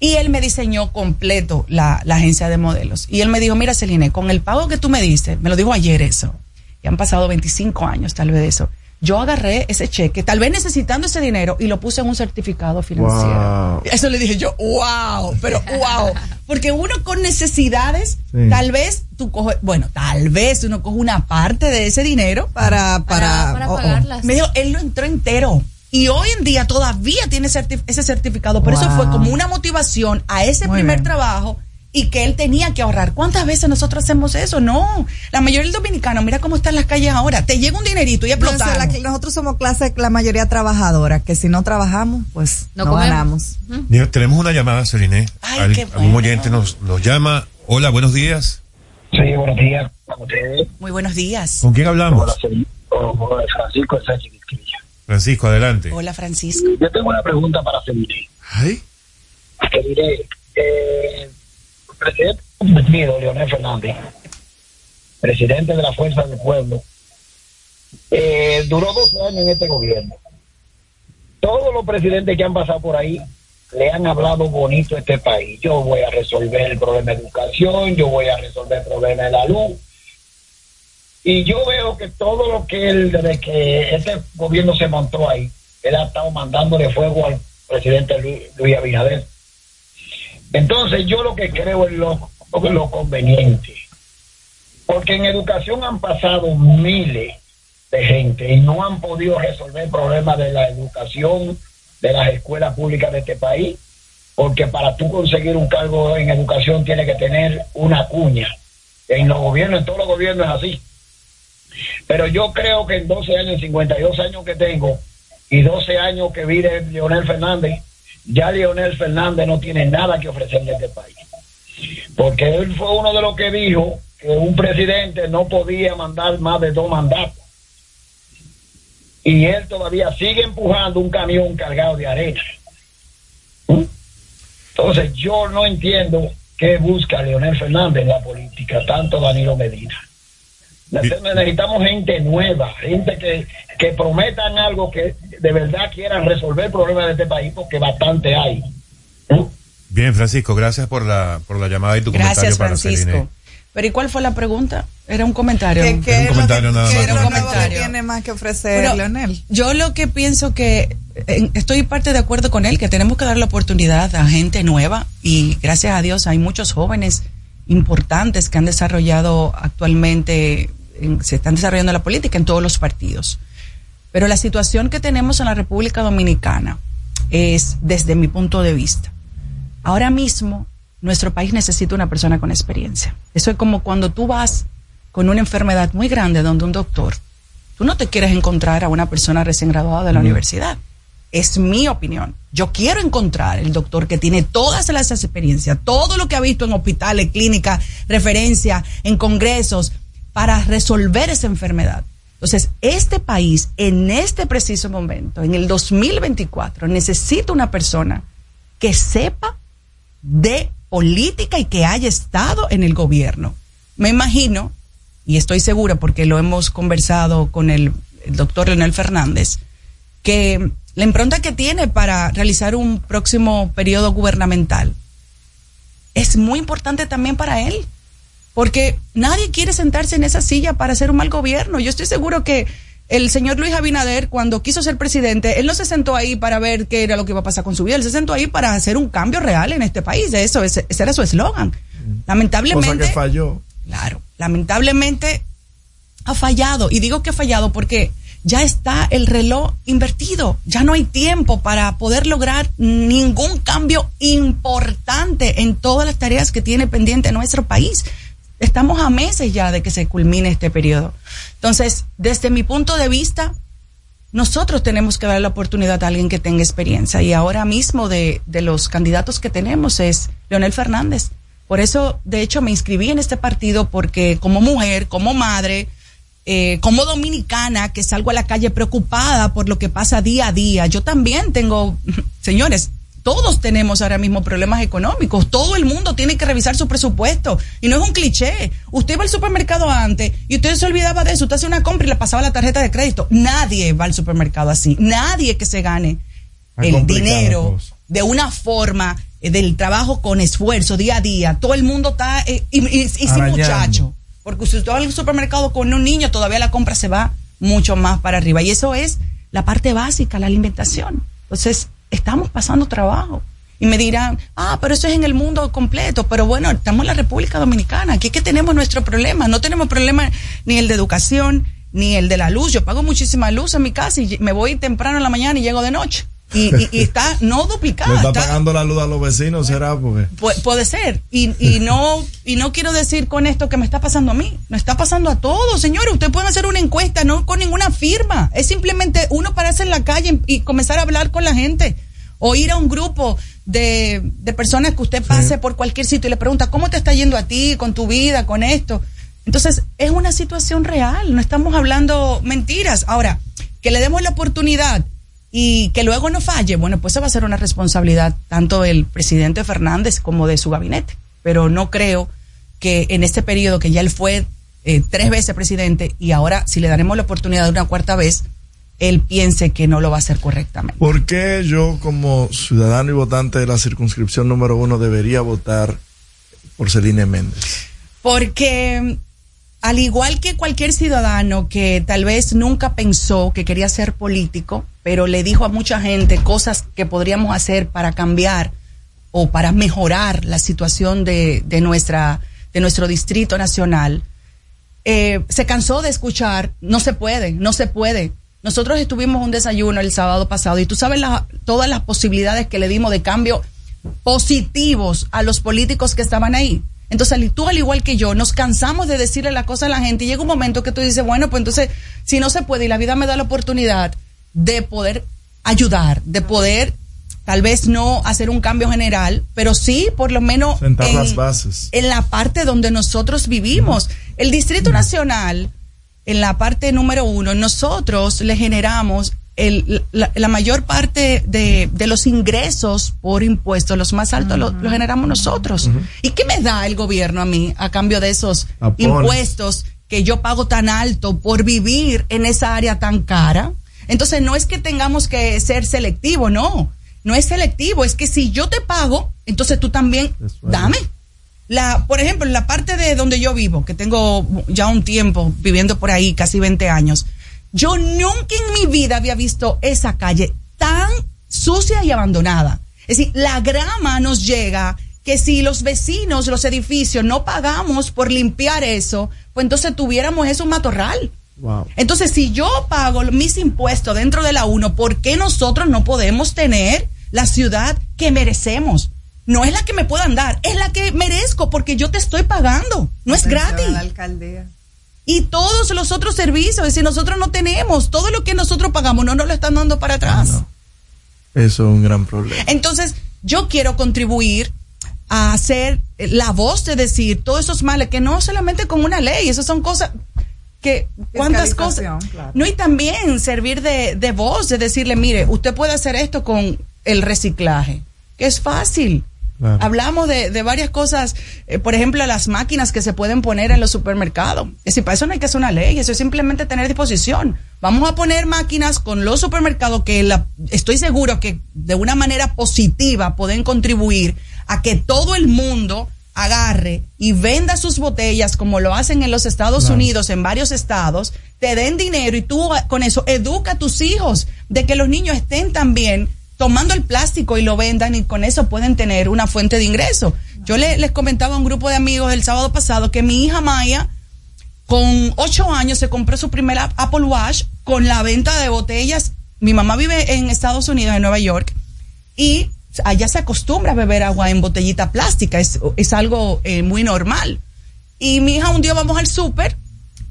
Y él me diseñó completo la, la agencia de modelos. Y él me dijo, mira, Celine, con el pago que tú me diste, me lo dijo ayer eso, y han pasado 25 años tal vez de eso, yo agarré ese cheque, tal vez necesitando ese dinero, y lo puse en un certificado financiero. Wow. Eso le dije yo, wow, pero wow. Porque uno con necesidades, Sí. tal vez tú coges, bueno, tal vez uno coge una parte de ese dinero para, para, para oh, oh. pagarlas. me dijo, él lo entró entero. Y hoy en día todavía tiene certi- ese certificado. Por eso fue como una motivación a ese Muy primer bien. trabajo y que él tenía que ahorrar. ¿Cuántas veces nosotros hacemos eso? No. La mayoría del dominicano, mira cómo están las calles ahora. Te llega un dinerito y No, o sea, explotamos. la que- nosotros somos clase, la mayoría trabajadora, que si no trabajamos, pues No ganamos. Tenemos una llamada, Celine. Ay, Al- qué Algún bueno. oyente nos, nos llama. Hola, buenos días. Sí, buenos días. ¿Cómo ustedes? Muy buenos días. ¿Con quién hablamos? Hola, soy oh, Francisco Sánchez Vizquilla. Francisco, adelante. Hola, Francisco. Yo tengo una pregunta para Celine. Ay. Celine, eh, presidente comprometido, Leonel Fernández, presidente de la Fuerza del Pueblo, eh, duró 12 años en este gobierno. Todos los presidentes que han pasado por ahí le han hablado bonito a este país. Yo voy a resolver el problema de educación, yo voy a resolver el problema de la luz. Y yo veo que todo lo que él, desde que este gobierno se montó ahí, él ha estado mandándole fuego al presidente Luis, Luis Abinader. Entonces yo lo que creo es lo, lo conveniente. Porque en educación han pasado miles de gente y no han podido resolver el problema de la educación de las escuelas públicas de este país. Porque para tú conseguir un cargo en educación tienes que tener una cuña. En los gobiernos, en todos los gobiernos es así. Pero yo creo que en 12 años, 52 años que tengo y 12 años que vi de Leonel Fernández, ya Leonel Fernández no tiene nada que ofrecerle a este país. Porque él fue uno de los que dijo que un presidente no podía mandar más de dos mandatos. y él todavía sigue empujando un camión cargado de arena. ¿Mm? Entonces yo no entiendo qué busca Leonel Fernández en la política, tanto Danilo Medina. Necesitamos gente nueva, gente que, que prometan algo que de verdad quieran resolver problemas de este país, porque bastante hay. Bien, Francisco, gracias por la, por la llamada y tu Gracias, comentario para Francisco. Celine. Pero ¿y cuál fue la pregunta? Era un comentario. ¿Qué- qué Era un comentario nada más. Un que tiene más que ofrecer Pero Leonel? Yo lo que pienso que eh, estoy parte de acuerdo con él, que tenemos que dar la oportunidad a gente nueva y gracias a Dios hay muchos jóvenes importantes que han desarrollado actualmente, en- se están desarrollando la política en todos los partidos. Pero la situación que tenemos en la República Dominicana es, desde mi punto de vista, ahora mismo nuestro país necesita una persona con experiencia. Eso es como cuando tú vas con una enfermedad muy grande donde un doctor, tú no te quieres encontrar a una persona recién graduada de la universidad. Es mi opinión. Yo quiero encontrar el doctor que tiene todas las experiencias, todo lo que ha visto en hospitales, clínicas, referencia, en congresos, para resolver esa enfermedad. Entonces, este país, en este preciso momento, en el 2024, necesita una persona que sepa de política y que haya estado en el gobierno. Me imagino, y estoy segura porque lo hemos conversado con el, doctor Leonel Fernández, que la impronta que tiene para realizar un próximo periodo gubernamental es muy importante también para él, porque nadie quiere sentarse en esa silla para hacer un mal gobierno. Yo estoy seguro que el señor Luis Abinader, cuando quiso ser presidente, él no se sentó ahí para ver qué era lo que iba a pasar con su vida, él se sentó ahí para hacer un cambio real en este país. Eso, ese, ese era su eslogan. Lamentablemente. Cosa que falló. Claro, lamentablemente ha fallado. Y digo que ha fallado porque ya está el reloj invertido. Ya no hay tiempo para poder lograr ningún cambio importante en todas las tareas que tiene pendiente nuestro país. Estamos a meses ya de que se culmine este periodo. Entonces, desde mi punto de vista, nosotros tenemos que dar la oportunidad a alguien que tenga experiencia. Y ahora mismo de, de los candidatos que tenemos es Leonel Fernández. Por eso, de hecho, me inscribí en este partido porque como mujer, como madre, eh, como dominicana, que salgo a la calle preocupada por lo que pasa día a día, yo también tengo, señores, todos tenemos ahora mismo problemas económicos, todo el mundo tiene que revisar su presupuesto y no es un cliché. Usted iba al supermercado antes y usted se olvidaba de eso, usted hace una compra y le pasaba la tarjeta de crédito. Nadie va al supermercado así, nadie que se gane Hay el dinero de una forma eh, del trabajo con esfuerzo día a día. Todo el mundo está, eh, y, y- y sin muchacho. Porque si usted va al supermercado con un niño, todavía la compra se va mucho más para arriba. Y eso es la parte básica, la alimentación. Entonces, estamos pasando trabajo. Y me dirán, ah, pero eso es en el mundo completo. Pero bueno, estamos en la República Dominicana. Aquí es que tenemos nuestro problema. No tenemos problema ni el de educación, ni el de la luz. Yo pago muchísima luz en mi casa y me voy temprano en la mañana y llego de noche. Y, y- y está no duplicada. Le está está- pagando la luz a los vecinos, será porque. Pu- puede ser. Y, y no y no quiero decir con esto que me está pasando a mí. Me está pasando a todos, señores. Ustedes pueden hacer una encuesta, no con ninguna firma. Es simplemente uno pararse en la calle y comenzar a hablar con la gente. O ir a un grupo de, de personas que usted pase por cualquier sitio y le pregunta, ¿cómo te está yendo a ti con tu vida, con esto? Entonces, es una situación real. No estamos hablando mentiras. Ahora, que le demos la oportunidad y que luego no falle, bueno, pues esa va a ser una responsabilidad tanto del presidente Fernández como de su gabinete. Pero no creo que en este periodo que ya él fue eh, tres veces presidente y ahora si le daremos la oportunidad de una cuarta vez, él piense que no lo va a hacer correctamente. ¿Por qué yo, como ciudadano y votante de la circunscripción número uno, debería votar por Celine Méndez? Porque al igual que cualquier ciudadano que tal vez nunca pensó que quería ser político, pero le dijo a mucha gente cosas que podríamos hacer para cambiar o para mejorar la situación de, nuestra, de nuestro distrito nacional, eh, se cansó de escuchar, no se puede, no se puede. Nosotros estuvimos un desayuno el sábado pasado y tú sabes todas las posibilidades que le dimos de cambio positivos a los políticos que estaban ahí. Entonces, tú al igual que yo, nos cansamos de decirle la cosa a la gente y llega un momento que tú dices, bueno, pues entonces, si no se puede y la vida me da la oportunidad de poder ayudar, de poder tal vez no hacer un cambio general, pero sí por lo menos Sentar en- las bases. en la parte donde nosotros vivimos. El Distrito Nacional en la parte número uno, nosotros le generamos el, la, la mayor parte de, de los ingresos por impuestos, los más altos, lo, lo generamos nosotros. ¿Y qué me da el gobierno a mí a cambio de esos impuestos que yo pago tan alto por vivir en esa área tan cara? Entonces no es que tengamos que ser selectivo, no. No es selectivo, es que si yo te pago, entonces tú también dame. La, por ejemplo, en la parte de donde yo vivo, que tengo ya un tiempo viviendo por ahí, casi 20 años, yo nunca en mi vida había visto esa calle tan sucia y abandonada. Es decir, la grama nos llega que si los vecinos, los edificios no pagamos por limpiar eso, pues entonces tuviéramos eso un matorral. Wow. Entonces, si yo pago mis impuestos dentro de la UNO, ¿por qué nosotros no podemos tener la ciudad que merecemos? No es la que me puedan dar, es la que merezco porque yo te estoy pagando. No es gratis. La alcaldía. Y todos los otros servicios, es decir, nosotros no tenemos, todo lo que nosotros pagamos no nos lo están dando para atrás. Eso es un gran problema. Entonces, yo quiero contribuir a hacer la voz de decir todos esos males, que no solamente con una ley, esas son cosas que, ¿cuántas cosas? Claro. No, y también servir de, de voz, de decirle, mire, usted puede hacer esto con el reciclaje, que es fácil. Claro. Hablamos de, de varias cosas, eh, por ejemplo, las máquinas que se pueden poner en los supermercados. Es decir, para eso no hay que hacer una ley, eso es simplemente tener disposición. Vamos a poner máquinas con los supermercados que la, estoy seguro que de una manera positiva pueden contribuir a que todo el mundo agarre y venda sus botellas como lo hacen en los Estados Claro. Unidos, en varios estados, te den dinero y tú con eso educa a tus hijos de que los niños estén también tomando el plástico y lo vendan y con eso pueden tener una fuente de ingreso. Yo le- les comentaba a un grupo de amigos el sábado pasado que mi hija Maya con ocho años se compró su primera Apple Watch con la venta de botellas. Mi mamá vive en Estados Unidos, en Nueva York, y allá se acostumbra a beber agua en botellita plástica, es, es algo eh, muy normal. Y mi hija un día vamos al súper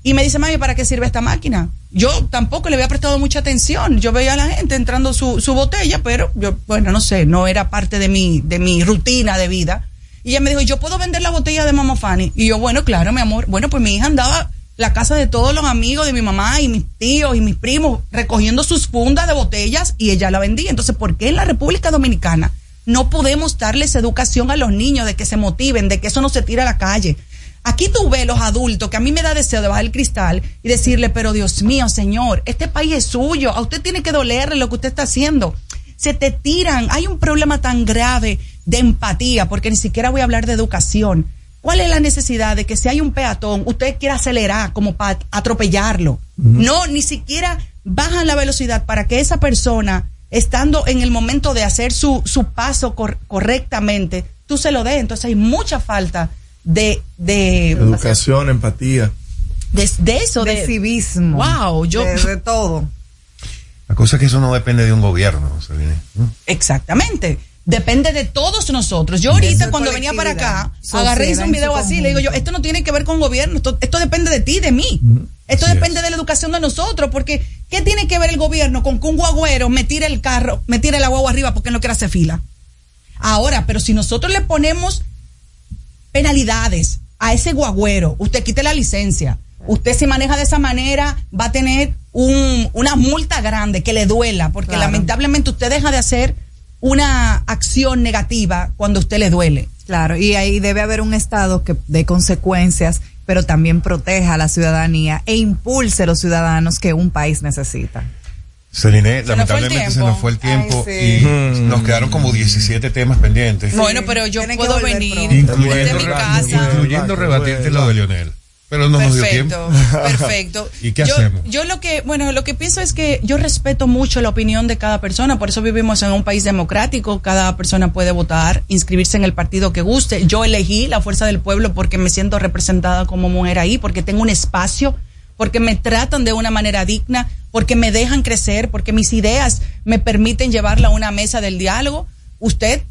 y me dice, mami, ¿para qué sirve esta máquina? Yo tampoco le había prestado mucha atención. Yo veía a la gente entrando su, su botella, pero yo, bueno, no sé, no era parte de mi, de mi rutina de vida. Y ella me dijo, ¿yo puedo vender la botella de Mama Fanny? Y yo, bueno, claro, mi amor. Bueno, pues mi hija andaba la casa de todos los amigos de mi mamá y mis tíos y mis primos recogiendo sus fundas de botellas y ella la vendía. Entonces, ¿por qué en la República Dominicana no podemos darles educación a los niños de que se motiven, de que eso no se tira a la calle? Aquí tú ves los adultos que a mí me da deseo de bajar el cristal y decirle, pero Dios mío, señor, este país es suyo, a usted tiene que dolerle lo que usted está haciendo. Se te tiran, hay un problema tan grave de empatía, porque ni siquiera voy a hablar de educación. ¿Cuál es la necesidad de que si hay un peatón, usted quiera acelerar como para atropellarlo? No, ni siquiera bajan la velocidad para que esa persona, estando en el momento de hacer su, su paso cor- correctamente, tú se lo des. Entonces hay mucha falta de, de, Educación, empatía. de, de eso, de, De civismo. Wow, yo. De, de todo. La cosa es que eso no depende de un gobierno. Exactamente. Depende de todos nosotros. Yo ahorita cuando venía para acá, agarré hice un video así, le digo yo, esto no tiene que ver con gobierno, esto, esto depende de ti, de mí. Esto depende de la educación de nosotros, porque ¿qué tiene que ver el gobierno con que un guagüero me tire el carro, me tire la guagua arriba porque no quiere hacer fila? Ahora, pero si nosotros le ponemos penalidades a ese guagüero, usted quite la licencia, usted se maneja de esa manera, va a tener un, una multa grande que le duela, porque Claro. lamentablemente usted deja de hacer una acción negativa cuando a usted le duele. Claro, y ahí debe haber un Estado que dé consecuencias, pero también proteja a la ciudadanía e impulse a los ciudadanos que un país necesita. Celine, Se lamentablemente se nos fue el tiempo Ay, sí. y nos quedaron como 17 temas pendientes. Bueno, pero yo Tienen puedo venir desde mi casa. incluyendo rebatirte lo de Lionel. Pero no nos dio Perfecto, tiempo. perfecto. ¿Y qué yo, hacemos? Yo lo que, bueno, lo que pienso es que yo respeto mucho la opinión de cada persona, por eso vivimos en un país democrático, cada persona puede votar, inscribirse en el partido que guste. Yo elegí la Fuerza del Pueblo porque me siento representada como mujer ahí, porque tengo un espacio, porque me tratan de una manera digna, porque me dejan crecer, porque mis ideas me permiten llevarla a una mesa del diálogo. Usted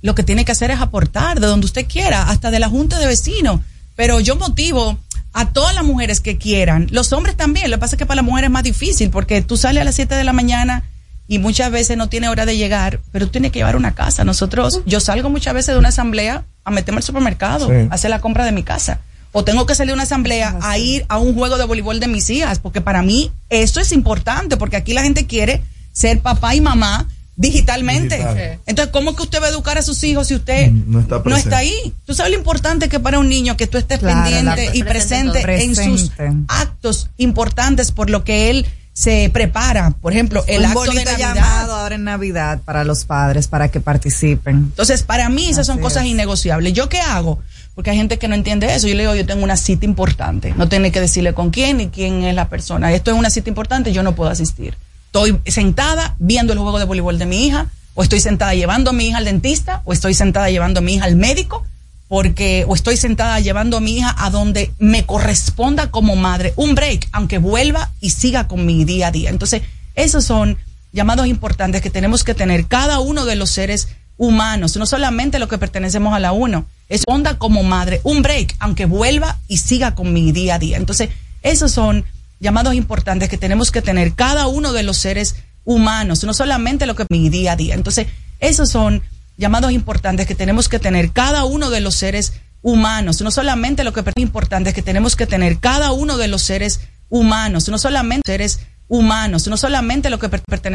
lo que tiene que hacer es aportar de donde usted quiera, hasta de la Junta de Vecinos. Pero yo motivo a todas las mujeres que quieran, los hombres también, lo que pasa es que para las mujeres es más difícil porque tú sales a las 7 de la mañana y muchas veces no tiene hora de llegar, pero tú tienes que llevar una casa. Nosotros, yo salgo muchas veces de una asamblea a meterme al supermercado, Sí. a hacer la compra de mi casa. O tengo que salir a una asamblea a ir a un juego de voleibol de mis hijas, porque para mí esto es importante, porque aquí la gente quiere ser papá y mamá digitalmente. Digital. Entonces, ¿cómo que usted va a educar a sus hijos si usted No está no está ahí? Tú sabes lo importante que para un niño que tú estés Claro, pendiente y presente, presente en sus actos importantes por lo que él se prepara. Por ejemplo, el un acto de Navidad. llamado ahora en Navidad para los padres para que participen. Entonces, para mí esas son cosas es. innegociables. ¿Yo qué hago? Porque hay gente que no entiende eso. Yo le digo, yo tengo una cita importante. No tiene que decirle con quién ni quién es la persona. Esto es una cita importante, yo no puedo asistir. Estoy sentada viendo el juego de voleibol de mi hija, o estoy sentada llevando a mi hija al dentista, o estoy sentada llevando a mi hija al médico, porque, o estoy sentada llevando a mi hija a donde me corresponda como madre un break, aunque vuelva y siga con mi día a día. Entonces, esos son llamados importantes que tenemos que tener cada uno de los seres humanos, no solamente los que pertenecemos a la uno, es onda como madre, un break, aunque vuelva y siga con mi día a día. Entonces, esos son llamados importantes que tenemos que tener cada uno de los seres humanos, no solamente lo que mi día a día. Entonces, esos son llamados importantes que tenemos que tener cada uno de los seres humanos, no solamente lo que importantes que tenemos que tener cada uno de los seres humanos, no solamente seres humanos, no solamente lo que per- pertenece